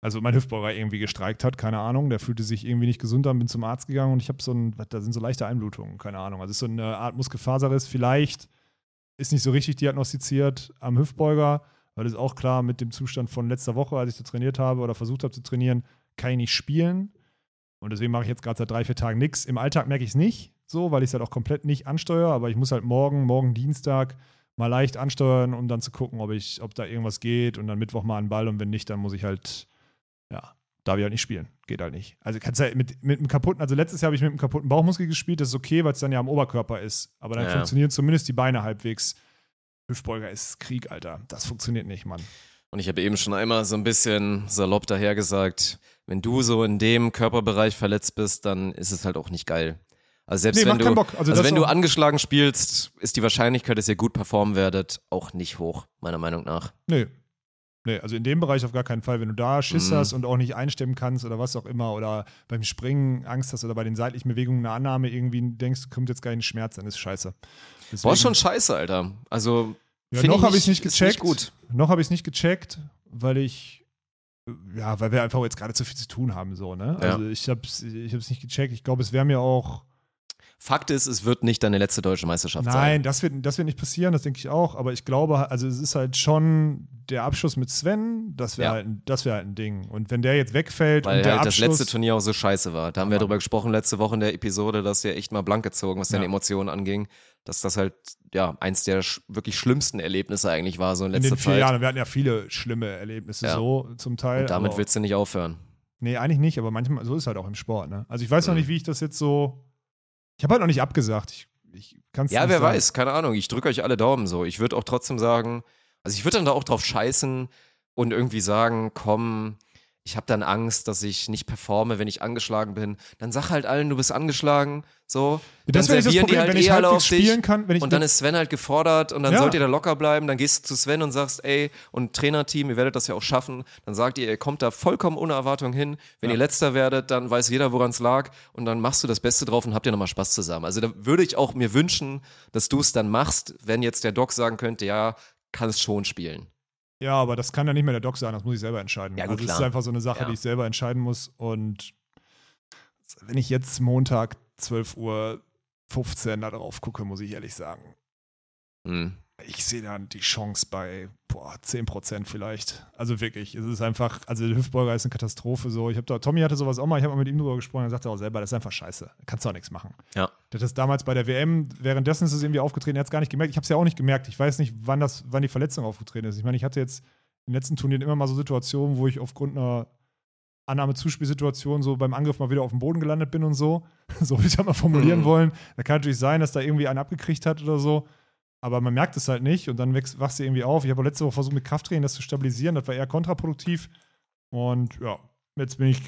also mein Hüftbeuger irgendwie gestreikt hat, keine Ahnung. Der fühlte sich irgendwie nicht gesund an, bin zum Arzt gegangen und ich habe so ein, da sind so leichte Einblutungen, keine Ahnung. Also ist so eine Art Muskelfaserriss, vielleicht ist nicht so richtig diagnostiziert am Hüftbeuger, weil es auch klar mit dem Zustand von letzter Woche, als ich da trainiert habe oder versucht habe zu trainieren, kann ich nicht spielen. Und deswegen mache ich jetzt gerade seit drei, vier Tagen nichts. Im Alltag merke ich es nicht so, weil ich es halt auch komplett nicht ansteuere, aber ich muss halt morgen, morgen Dienstag mal leicht ansteuern, um dann zu gucken, ob ich, ob da irgendwas geht und dann Mittwoch mal den Ball und wenn nicht, dann muss ich halt, ja, darf ich halt nicht spielen. Geht halt nicht. Also kannst halt mit, mit einem kaputten, also letztes Jahr habe ich mit einem kaputten Bauchmuskel gespielt, das ist okay, weil es dann ja am Oberkörper ist. Aber dann Ja. funktionieren zumindest die Beine halbwegs. Hüftbeuger ist Krieg, Alter. Das funktioniert nicht, Mann. Und ich habe eben schon einmal so ein bisschen salopp dahergesagt, wenn du so in dem Körperbereich verletzt bist, dann ist es halt auch nicht geil. Also selbst Nee, wenn du. Also also, wenn du angeschlagen spielst, ist die Wahrscheinlichkeit, dass ihr gut performen werdet, auch nicht hoch, meiner Meinung nach. Nee. Nee, also in dem Bereich auf gar keinen Fall. Wenn du da Schiss Mhm. hast und auch nicht einstemmen kannst oder was auch immer oder beim Springen Angst hast oder bei den seitlichen Bewegungen eine Annahme irgendwie denkst, kommt jetzt gar kein Schmerz, dann ist scheiße. Deswegen, ist schon scheiße, Alter. Also ja, noch habe ich es nicht gecheckt. gut. Noch habe ich es nicht gecheckt, weil ich ja, weil wir einfach jetzt gerade zu viel zu tun haben so, ne? Ja. Also ich habe es ich hab's nicht gecheckt. Ich glaube, es wäre mir auch Fakt ist, es wird nicht deine letzte deutsche Meisterschaft sein. Nein, das wird, das wird nicht passieren, das denke ich auch. Aber ich glaube, also es ist halt schon der Abschluss mit Sven, das wäre Ja. halt, ein- das wäre halt ein Ding. Und wenn der jetzt wegfällt Weil und der halt das Abschluss, letzte Turnier auch so scheiße war. Da haben wir Mann. darüber gesprochen letzte Woche in der Episode, dass der echt mal blank gezogen, was deine Ja. Emotionen anging. Dass das halt, ja, eins der sch wirklich schlimmsten Erlebnisse eigentlich war, so in in letzter den vier Zeit. Jahren, wir hatten ja viele schlimme Erlebnisse Ja. so zum Teil. Und damit willst du nicht aufhören. Nee, eigentlich nicht, aber manchmal, so ist halt auch im Sport. Ne? Also ich weiß noch Mhm. nicht, wie ich das jetzt so. Ich habe halt noch nicht abgesagt. Ich, ich kann es Ja, wer sagen. weiß, keine Ahnung. Ich drücke euch alle Daumen so. Ich würde auch trotzdem sagen, also ich würde dann da auch drauf scheißen und irgendwie sagen, komm, ich habe dann Angst, dass ich nicht performe, wenn ich angeschlagen bin. Dann sag halt allen, du bist angeschlagen, so. Ja, Das dann wäre das Problem, halt wenn ich eh alle halbwegs auf dich. spielen kann. Wenn ich Und dann ist Sven halt gefordert und dann Ja. sollt ihr da locker bleiben. Dann gehst du zu Sven und sagst, ey, und Trainerteam, ihr werdet das ja auch schaffen. Dann sagt ihr, ihr kommt da vollkommen ohne Erwartung hin. Wenn Ja. ihr letzter werdet, dann weiß jeder, woran es lag. Und dann machst du das Beste drauf und habt ihr nochmal Spaß zusammen. Also da würde ich auch mir wünschen, dass du es dann machst, wenn jetzt der Doc sagen könnte, ja, kannst schon spielen. Ja, aber das kann ja nicht mehr der Doc sein, das muss ich selber entscheiden. Ja, gut, also es ist klar. einfach so eine Sache, Ja. die ich selber entscheiden muss. Und wenn ich jetzt Montag 12 Uhr 15 da drauf gucke, muss ich ehrlich sagen, Hm. Ich sehe dann die Chance bei boah, 10% vielleicht. Also wirklich, es ist einfach, also der Hüftbeuger ist eine Katastrophe so. Ich habe da, Tommy hatte sowas auch mal, ich habe mal mit ihm drüber gesprochen, er sagte auch selber, das ist einfach scheiße. Kannst du auch nichts machen. Ja. Das damals bei der WM, währenddessen ist es irgendwie aufgetreten, er hat es gar nicht gemerkt. Ich habe es ja auch nicht gemerkt. Ich weiß nicht, wann das, wann die Verletzung aufgetreten ist. Ich meine, ich hatte jetzt in den letzten Turnieren immer mal so Situationen, wo ich aufgrund einer Annahme-Zuspielsituation so beim Angriff mal wieder auf dem Boden gelandet bin und so. So will ich das mal formulieren Mhm. wollen. Da kann natürlich sein, dass da irgendwie einen abgekriegt hat oder so. Aber man merkt es halt nicht und dann wächst, wachst du irgendwie auf. Ich habe letzte Woche versucht, mit Krafttraining das zu stabilisieren. Das war eher kontraproduktiv. Und ja, jetzt bin ich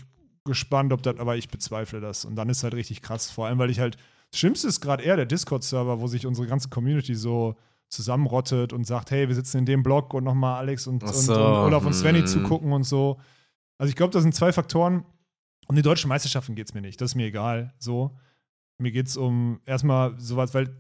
gespannt, ob das, aber ich bezweifle das. Und dann ist halt richtig krass. Vor allem, weil ich halt, das Schlimmste ist gerade eher der Discord-Server, wo sich unsere ganze Community so zusammenrottet und sagt, hey, wir sitzen in dem Blog und nochmal Alex und, Ach und, so, und Olaf und Svenny hm. zugucken und so. Also ich glaube, das sind zwei Faktoren. Um die deutschen Meisterschaften geht es mir nicht. Das ist mir egal. So. Mir geht es um erstmal sowas, weil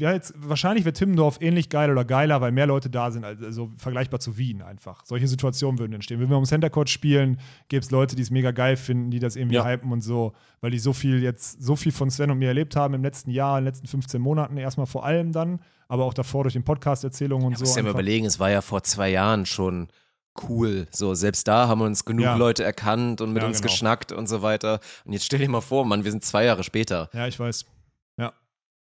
ja, jetzt, wahrscheinlich wird Timmendorf ähnlich geil oder geiler, weil mehr Leute da sind, also vergleichbar zu Wien einfach. Solche Situationen würden entstehen. Wenn wir um Center Court spielen, gäbe es Leute, die es mega geil finden, die das irgendwie Ja. hypen und so, weil die so viel jetzt, so viel von Sven und mir erlebt haben im letzten Jahr, in den letzten 15 Monaten, erstmal vor allem dann, aber auch davor durch den Podcast-Erzählungen und Ja, so. musst ja mal überlegen, es war ja vor zwei Jahren schon cool. So, selbst da haben uns genug Ja. Leute erkannt und mit Ja, uns genau. geschnackt und so weiter. Und jetzt stell dir mal vor, Mann, wir sind zwei Jahre später. Ja, ich weiß.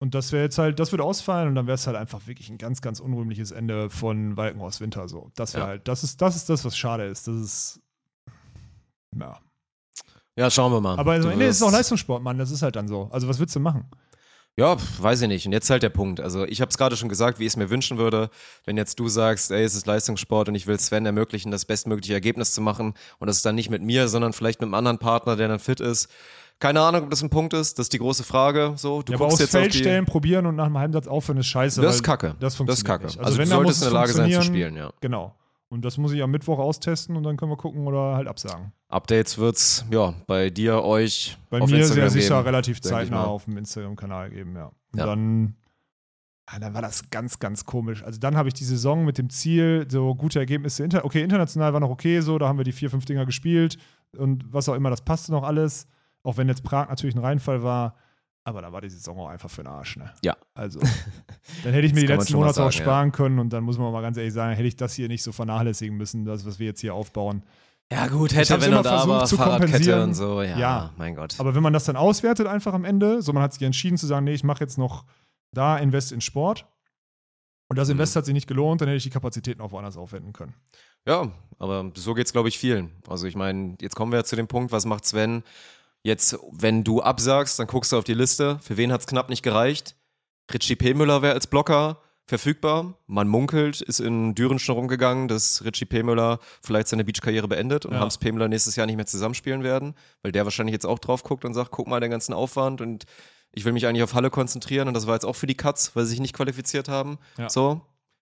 Und das wäre jetzt halt, das würde ausfallen und dann wäre es halt einfach wirklich ein ganz, ganz unrühmliches Ende von Walkenhorst Winter. So. Das wäre Ja. halt, das ist, das ist das, was schade ist. Das ist. Ja. Ja, schauen wir mal. Aber also, Du nee, es ist auch Leistungssport, Mann. Das ist halt dann so. Also, was willst du machen? Ja, weiß ich nicht. Und jetzt halt der Punkt. Also ich habe es gerade schon gesagt, wie ich es mir wünschen würde, wenn jetzt du sagst, ey, es ist Leistungssport und ich will Sven ermöglichen, das bestmögliche Ergebnis zu machen. Und das ist dann nicht mit mir, sondern vielleicht mit einem anderen Partner, der dann fit ist. Keine Ahnung, ob das ein Punkt ist. Das ist die große Frage. So, du ja, guckst jetzt auf Feld die. stellen, probieren und nach einem halben Satz aufhören ist scheiße. Das ist Kacke. Das funktioniert Das ist Kacke. Nicht. Also du wenn, dann solltest in der Lage sein zu spielen, ja. Genau. Und das muss ich am Mittwoch austesten und dann können wir gucken oder halt absagen. Updates wird's, ja, bei dir, euch. Bei auf mir Instagram sehr sicher geben, relativ zeitnah auf dem Instagram-Kanal geben, ja. Und Ja. dann, ja, dann war das ganz, ganz komisch. Also dann habe ich die Saison mit dem Ziel, so gute Ergebnisse, inter okay, international war noch okay so, da haben wir die vier, fünf Dinger gespielt und was auch immer, das passte noch alles. Auch wenn jetzt Prag natürlich ein Reinfall war, aber da war die Saison auch einfach für den Arsch, ne? Ja. Also, dann hätte ich mir die letzten Monate auch sagen, ja. sparen können und dann muss man mal ganz ehrlich sagen, hätte ich das hier nicht so vernachlässigen müssen, das, was wir jetzt hier aufbauen. Ja, gut, Ich hätte, hab's wenn immer versucht zu Fahrradkette kompensieren. und so. Ja, Ja. mein Gott. Aber wenn man das dann auswertet, einfach am Ende, so man hat sich entschieden zu sagen, nee, ich mache jetzt noch da Invest in Sport. Und das Mhm. Invest hat sich nicht gelohnt, dann hätte ich die Kapazitäten auch woanders aufwenden können. Ja, aber so geht's, glaube ich, vielen. Also ich meine, jetzt kommen wir zu dem Punkt, was macht Sven? Jetzt, wenn du absagst, dann guckst du auf die Liste. Für wen hat's knapp nicht gereicht? Richie P. Müller wäre als Blocker verfügbar. Man munkelt, ist in Düren schon rumgegangen, dass Richie P. Müller vielleicht seine Beachkarriere beendet und Ja. Hans P. Müller nächstes Jahr nicht mehr zusammenspielen werden, weil der wahrscheinlich jetzt auch drauf guckt und sagt, guck mal den ganzen Aufwand und ich will mich eigentlich auf Halle konzentrieren und das war jetzt auch für die Cuts, weil sie sich nicht qualifiziert haben. Ja. So.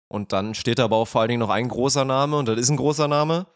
Und dann steht da aber auch vor allen Dingen noch ein großer Name und das ist ein großer Name.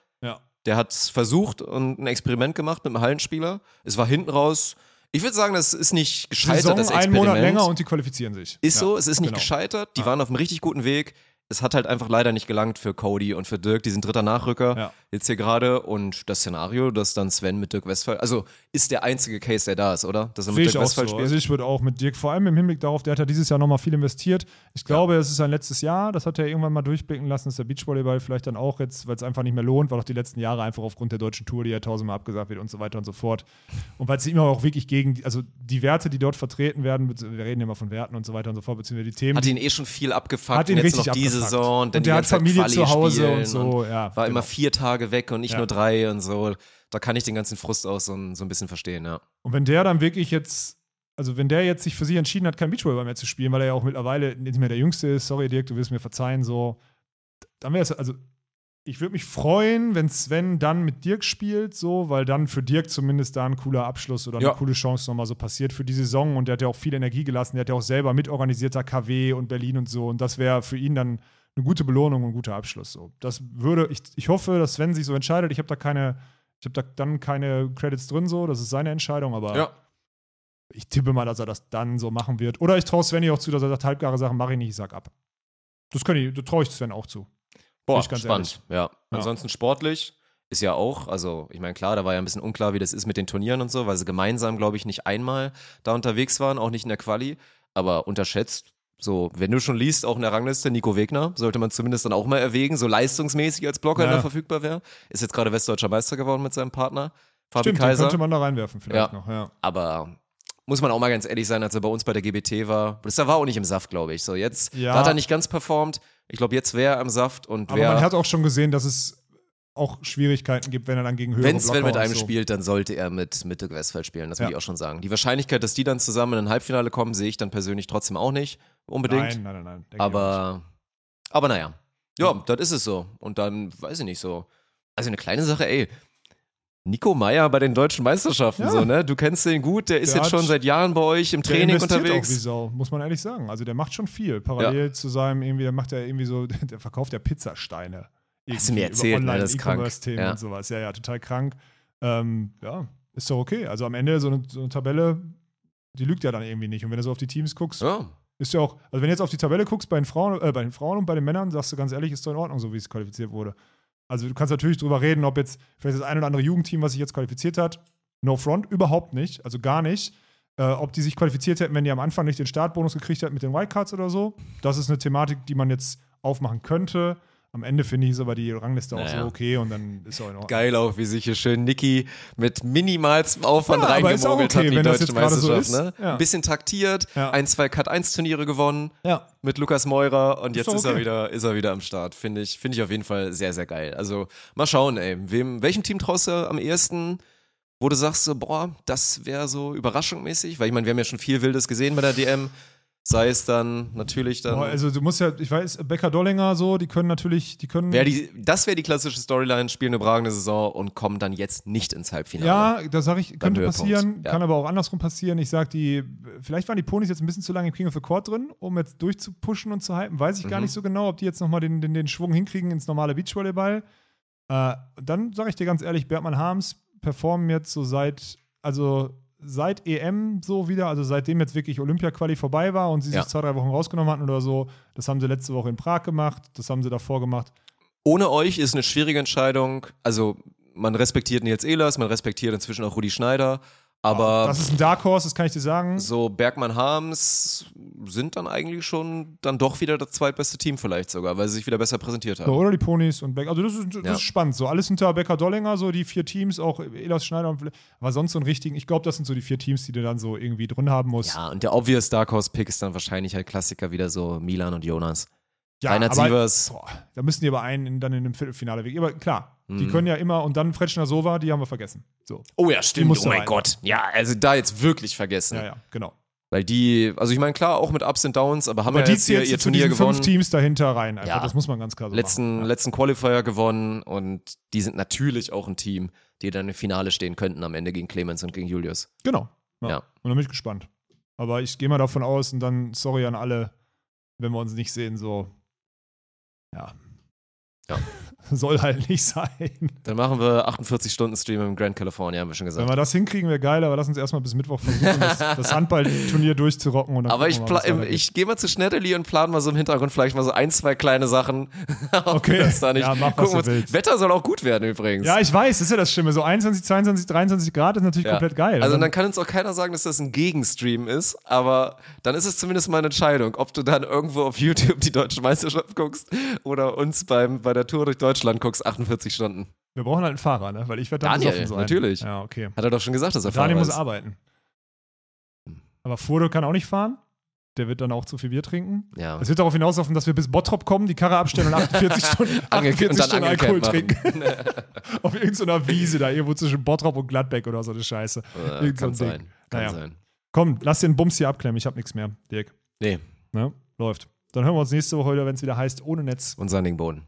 Der hat versucht und ein Experiment gemacht mit einem Hallenspieler. Es war hinten raus. Ich würde sagen, das ist nicht gescheitert, Saison das einen Experiment. Monat länger und die qualifizieren sich. ist Ja, so, es ist nicht genau. gescheitert. Die Ja. waren auf einem richtig guten Weg. Es hat halt einfach leider nicht gelangt für Cody und für Dirk. Die sind dritter Nachrücker Ja. jetzt hier gerade. Und das Szenario, dass dann Sven mit Dirk Westphal, also ist der einzige Case, der da ist, oder? Dass er mit ich Dirk Westphal so. spielt. Also ich würde auch mit Dirk, vor allem im Hinblick darauf, der hat ja dieses Jahr nochmal viel investiert. Ich glaube, es ist sein letztes Jahr. Das hat er irgendwann mal durchblicken lassen, dass der Beachvolleyball vielleicht dann auch jetzt, weil es einfach nicht mehr lohnt, weil auch die letzten Jahre einfach aufgrund der deutschen Tour, die ja tausendmal abgesagt wird und so weiter und so fort. Und weil es immer auch wirklich gegen, also die Werte, die dort vertreten werden, wir reden immer von Werten und so weiter und so fort, beziehungsweise die Themen. hat ihn eh schon viel abgefuckt. Hat ihn richtig noch abgefuckt. Saison. Und dann der die hat Familie Quali zu Hause und so, ja, War genau. immer vier Tage weg und nicht Ja. nur drei und so. Da kann ich den ganzen Frust auch so, ein- so ein bisschen verstehen, ja. Und wenn der dann wirklich jetzt, also wenn der jetzt sich für sich entschieden hat, kein Beachvolleyball mehr zu spielen, weil er ja auch mittlerweile nicht mehr der Jüngste ist, sorry Dirk, du wirst mir verzeihen, so, dann wäre es, also ich würde mich freuen, wenn Sven dann mit Dirk spielt, so, weil dann für Dirk zumindest da ein cooler Abschluss oder eine Ja. coole Chance nochmal so passiert für die Saison und der hat ja auch viel Energie gelassen, der hat ja auch selber mitorganisierter KW und Berlin und so und das wäre für ihn dann eine gute Belohnung und ein guter Abschluss. So. Das würde, ich, ich hoffe, dass Sven sich so entscheidet. Ich habe da keine, ich habe da dann keine Credits drin, so, das ist seine Entscheidung, aber Ja. ich tippe mal, dass er das dann so machen wird. Oder ich traue Sven auch zu, dass er sagt, halbgare Sachen mache ich nicht, ich sag ab. Das, ich- das traue ich Sven auch zu. Boah, spannend. Ja. Ja. Ansonsten sportlich ist ja auch, also ich meine, klar, da war ja ein bisschen unklar, wie das ist mit den Turnieren und so, weil sie gemeinsam, glaube ich, nicht einmal da unterwegs waren, auch nicht in der Quali, aber unterschätzt. So, wenn du schon liest, auch in der Rangliste, Nico Wegner, sollte man zumindest dann auch mal erwägen, so leistungsmäßig als Blocker, Ja. der verfügbar wäre. Ist jetzt gerade westdeutscher Meister geworden mit seinem Partner, Fabi Stimmt, Kaiser. könnte man da reinwerfen vielleicht Ja. noch. Ja. aber muss man auch mal ganz ehrlich sein, als er bei uns bei der GBT war, das war auch nicht im Saft, glaube ich. So, jetzt Ja. da hat er nicht ganz performt. Ich glaube, jetzt wäre er im Saft und Aber wer, man hat auch schon gesehen, dass es auch Schwierigkeiten gibt, wenn er dann gegen höhere wenn Sven mit einem so. spielt, dann sollte er mit, mit Dirk Westphal spielen. Das will Ja. ich auch schon sagen. Die Wahrscheinlichkeit, dass die dann zusammen in ein Halbfinale kommen, sehe ich dann persönlich trotzdem auch nicht unbedingt. Nein, nein, nein, nein. aber, aber naja. Ja, das ist es so. Und dann, weiß ich nicht so. Also eine kleine Sache, ey. Nico Meyer bei den deutschen Meisterschaften, Ja. so, ne? Du kennst den gut, der ist Der jetzt hat- schon seit Jahren bei euch im Training unterwegs. Auch wie Sau, muss man ehrlich sagen. Also der macht schon viel. Parallel zu seinem, irgendwie, der macht ja irgendwie so, der verkauft ja Pizzasteine. Hast du mir erzählt, über ne? Online Das ist krank. E-Commerce-Themen Ja. und sowas. Ja, ja, total krank. Ähm, ja, ist doch okay. Also am Ende so eine, so eine Tabelle, die lügt ja dann irgendwie nicht. Und wenn du so auf die Teams guckst, Ja. ist ja auch, also wenn du jetzt auf die Tabelle guckst bei den Frauen, äh, bei den Frauen und bei den Männern, sagst du ganz ehrlich, ist doch in Ordnung, so wie es qualifiziert wurde. Also du kannst natürlich drüber reden, ob jetzt vielleicht das ein oder andere Jugendteam, was sich jetzt qualifiziert hat, no front, überhaupt nicht, also gar nicht. Äh, ob die sich qualifiziert hätten, wenn die am Anfang nicht den Startbonus gekriegt hätten mit den Wildcards oder so. Das ist eine Thematik, die man jetzt aufmachen könnte. Am Ende finde ich ist aber die Rangliste auch Naja. so okay und dann ist auch in Ordnung. Geil auch, wie sich hier schön Niki mit minimalstem Aufwand Ja, ist auch reingemogelt okay, hat in die deutsche so Meisterschaft. ist. ne? Ja. Ein bisschen taktiert, Ja. ein, zwei Cut-1-Turniere gewonnen Ja. mit Lukas Meurer und jetzt doch ist, er okay. wieder, ist er wieder am Start. Finde ich, finde ich auf jeden Fall sehr, sehr geil. Also mal schauen, ey. Wem, welchem Team traust du am ehesten, wo du sagst so, boah, das wäre so überraschungsmäßig? Weil ich meine, wir haben ja schon viel Wildes gesehen bei der DM. Sei es dann natürlich dann. Also du musst ja, ich weiß, Becker Dollinger so, die können natürlich, die können. wär die, das wäre die klassische Storyline, spielen eine überragende Saison und kommen dann jetzt nicht ins Halbfinale. Ja, da sage ich, könnte passieren, ja. kann aber auch andersrum passieren. Ich sage, die, vielleicht waren die Ponys jetzt ein bisschen zu lange im King of the Court drin, um jetzt durchzupushen und zu hypen. Weiß ich gar Mhm. nicht so genau, ob die jetzt nochmal den, den, den Schwung hinkriegen ins normale Beachvolleyball. Äh, dann sage ich dir ganz ehrlich, Bertmann Harms performen jetzt so seit, also seit EM so wieder, also seitdem jetzt wirklich Olympia-Quali vorbei war und sie Ja. sich zwei, drei Wochen rausgenommen hatten oder so. Das haben sie letzte Woche in Prag gemacht, das haben sie davor gemacht. Ohne euch ist eine schwierige Entscheidung. Also, man respektiert Nils Ehlers, man respektiert inzwischen auch Rudi Schneider. Aber Das ist ein Dark Horse, das kann ich dir sagen. so Bergmann Harms sind dann eigentlich schon dann doch wieder das zweitbeste Team vielleicht sogar, weil sie sich wieder besser präsentiert So, haben. oder die Ponys und Becker. Also das ist, das Ja. ist spannend. So alles hinter Becker Dollinger, so die vier Teams, auch Elas Schneider und aber sonst so einen richtigen, ich glaube, das sind so die vier Teams, die du dann so irgendwie drin haben musst. Ja, und der obvious Dark Horse Pick ist dann wahrscheinlich halt Klassiker wieder so Milan und Jonas. Ja, Reinhard aber-. Boah, da müssen die aber einen in, dann in einem Viertelfinale weg. Aber klar, die Mhm. können ja immer und dann Fretschner Sova, die haben wir vergessen. So. Oh ja, stimmt. Oh mein rein. Gott. Ja, also da jetzt wirklich vergessen. Ja, ja, genau. Weil die, also ich meine, klar, auch mit Ups und Downs, aber haben Aber ja die jetzt hier zählt ihr zu Turnier gewonnen. fünf Teams dahinter rein. Einfach. Ja. Das muss man ganz klar so letzten, machen. letzten Qualifier gewonnen und die sind natürlich auch ein Team, die dann im Finale stehen könnten am Ende gegen Clemens und gegen Julius. Genau. Ja. Ja. Und dann bin ich gespannt. Aber ich gehe mal davon aus und dann, sorry an alle, wenn wir uns nicht sehen, so. Ja. Ja. Soll halt nicht sein. Dann machen wir 48 Stunden Stream im Grand California, haben wir schon Wenn gesagt. wir das hinkriegen, wäre geil, aber lass uns erstmal bis Mittwoch versuchen, das, das Handballturnier durchzurocken. Und Aber ich, mal, was im, ich gehe mal zu Schnedderli und plan mal so im Hintergrund vielleicht mal so ein, zwei kleine Sachen. Okay. wir das da nicht Ja, mach, was gucken du uns- willst. Wetter soll auch gut werden übrigens. Ja, ich weiß, das ist ja das Schlimme. So 21, 22, 23 Grad ist natürlich Ja. komplett geil. Also Dann- dann kann uns auch keiner sagen, dass das ein Gegenstream ist, aber dann ist es zumindest mal eine Entscheidung, ob du dann irgendwo auf YouTube die deutsche Meisterschaft guckst oder uns beim, bei der Tour durch Deutschland guckst, 48 Stunden. wir brauchen halt einen Fahrer, ne? weil ich werde dann Daniel, sein. natürlich. Ja, okay. Hat er doch schon gesagt, dass er Daniel Fahrer muss ist. arbeiten. Aber Furdo kann auch nicht fahren. Der wird dann auch zu viel Bier trinken. Ja. Es wird darauf hinauslaufen, dass wir bis Bottrop kommen, die Karre abstellen und 48 Stunden, Ange- 48 und Stunden Alkohol trinken. Auf irgendeiner Wiese da, irgendwo zwischen Bottrop und Gladbeck oder so eine Scheiße. Äh, Irgend so kann Ding. sein. Kann Naja. sein. Komm, lass den Bums hier abklemmen, ich hab nichts mehr, Dirk. Nee, Ne? Läuft. Dann hören wir uns nächste Woche wieder, wenn es wieder heißt, ohne Netz. und Sandigen Boden.